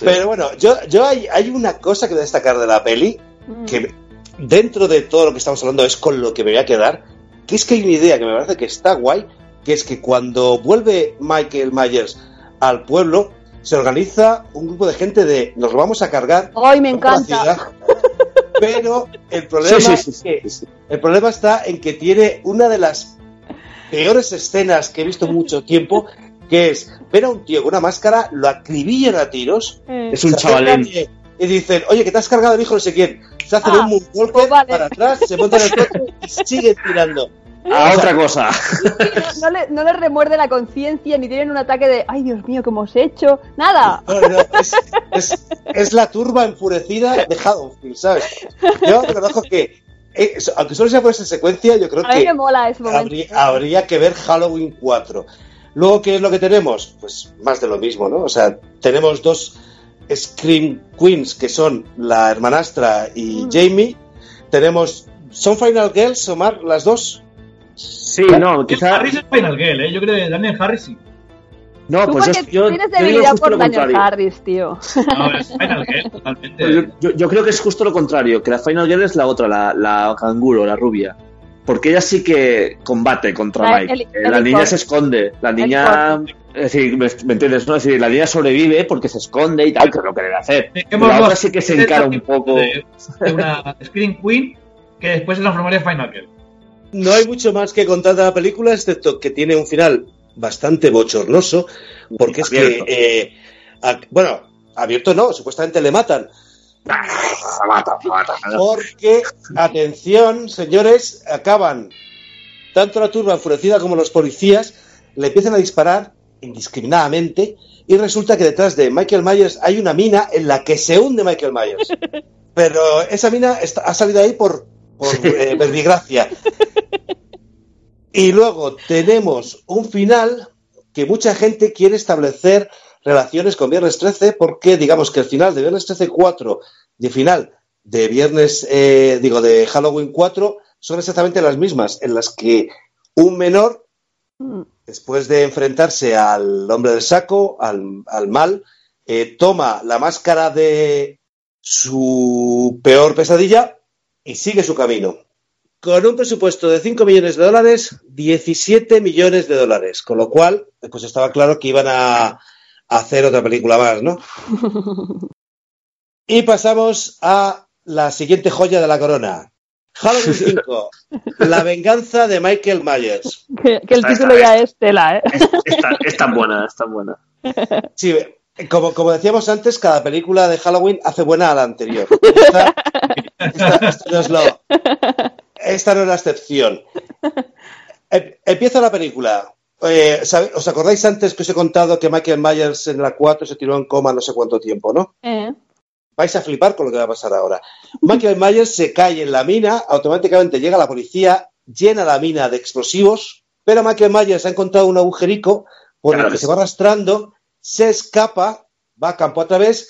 Pero bueno, yo, yo hay, hay una cosa que destacar de la peli, Mm, que dentro de todo lo que estamos hablando es con lo que me voy a quedar, que es que hay una idea que me parece que está guay, que es que cuando vuelve Michael Myers al pueblo, se organiza un grupo de gente de nos lo vamos a cargar. Ay, me encanta. ciudad". Pero el problema, Sí, sí, sí, es que- sí. el problema está en que tiene una de las peores escenas que he visto en mucho tiempo, que es ver a un tío con una máscara, lo acribillan a tiros, Eh, Es un chavalín. Y, dicen, oye, que te has cargado el hijo no sé quién. Se hacen Ah, un moonwalker pues vale. para atrás, se montan en el coche y siguen tirando. A otra cosa. no, le, no le remuerde la conciencia ni tienen un ataque de ay Dios mío, ¿qué hemos hecho? Nada. No, no, es, es- es la turba enfurecida de Haddonfield, ¿sabes? Yo reconozco que, eh, aunque solo sea por esa secuencia, yo creo A mí que me mola ese momento. habría, habría que ver Halloween 4. Luego, ¿qué es lo que tenemos? Pues más de lo mismo, ¿no? O sea, tenemos dos Scream Queens, que son la hermanastra y Mm. Jamie. Tenemos... ¿Son Final Girls, Omar, las dos? Sí, no, quizá. Harris es Final Girl, ¿eh? Yo creo que Daniel Harris sí. No, Tú pues yo, yo, tienes debilidad por Daniel contrario. Harris, tío. No, es Final Girl, totalmente. Yo, yo- yo creo que es justo lo contrario, que la Final Girl es la otra, la, la canguro, la rubia. Porque ella sí que combate contra La- Mike. el- Eh, el la niña se esconde. La niña. Es decir, ¿me, me entiendes? ¿no? Es decir, la niña sobrevive porque se esconde y tal, que es lo que debe hacer. Pero la otra sí que se encara un poco. De, de una Screen Queen que después se transformaría en Final Girl. No hay mucho más que contar de la película, excepto que tiene un final bastante bochornoso, porque es Abierto. que, eh, a- bueno, abierto no, supuestamente le matan. Porque, atención, señores, acaban tanto la turba enfurecida como los policías le empiezan a disparar indiscriminadamente y resulta que detrás de Michael Myers hay una mina en la que se hunde Michael Myers. Pero esa mina está- ha salido ahí por, por eh, verbigracia. Y luego tenemos un final que mucha gente quiere establecer relaciones con Viernes 13 porque digamos que el final de Viernes 13 4 y el final de Viernes, eh, digo, de Halloween 4 son exactamente las mismas, en las que un menor, Mm. después de enfrentarse al hombre del saco, al, al mal, eh, toma la máscara de su peor pesadilla y sigue su camino. Con un presupuesto de 5 millones de dólares, 17 millones de dólares, con lo cual, pues estaba claro que iban a, a hacer otra película más, ¿no? Y pasamos a la siguiente joya de la corona. Halloween 5, La venganza de Michael Myers. Que, que el Esta- título esta ya es tela, ¿eh? Es, tan- es tan buena, es tan buena. Sí, como, como decíamos antes, cada película de Halloween hace buena a la anterior. Esta, esta- esta no, es lo- esta no es la excepción. Em- Empieza la película. Eh, ¿sabe- ¿Os acordáis antes que os he contado que Michael Myers en la 4 se tiró en coma no sé cuánto tiempo, no? Eh. vais a flipar con lo que va a pasar ahora. Michael Myers se cae en la mina, automáticamente llega la policía, llena la mina de explosivos, pero Michael Myers ha encontrado un agujerico por Claro el que se va arrastrando, se escapa, va a campo otra vez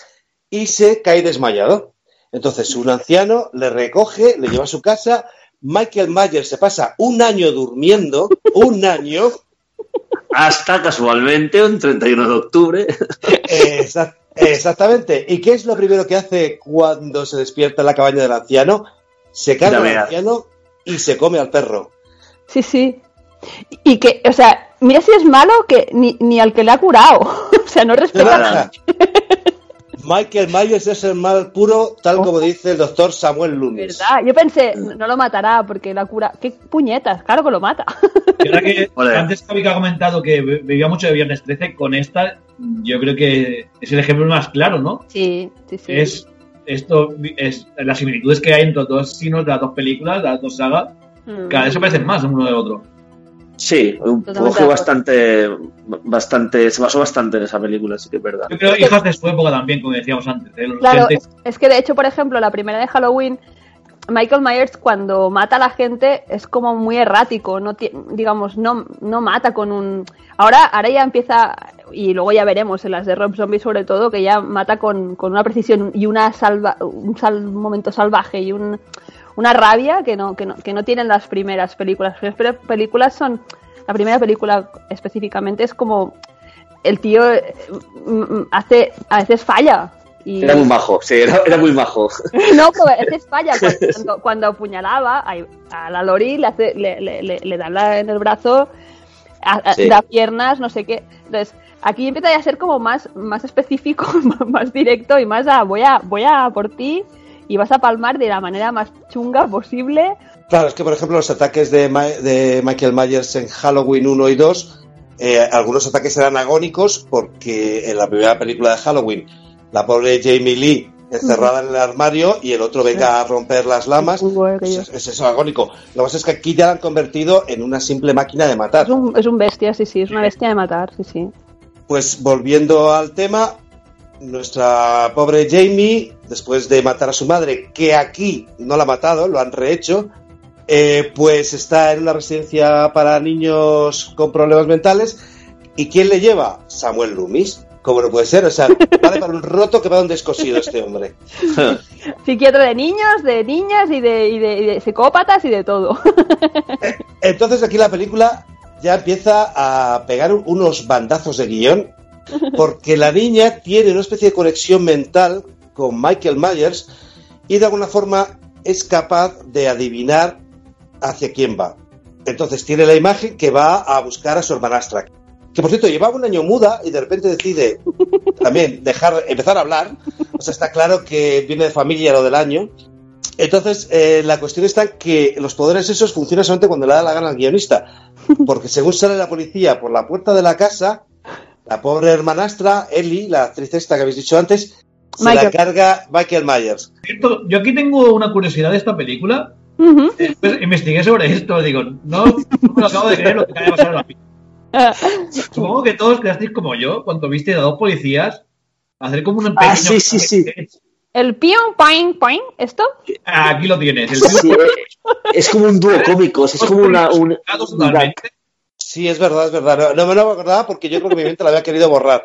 y se cae desmayado. Entonces un anciano le recoge, le lleva a su casa. Michael Myers se pasa un año durmiendo, un año, Hasta casualmente un 31 de octubre. Exact- exactamente. ¿Y qué es lo primero que hace cuando se despierta en la cabaña del anciano? Se carga al anciano y se come al perro. Sí, sí. Y que, o sea, mira si es malo que ni, ni al que le ha curado. o sea, no respeta. Michael Myers es el mal puro, tal como dice el doctor Samuel Loomis. ¿Verdad? Yo pensé, no lo matará porque la cura. ¿Qué puñetas? Claro que lo mata. Ahora que antes Javi que ha comentado que veía mucho de Viernes 13, con esta yo creo que es el ejemplo más claro, ¿no? sí, sí, sí. Es esto es las similitudes que hay entre los dos sinos de las dos películas, de las dos sagas, Mm. cada vez se parecen más uno del otro. Sí, acuerdo. bastante, bastante, se basó bastante en esa película, sí que es verdad. Yo creo hijas de su época también, como decíamos antes. los Claro, 80. es, que de hecho, por ejemplo, la primera de Halloween, Michael Myers cuando mata a la gente es como muy errático, no digamos, no, no mata con un... Ahora, ahora ya empieza, y luego ya veremos en las de Rob Zombie sobre todo, que ya mata con, con una precisión y una salva, un sal- momento salvaje y un, una rabia que no, que, no, que no tienen las primeras películas. Las primeras películas son... La primera película específicamente es como... El tío eh, mm, mm, hace, a veces falla. Y... Era muy majo, sí, era, era muy majo. No, pero a veces falla. Cuando, cuando, cuando apuñalaba a, la Lori, le, hace, le, le, le, le dan la- en el brazo, a- Sí. da piernas, no sé qué. Entonces, aquí empieza a ser como más, más específico, más- más directo y más a voy a, voy a por ti y vas a palmar de la manera más chunga posible. Claro, es que por ejemplo los ataques de, Ma- de Michael Myers en Halloween 1 y 2, eh, algunos ataques eran agónicos porque en la primera película de Halloween la pobre Jamie Lee encerrada en el armario y el otro venga a romper las lamas. Es muy aquello. Es, es eso agónico. Lo que pasa es que aquí ya la han convertido en una simple máquina de matar. Es un, es un bestia, sí, sí, es una bestia de matar, sí, sí. Pues volviendo al tema, nuestra pobre Jamie, después de matar a su madre, que aquí no la ha matado, lo han rehecho, eh, pues está en una residencia para niños con problemas mentales. ¿Y quién le lleva? Samuel Loomis. ¿Cómo no puede ser? O sea, vale para un roto que para un descosido este hombre. Psiquiatra de niños, de niñas y de, y de, y de psicópatas y de todo. Entonces aquí la película ya empieza a pegar unos bandazos de guion porque la niña tiene una especie de conexión mental con Michael Myers y de alguna forma es capaz de adivinar hacia quién va. Entonces tiene la imagen que va a buscar a su hermanastra. Que por cierto, llevaba un año muda y de repente decide también dejar, empezar a hablar. O sea, está claro que viene de familia lo del año. Entonces, eh, la cuestión está que los poderes esos funcionan solamente cuando le da la gana al guionista. Porque según sale la policía por la puerta de la casa, la pobre hermanastra, Ellie, la actriz esta que habéis dicho antes, se la carga Michael Myers. Cierto, Yo aquí tengo una curiosidad de esta película. Después investigué sobre esto. Digo, no, no me lo acabo de creer lo que acaba de pasar en la película. Ah, Supongo que todos quedasteis como yo cuando viste a dos policías hacer como un Ah, pequeño- sí, sí, sí. El pion, poing, poing, ¿esto? Aquí lo tienes. El Sí, es como un dúo cómico, es como una, un, totalmente. Sí, es verdad, es verdad. No, no me lo acordaba porque yo creo que mi mente la había querido borrar.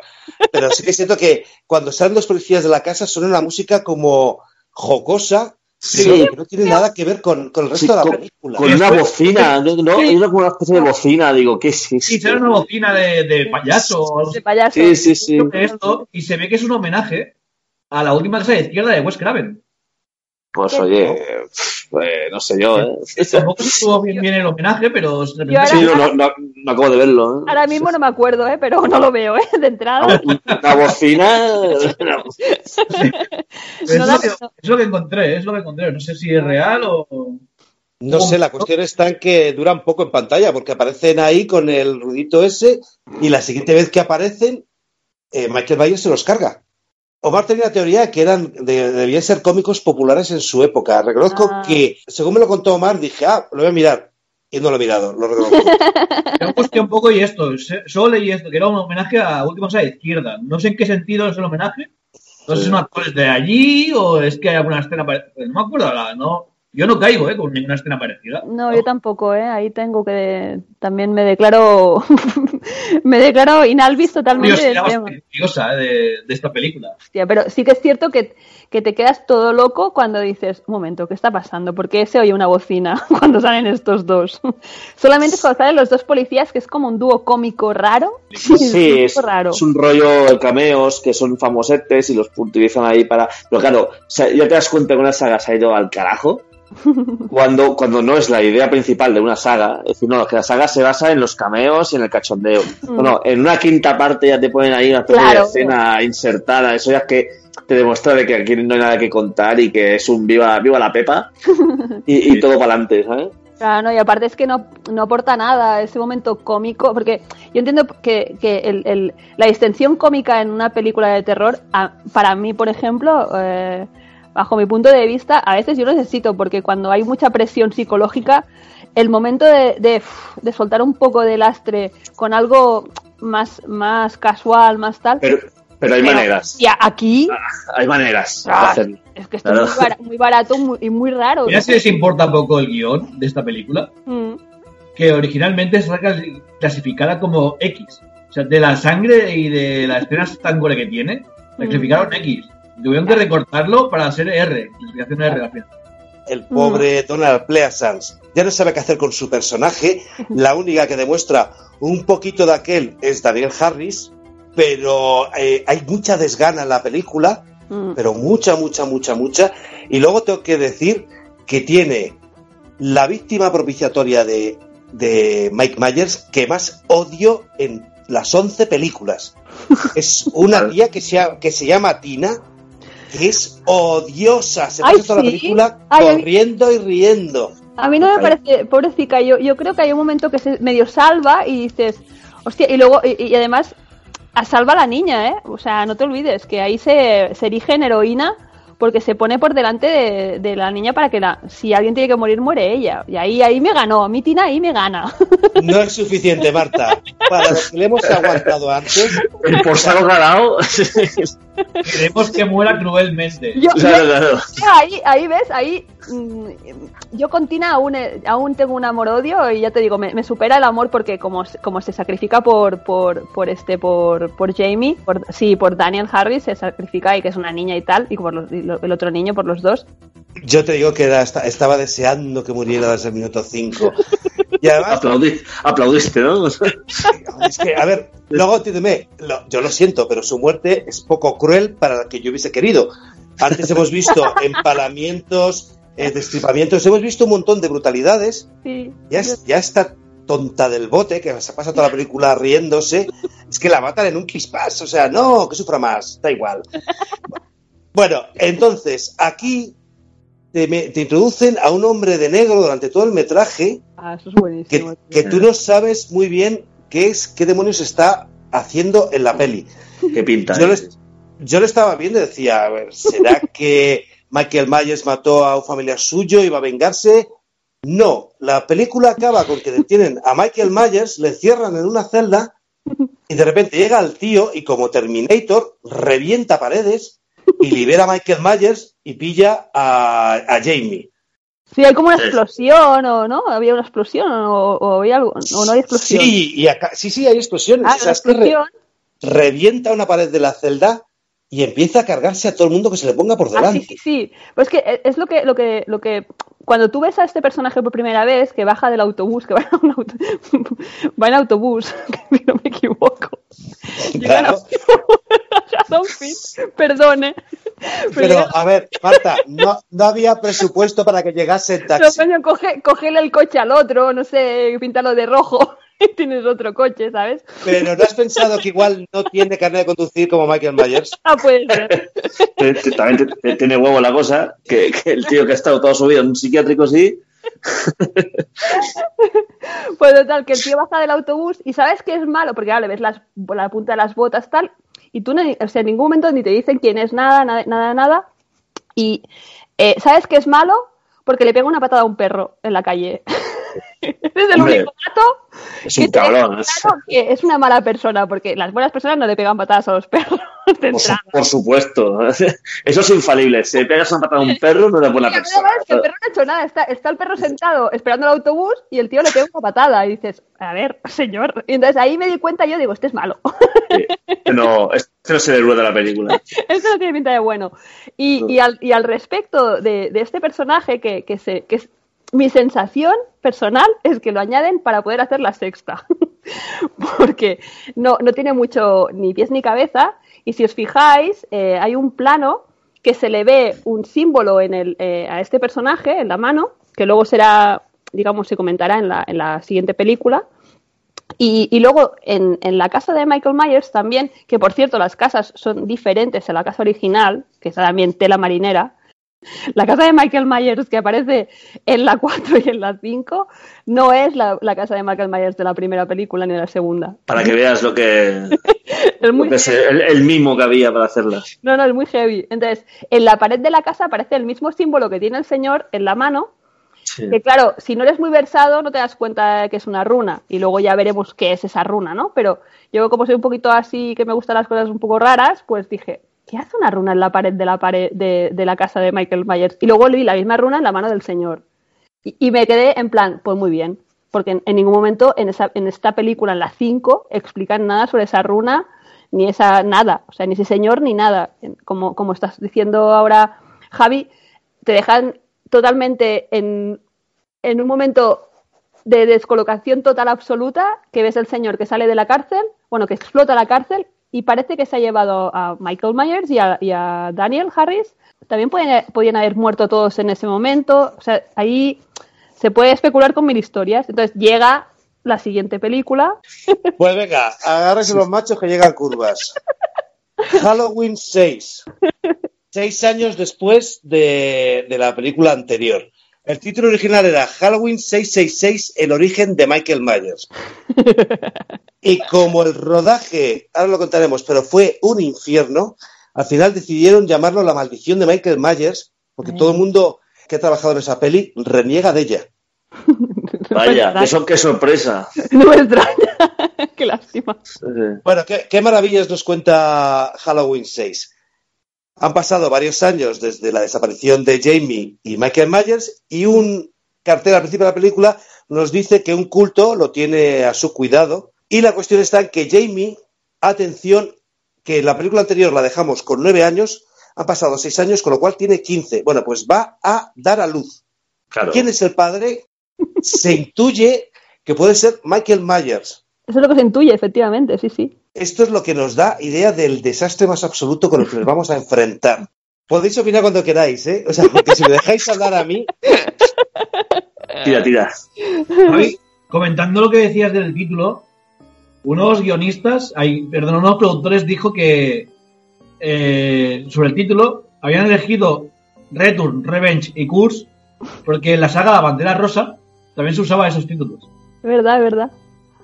Pero sí que siento que cuando salen los policías de la casa suena una música como jocosa, Sí. pero que no tiene nada que ver con, con el resto Sí, de la con- película. con una bocina, ¿no? ¿no? Hay una, como una especie de bocina, digo, ¿qué es Sí, esto? será una bocina de, de payaso De payaso. Sí, sí, sí. esto, y se ve que es un homenaje a la última casa de izquierda de Wes Craven. Pues oye, pues, no sé yo, ¿eh? Tampoco estuvo bien, bien el homenaje, pero de repente Yo ahora- Sí, no, no, no, no acabo de verlo. ¿eh? Ahora mismo no me acuerdo, ¿eh? pero no lo veo, ¿eh? de entrada. Una bocina. es, lo que, es lo que encontré, es lo que encontré. No sé si es real o. No sé, la cuestión está en que duran poco en pantalla porque aparecen ahí con el ruidito ese y la siguiente vez que aparecen, eh, Michael Myers se los carga. Omar tenía la teoría de que eran, de- debían ser cómicos populares en su época. Reconozco Ah. que, según me lo contó Omar, dije, ah, lo voy a mirar. Y no lo he mirado, lo reconozco. Me angustia un poco y esto. Solo leí esto, que era un homenaje a Última Casa de Izquierda. No sé en qué sentido es el homenaje. No sé si son actores de allí o es que hay alguna escena parecida. No me acuerdo, la- no. Yo no caigo, ¿eh? Con ninguna escena parecida. No, yo tampoco, ¿eh? Ahí tengo que... También me declaro... me declaro inalvis totalmente del tema. curiosa ¿eh? de, de esta película. Hostia, pero sí que es cierto que, que te quedas todo loco cuando dices, un momento, ¿qué está pasando? ¿Por qué se oye una bocina cuando salen estos dos? Solamente es cuando salen los dos policías, que es como un dúo cómico raro. Sí, es, poco raro. es un rollo de cameos que son famosetes y los utilizan ahí para. Pero claro, o sea, ya te das cuenta que una saga se ha ido al carajo. Cuando, cuando no es la idea principal de una saga, es decir, no, que la saga se basa en los cameos y en el cachondeo. Bueno, en una quinta parte ya te ponen ahí una Mm. Claro. escena insertada, eso ya es que te demuestra de que aquí no hay nada que contar y que es un viva, viva la pepa y, y todo para adelante, ¿sabes? Claro, no, y aparte es que no, no aporta nada ese momento cómico, porque yo entiendo que, que el- el- la distensión cómica en una película de terror, a- para mí, por ejemplo, eh, bajo mi punto de vista, a veces yo lo necesito, porque cuando hay mucha presión psicológica, el momento de, de, de soltar un poco de lastre con algo más, más casual, más tal... Pero, pero hay pero, maneras. hostia, aquí Hay maneras de Ah, hacerlo. es que esto es muy, bara- muy barato muy- y muy raro. Mira si les importa poco el guion de esta película, Mm. que originalmente está clas- clasificada como X. O sea, de la sangre y de las escenas tan gore que tiene, la clasificaron X. Tuvieron que recortarlo para hacer R, clasificación R al final. El pobre Donald Pleasance ya no sabe qué hacer con su personaje. La única que demuestra un poquito de aquel es Daniel Harris, pero eh, hay mucha desgana en la película, Mm. pero mucha, mucha, mucha, mucha. Y luego tengo que decir que tiene la víctima propiciatoria de, de Mike Myers que más odio en las 11 películas. Es una tía que se, ha- que se llama Tina, que es odiosa. Se pasa toda la ¿sí? película Ay, a mí- corriendo y riendo. A mí no me parece, pobrecita, yo, yo creo que hay un momento que se medio salva y dices, hostia, y luego, y, y además, a- salva a la niña, ¿eh? O sea, no te olvides que ahí se, se erige en heroína porque se pone por delante de, de la niña para que la, si alguien tiene que morir, muere ella. Y ahí, ahí me ganó, a mí Tina ahí me gana. No es suficiente, Marta. Para los que le hemos aguantado antes, El por ganado. Queremos que muera cruelmente. Yo, Claro, claro. ahí, ahí ves, ahí mm, yo con Tina aún, eh, aún tengo un amor-odio y ya te digo, me, me supera el amor porque como, se- como se sacrifica por, por, por este, por, por Jamie, por, sí, por Daniel Harris se sacrifica y que es una niña y tal, y por los- y lo- el otro niño por los dos. yo te digo que era- estaba deseando que muriera desde el minuto 5. Y además, Aplaudi- aplaudiste, ¿no? es que, a ver, luego entiéndeme, lo- yo lo siento, pero su muerte es poco cruel para la que yo hubiese querido. Antes hemos visto empalamientos, eh, destripamientos, hemos visto un montón de brutalidades. Sí. Ya, es- ya está tonta del bote, que se pasa toda la película riéndose, es que la matan en un kispás, o sea, no, que sufra más, da igual. Bueno, entonces, aquí te, te introducen a un hombre de negro durante todo el metraje Ah, eso es que, buenísimo. que tú no sabes muy bien qué es, qué demonios está haciendo en la peli. Qué pinta. Yo, ¿eh? le- yo le estaba viendo y decía, a ver, ¿será que Michael Myers mató a un familiar suyo y va a vengarse? No, la película acaba con que detienen a Michael Myers, le encierran en una celda y de repente llega el tío y como Terminator revienta paredes y libera a Michael Myers y pilla a, a Jamie. Sí, hay como una explosión, o no, había una explosión, o, o había algo, o no hay explosión. Sí, y acá, sí, sí, hay explosiones. Ah, O sea, la es que re- explosión. revienta una pared de la celda y empieza a cargarse a todo el mundo que se le ponga por Ah, delante. sí, sí, sí. Pues que eh, es lo que, lo que, lo que, cuando tú ves a este personaje por primera vez, que baja del autobús, que va en, un auto- va en autobús, que no me equivoco. Claro. a Haddonfield, perdone. Pero, a ver, Marta, no, no había presupuesto para que llegase No, taxi. coño, coge, cógele el coche al otro, no sé, píntalo de rojo y tienes otro coche, ¿sabes? Pero ¿no has pensado que igual no tiene carnet de conducir como Michael Myers? Ah, puede ser. Te- También te- tiene huevo la cosa, que, que el tío que ha estado toda su vida en un psiquiátrico sí, Pues total, que el tío baja del autobús y sabes que es malo, porque ahora le ves las, la punta de las botas tal, y tú o sea, en ningún momento ni te dicen quién es nada, nada, nada, nada. Y eh, sabes que es malo porque le pega una patada a un perro en la calle. es el Hombre, único gato es un cabrón. es- claro que es una mala persona, porque las buenas personas no le pegan patadas a los perros. de por, por supuesto. Eso es infalible. Si le pegas una patada a un perro, no es buena mí persona. además que el perro no ha hecho nada, está, está el perro sentado esperando el autobús y el tío le pega una patada y dices, a ver, señor. Y entonces ahí me di cuenta yo, digo, este es malo. Este no, este no es el héroe de la película. Esto no tiene pinta de bueno. Y, y, al, y al respecto de, de este personaje, que, que, se, que es, mi sensación personal es que lo añaden para poder hacer la sexta. Porque no, no tiene mucho ni pies ni cabeza. Y si os fijáis, eh, hay un plano que se le ve un símbolo en el, eh, a este personaje en la mano, que luego será, digamos, se comentará en la, en la siguiente película. Y, y luego en, en la casa de Michael Myers también, que por cierto las casas son diferentes a la casa original, que es también tela marinera. La casa de Michael Myers que aparece en la 4 y en la 5 no es la, la casa de Michael Myers de la primera película ni de la segunda. Para que veas lo que, Es muy lo que es el, el mimo que había para hacerla. No, no, es muy heavy. Entonces, en la pared de la casa aparece el mismo símbolo que tiene el señor en la mano, Sí. que claro, si no eres muy versado no te das cuenta de que es una runa y luego ya veremos qué es esa runa, ¿no? Pero yo como soy un poquito así que me gustan las cosas un poco raras, pues dije, ¿qué hace una runa en la pared de la pared de, de la casa de Michael Myers? Y luego vi la misma runa en la mano del señor. Y, y me quedé en plan, pues muy bien, porque en, en ningún momento en, esa, en esta película, en la 5, explican nada sobre esa runa, ni esa nada, o sea, ni ese señor ni nada. Como, como estás diciendo ahora, Javi, te dejan totalmente en, en un momento de descolocación total absoluta, que ves el señor que sale de la cárcel, bueno, que explota la cárcel y parece que se ha llevado a Michael Myers y a, y a Daniel Harris. También pueden, podían haber muerto todos en ese momento. O sea, ahí se puede especular con mil historias. Entonces llega la siguiente película. Pues venga, agárrense los machos que llegan curvas. Halloween 6. Seis años después de, de la película anterior. El título original era Halloween 666, el origen de Michael Myers. Y como el rodaje, ahora lo contaremos, pero fue un infierno, al final decidieron llamarlo La maldición de Michael Myers, porque todo el mundo que ha trabajado en esa peli reniega de ella. Vaya, eso qué sorpresa. No me extraña. Qué lástima. Bueno, ¿qué, qué maravillas nos cuenta Halloween 6? Han pasado varios años desde la desaparición de Jamie y Michael Myers y un cartel al principio de la película nos dice que un culto lo tiene a su cuidado y la cuestión está en que Jamie, atención, que en la película anterior la dejamos con nueve años, han pasado seis años, con lo cual tiene 15. Bueno, pues va a dar a luz. Claro. ¿Quién es el padre? Se intuye que puede ser Michael Myers. Eso es lo que se intuye, efectivamente, sí, sí. Esto es lo que nos da idea del desastre más absoluto con el que nos vamos a enfrentar. Podéis opinar cuando queráis, ¿eh? O sea, porque si me dejáis hablar a mí, Tira, tira. Comentando lo que decías del título, unos guionistas, hay, perdón, unos productores dijo que eh, sobre el título habían elegido Return, Revenge y Curse porque en la saga La Bandera Rosa también se usaba esos títulos. Es verdad, es verdad.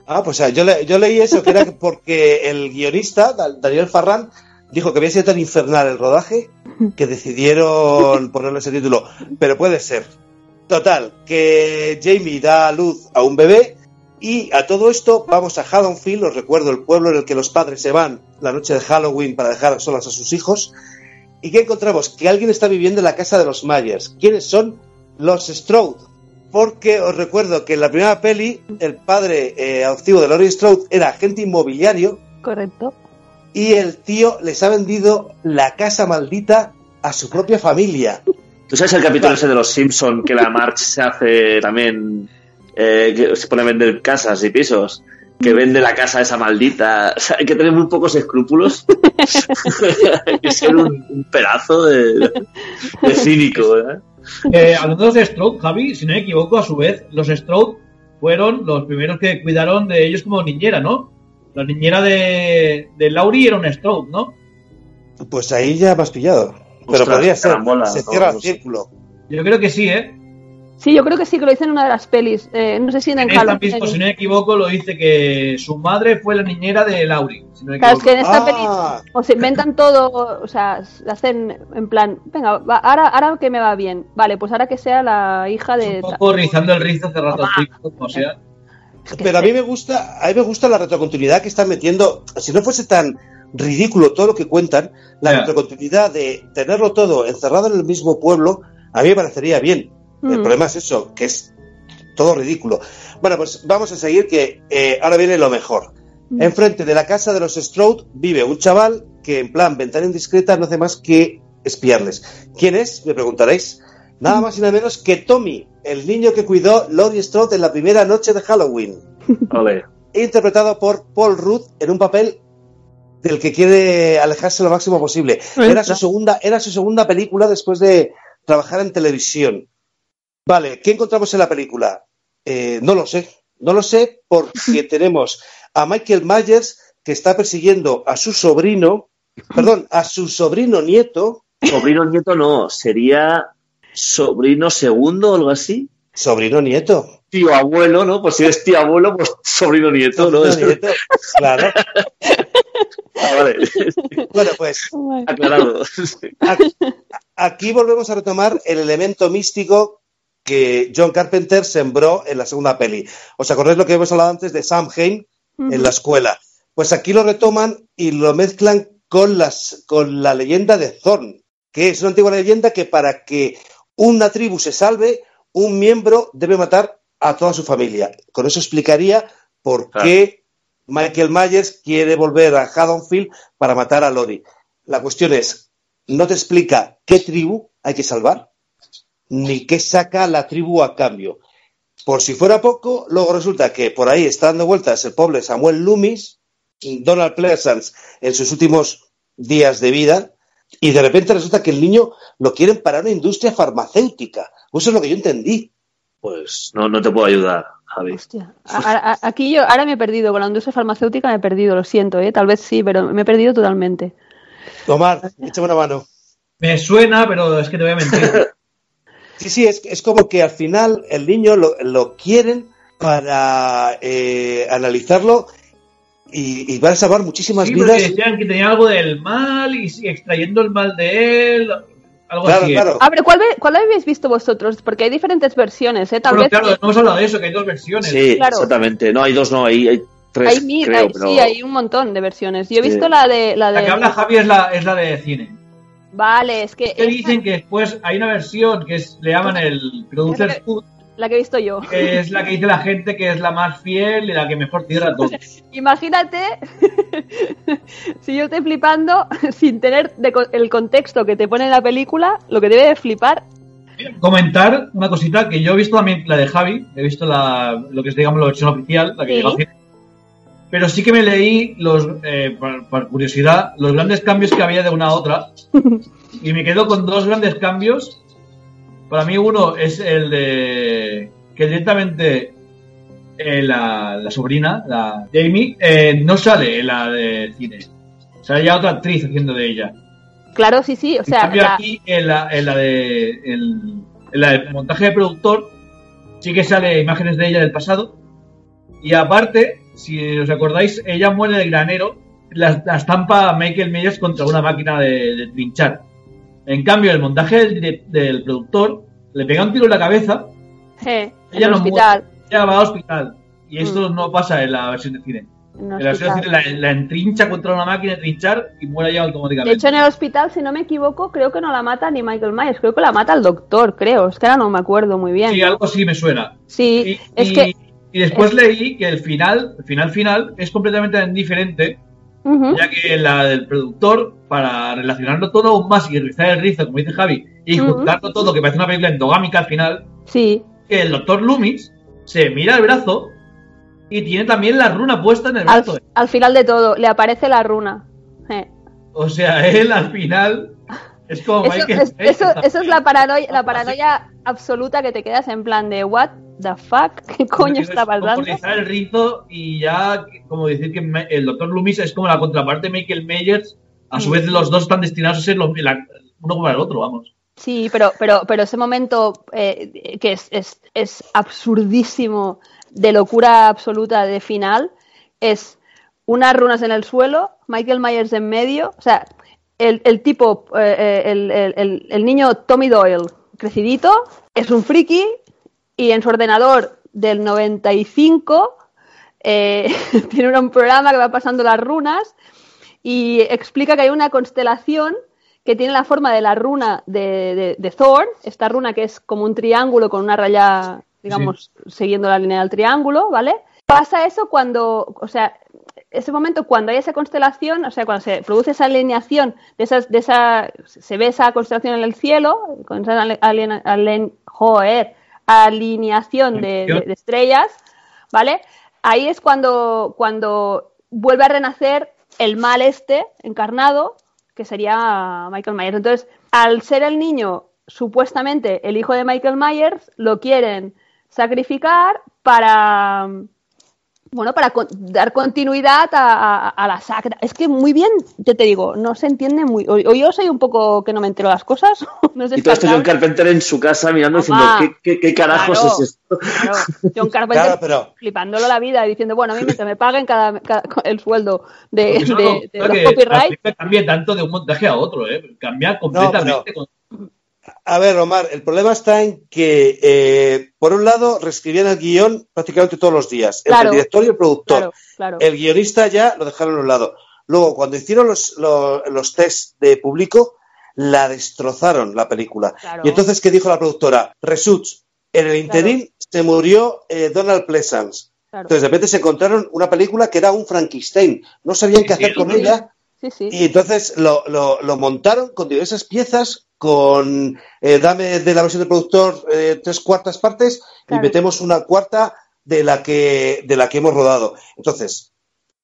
Ah, pues yo, le- yo leí eso, que era porque el guionista, Da- Daniel Farran, dijo que había sido tan infernal el rodaje que decidieron ponerle ese título. Pero puede ser. Total, que Jamie da a luz a un bebé y a todo esto vamos a Haddonfield, os recuerdo, el pueblo en el que los padres se van la noche de Halloween para dejar solas a sus hijos. ¿Y qué encontramos? Que alguien está viviendo en la casa de los Myers. ¿Quiénes son? Los Strode. Porque os recuerdo que en la primera peli el padre eh, adoptivo de Laurie Strode era agente inmobiliario Correcto. y el tío les ha vendido la casa maldita a su propia familia. ¿Tú sabes el capítulo ese de los Simpson que la March se hace también, eh, que se pone a vender casas y pisos? Que vende la casa esa maldita. O sea, hay que tener muy pocos escrúpulos. hay que ser un, un pedazo de, de cínico, ¿eh? Eh, hablando de Stroud, Javi, si no me equivoco, a su vez, los Stroud fueron los primeros que cuidaron de ellos como niñera, ¿no? La niñera de, de Laurie era un Stroud, ¿no? Pues ahí ya me has pillado. Pero Ostras, podría ser. se cierra el círculo. Yo creo que sí, ¿eh? Sí, yo creo que sí, que lo hice en una de las pelis. Eh, no sé si en En el esta Halloween. misma, si no me equivoco, lo dice que su madre fue la niñera de Laurie. Si no me Claro, es que en esta peli Ah, o se inventan todo, o sea, se hacen en plan, venga, va, ahora, ahora que me va bien. Vale, pues ahora que sea la hija de... un poco rizando el rizo hace rato, como sea. Es pero a mí me gusta, a mí me gusta la retrocontinuidad que están metiendo. Si no fuese tan ridículo todo lo que cuentan, la retrocontinuidad de tenerlo todo encerrado en el mismo pueblo, a mí me parecería bien. El Mm. problema es eso, que es todo ridículo. Bueno, pues vamos a seguir que eh, ahora viene lo mejor. Mm. Enfrente de la casa de los Strode vive un chaval que en plan ventana indiscreta no hace más que espiarles. ¿Quién es? Me preguntaréis. Nada más y nada menos que Tommy, el niño que cuidó Laurie Strode en la primera noche de Halloween Ole. interpretado por Paul Rudd en un papel del que quiere alejarse lo máximo posible. Era su segunda, era su segunda película después de trabajar en televisión. Vale, ¿qué encontramos en la película? Eh, no lo sé, no lo sé porque tenemos a Michael Myers que está persiguiendo a su sobrino, perdón, a su sobrino nieto, Sobrino nieto no, sería sobrino segundo o algo así. sobrino nieto, Tío abuelo, ¿no? Pues si eres tío abuelo, pues sobrino nieto, ¿no? sobrino nieto, claro. Ah, vale. Bueno, pues Aclarado. Aquí volvemos a retomar el elemento místico que John Carpenter sembró en la segunda peli. ¿Os acordáis lo que hemos hablado antes de Sam Hain en la escuela? Pues aquí lo retoman y lo mezclan con, las, con la leyenda de Thorn, que es una antigua leyenda que para que una tribu se salve, un miembro debe matar a toda su familia. Con eso explicaría por Claro. qué Michael Myers quiere volver a Haddonfield para matar a Lori. La cuestión es, no te explica qué tribu hay que salvar, ni qué saca la tribu a cambio. Por si fuera poco, luego resulta que por ahí está dando vueltas el pobre Samuel Loomis, Donald Pleasance en sus últimos días de vida, y de repente resulta que el niño lo quieren para una industria farmacéutica. Eso es lo que yo entendí. Pues no, no te puedo ayudar, Javi. Hostia. A- a- a- aquí yo ahora me he perdido, con la industria farmacéutica me he perdido, lo siento, ¿eh? tal vez sí, pero me he perdido totalmente. Omar, échame una mano. Me suena, pero es que te voy a mentir. Sí, sí, es, es como que al final el niño lo, lo quieren para eh, analizarlo y, y van a salvar muchísimas Sí, vidas. decían que tenía algo del mal y sí, extrayendo el mal de él. Algo Claro, así. claro. A ver, ¿cuál, ¿cuál habéis visto vosotros? Porque hay diferentes versiones, ¿eh? Tal Bueno, vez claro, no hemos hablado de eso, que hay dos versiones. Sí, Claro. exactamente. No, hay dos, no, hay, hay tres, hay mil, creo, hay- pero... sí, hay un montón de versiones. Yo he Sí. visto la de... La, de... La que habla Javi es la, es la de cine. Vale, es que... Esa- dicen que después hay una versión que es, le llaman el Producer's Es la que he visto yo. que es la que dice la gente que es la más fiel y la que mejor cierra todo. Imagínate si yo estoy flipando sin tener de el contexto que te pone en la película, lo que debe de flipar comentar una cosita que yo he visto también la de Javi, he visto la, lo que es digamos la versión oficial, la que Sí. llegó cine. Pero sí que me leí los, eh, por, por curiosidad, los grandes cambios que había de una a otra. y me quedo con dos grandes cambios. Para mí uno es el de que directamente eh, la, la sobrina, la Jamie, eh, no sale en la de cine. Sale ya otra actriz haciendo de ella. Claro, sí, sí. O En sea, cambio, la- aquí en la, en la de en, en la de montaje de productor sí que sale imágenes de ella del pasado. Y aparte, si os acordáis, ella muere de granero, la, la estampa Michael Myers contra una máquina de, de trinchar. En cambio, el montaje del, del productor le pega un tiro en la cabeza, en ella el no hospital. ella va al hospital. Y esto Mm. no pasa en la versión de cine. en el En la versión de cine la, la entrincha contra una máquina de trinchar y muere ya De automáticamente. hecho, en el hospital, si no me equivoco, creo que no la mata ni Michael Myers, creo que la mata el doctor, creo. Es que ahora no me acuerdo muy bien. Sí, algo así me suena. Sí, Y, es y- que. Y después leí que el final, el final final, es completamente diferente, ya que la del productor, para relacionarlo todo aún más y rizar el rizo, como dice Javi, y Ujú. juntarlo todo, que parece una película endogámica al final, Sí, que el doctor Loomis se mira el brazo y tiene también la runa puesta en el al, brazo. al final de todo, le aparece la runa. Eh. O sea, él al final es como Eso, Michael es, Bay, eso, eso es la paranoia, la Así- paranoia absoluta que te quedas en plan de what the fuck, ¿qué coño Es está pasando? el rizo y ya como decir que el doctor Loomis es como la contraparte de Michael Myers. A su vez los dos están destinados a ser lo- la- uno como el otro, vamos. Sí, pero, pero, pero ese momento eh, que es, es, es absurdísimo, de locura absoluta de final, es unas runas en el suelo, Michael Myers en medio, o sea, el, el tipo, eh, eh, el, el- el- niño Tommy Doyle, crecidito, es un friki y en su ordenador del 95 eh, tiene un programa que va pasando las runas y explica que hay una constelación que tiene la forma de la runa de, de, de Thor, esta runa que es como un triángulo con una raya, digamos, siguiendo la línea del triángulo, ¿vale? Pasa eso cuando, o sea, ese momento cuando hay esa constelación, o sea, cuando se produce esa alineación de esas, de esa, se ve esa constelación en el cielo, con esa alien- joder, alineación de, de- de estrellas, ¿vale? Ahí es cuando, cuando vuelve a renacer el mal este encarnado, que sería Michael Myers. Entonces, al ser el niño supuestamente el hijo de Michael Myers, lo quieren sacrificar para bueno, para con- dar continuidad a, a- a la saga. Es que muy bien, yo te digo, no se entiende muy. O, o yo soy un poco que no me entero las cosas. no es Y todo esto John descartable. Carpenter en su casa mirando Mamá. diciendo, ¿qué, qué, qué carajos Claro. es esto? Claro, John Carpenter Claro, pero- flipándolo la vida, diciendo, bueno, a mí mientras me paguen cada, cada- el sueldo de, de- no- de creo los copyrights. cambia tanto de un montaje a otro, ¿eh? Cambia completamente. con- A ver, Omar, el problema está en que, eh, por un lado, reescribían el guion prácticamente todos los días, Claro. el director y el productor. Claro, claro. El guionista ya lo dejaron a un lado. Luego, cuando hicieron los, los, los test de público, la destrozaron la película. Claro. Y entonces, ¿qué dijo la productora? Resuts, en el interín se murió eh, Donald Pleasance. Claro. Entonces, de repente se encontraron una película que era un Frankenstein. No sabían qué hacer con ella. Sí, sí. Y entonces lo, lo- lo montaron con diversas piezas, con eh, dame de la versión del productor eh, tres cuartas partes Claro. y metemos una cuarta de la que de la que hemos rodado. Entonces,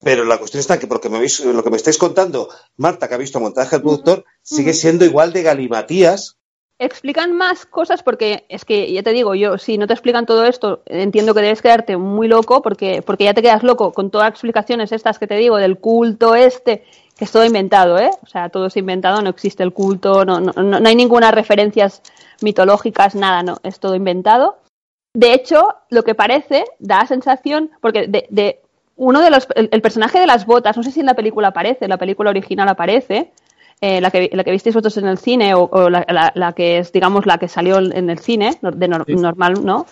pero la cuestión está que porque me habéis- lo que me estáis contando, Marta, que ha visto montaje del productor, sigue siendo igual de galimatías. explican más cosas porque es que ya te digo yo si no te explican todo esto entiendo que debes quedarte muy loco porque porque ya te quedas loco con todas las explicaciones estas que te digo del culto este es todo inventado eh o sea todo es inventado no existe el culto no no, no, no hay ninguna referencias mitológicas nada no es todo inventado de hecho lo que parece da la sensación porque de, de uno de los el, el personaje de las botas no sé si en la película aparece en la película original aparece eh, la, que, la que visteis vosotros en el cine o, o la, la- la que es, digamos, la que salió en el cine, de nor- Sí. normal, ¿no?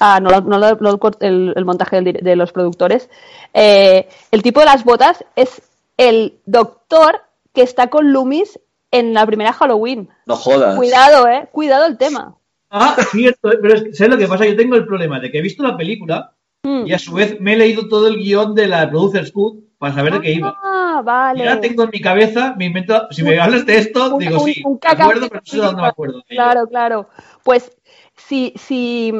Ah, no, lo- no lo- el, el montaje de los productores. Eh, el tipo de las botas es el doctor que está con Loomis en la primera Halloween. No jodas. Cuidado, ¿eh? Cuidado el tema. Ah, cierto, pero es que, ¿sabes lo que pasa? Yo tengo el problema de que he visto la película Hmm. Y a su vez me he leído todo el guion de la Producer's Cut para saber de qué iba. Ah, vale. Y ahora tengo en mi cabeza, me invento, si me hablas de esto, Un- digo un- sí, un me acuerdo, pero no sé dónde me acuerdo. Claro, claro. Pues si, si,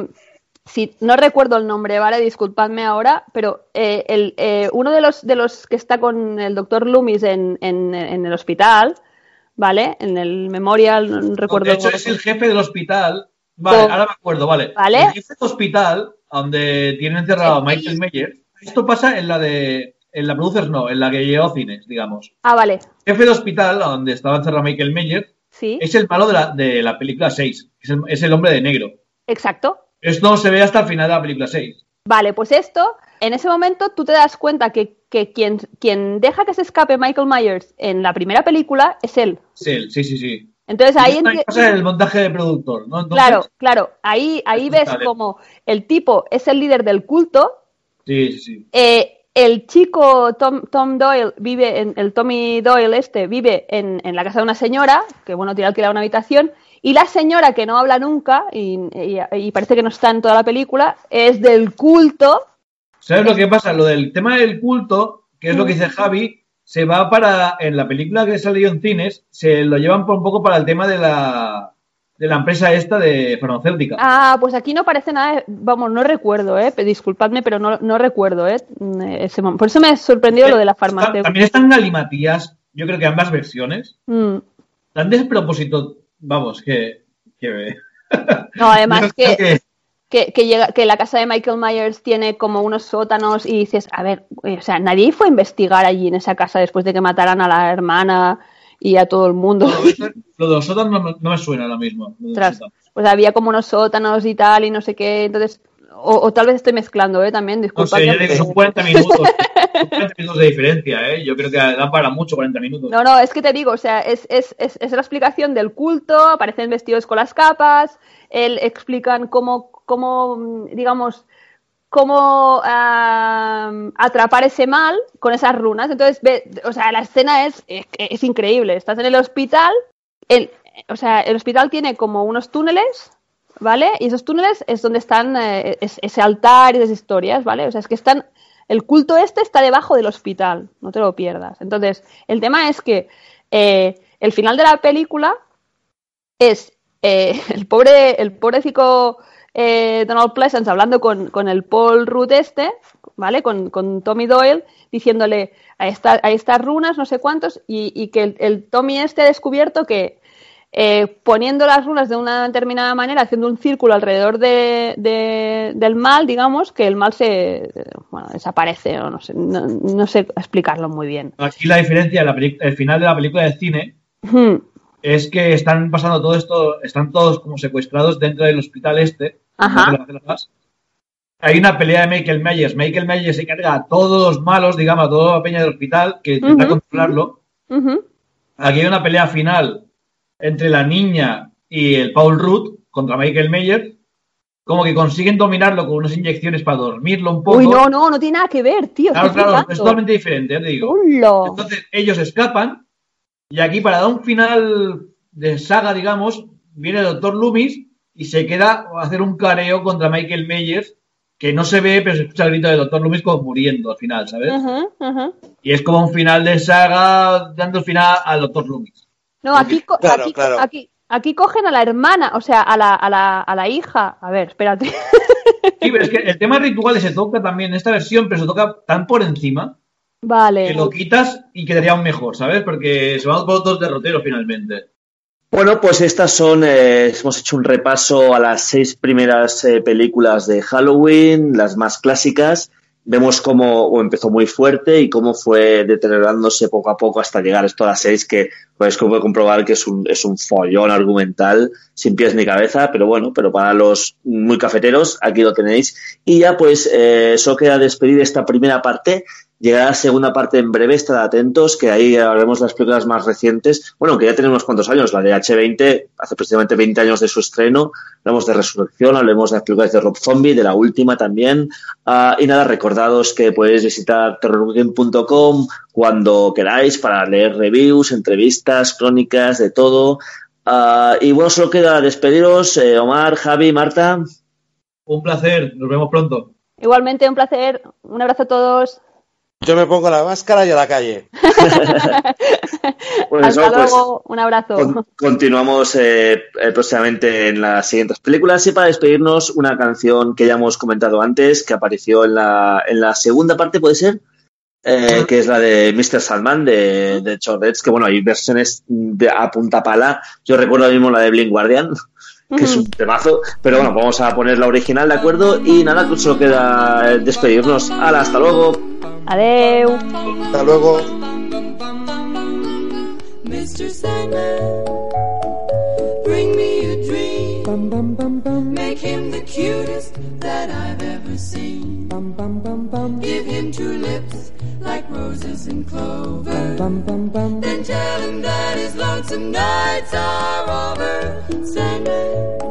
si no recuerdo el nombre, ¿vale? Disculpadme ahora, pero eh, el, eh, uno de los, de los que está con el doctor Loomis en, en, en el hospital, ¿vale? En el memorial, no recuerdo. de hecho, es el jefe del hospital. Vale, ahora me acuerdo, vale. Vale. El jefe del hospital, donde tienen encerrado a Michael Meyer. Esto pasa en la de. En la Producers no, en la que llegó cines, digamos. Ah, vale. Jefe del hospital, donde estaba encerrado Michael Meyer, Sí, es el malo de la, de la película 6. Es el, es el hombre de negro. exacto. Esto se ve hasta el final de la película 6. Vale, pues esto, en ese momento tú te das cuenta que, que quien, quien deja que se escape Michael Myers en la primera película es él. Es él, sí, sí, sí. Entonces ahí pasa en el montaje de productor, ¿no? Entonces, Claro, claro. Ahí, ahí ves como el tipo es el líder del culto. Sí, sí, sí. eh, el chico Tom, Tom Doyle vive en el Tommy Doyle este vive en, en la casa de una señora que bueno tiene alquilada una habitación y la señora que no habla nunca y, y- y parece que no está en toda la película es del culto ¿Sabes lo que pasa? Lo del tema del culto, que es lo que dice Javi, se va para, en la película que salió en cines, se lo llevan por un poco para el tema de la, de la empresa esta de farmacéutica. ah pues aquí no parece nada de- vamos no recuerdo eh disculpadme pero no, no recuerdo eh ese por eso me ha sorprendido lo de la farmacia También están galimatías, yo creo que ambas versiones, Mm. tan despropósito, vamos, que... que no además que que, que llega, que la casa de Michael Myers tiene como unos sótanos y dices, a ver, eh, o sea, nadie fue a investigar allí en esa casa después de que mataran a la hermana y a todo el mundo. Lo de los sótanos no, me- no me suena ahora mismo. pues había como unos sótanos y tal y no sé qué, entonces, o, o tal vez estoy mezclando, ¿eh? También, No disculpa. sé, ya digo, son 40 minutos. Son 40 minutos de diferencia, ¿eh? Yo creo que da para mucho 40 minutos. No, no, es que te digo, o sea, es, es, es, es la explicación del culto, aparecen vestidos con las capas, él explican cómo, cómo digamos, cómo ah, atrapar ese mal con esas runas. Entonces, ve, o sea, la escena es, es, es increíble. Estás en el hospital, el, o sea, el hospital tiene como unos túneles, ¿vale? Y esos túneles es donde están eh, es- ese altar y esas historias, ¿vale? O sea, es que están, el culto este está debajo del hospital, no te lo pierdas. Entonces, el tema es que eh, el final de la película es eh, el pobre, el pobrecito Donald Pleasance hablando con, con el Paul Rudd este, ¿vale? Con, con Tommy Doyle, diciéndole a, esta, a estas runas, no sé cuántos, y, y que el Tommy este ha descubierto que eh, poniendo las runas de una determinada manera, haciendo un círculo alrededor de, de- del mal, digamos, que el mal se bueno, desaparece, o no sé, no, no sé explicarlo muy bien. Aquí la diferencia, la el final de la película de cine, es que están pasando todo esto, están todos como secuestrados dentro del hospital este. Ajá. Hay una pelea de Michael Myers. Michael Myers se carga a todos los malos, digamos, a toda la peña del hospital que intenta controlarlo. Aquí hay una pelea final entre la niña y el Paul Rudd contra Michael Myers. Como que consiguen dominarlo con unas inyecciones para dormirlo un poco. Uy, no, no, no tiene nada que ver, tío. Claro, claro, flipando. es totalmente diferente, ya te digo. Entonces ellos escapan y aquí para dar un final de saga, digamos, viene el Doctor Loomis y se queda a hacer un careo contra Michael Myers que no se ve, pero se escucha el grito del Doctor Loomis como muriendo al final, ¿sabes? Y es como un final de saga dando el final al Doctor Loomis. No, aquí, co- Claro, aquí, claro. aquí, aquí cogen a la hermana, o sea, a la, a la, a la hija. A ver, espérate. Sí, pero es que el tema ritual se toca también en esta versión, pero se toca tan por encima Vale. que lo quitas y quedaría aún mejor, ¿sabes? Porque se van por otros derroteros finalmente. Bueno, pues estas son, eh, hemos hecho un repaso a las seis primeras eh, películas de Halloween, las más clásicas. Vemos cómo empezó muy fuerte y cómo fue deteriorándose poco a poco hasta llegar esto a las seis, que pues como comprobar que es un, es un follón argumental sin pies ni cabeza, pero bueno, pero para los muy cafeteros, aquí lo tenéis. Y ya pues eh, solo queda despedir esta primera parte. Llegará la segunda parte en breve, estad atentos, que ahí haremos las películas más recientes. Bueno, que ya tenemos unos cuantos años, la de H20, hace precisamente 20 años de su estreno. Hablamos de Resurrección, hablemos de las películas de Rob Zombie, de la última también. Ah, y nada, recordados que podéis visitar terrorweekend.com cuando queráis para leer reviews, entrevistas, crónicas, de todo. Ah, y bueno, solo queda despediros, eh, Omar, Javi, Marta. Un placer, nos vemos pronto. Igualmente, un placer. Un abrazo a todos. Yo me pongo la máscara y a la calle. Pues Hasta eso, pues, luego. Un abrazo. Con- continuamos eh, eh, próximamente en las siguientes películas y para despedirnos una canción que ya hemos comentado antes, que apareció en la, en la segunda parte, ¿puede ser? Eh, que es la de Mr. Salman de, de Chorrets, que bueno, hay versiones de, a punta pala. Yo recuerdo ahora mismo la de Blink Guardian, que es un temazo, pero bueno, vamos a poner la original, ¿de acuerdo? Y nada, pues solo queda eh, despedirnos. ¡Hala, hasta luego! Adeu. Hasta luego. Mr. Sandman, bring me a dream. Make him the cutest that I've ever seen. Give him two lips like roses and clover. Then tell him that his lonesome nights are over. Sandman,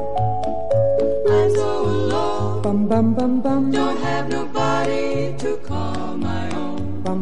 I'm so alone. Don't have nobody to call my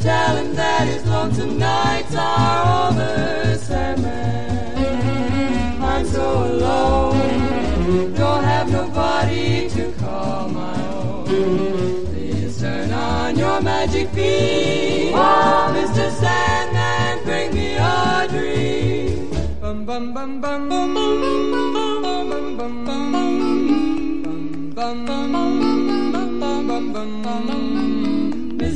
Tell him that his lonesome nights are over. Sandman, I'm so alone. Don't have nobody to call my own. Please turn on your magic beam. Oh, Mr. Sandman, bring me a dream. Bum bum bum bum bum bum bum bum bum bum bum bum bum bum bum bum bum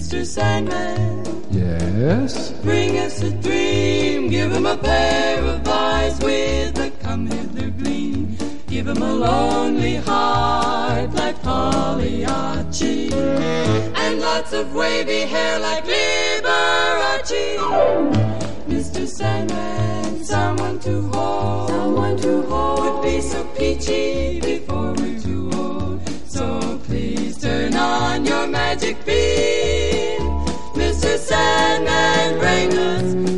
Mr. Sandman. Yes? Bring us a dream. Give him a pair of eyes with a come hither gleam. Give him a lonely heart like Pagliacci. And lots of wavy hair like Liberace. Mr. Sandman, someone to hold. Someone to hold. Would be so peachy before we're too old. So please turn on your magic beam. And bring us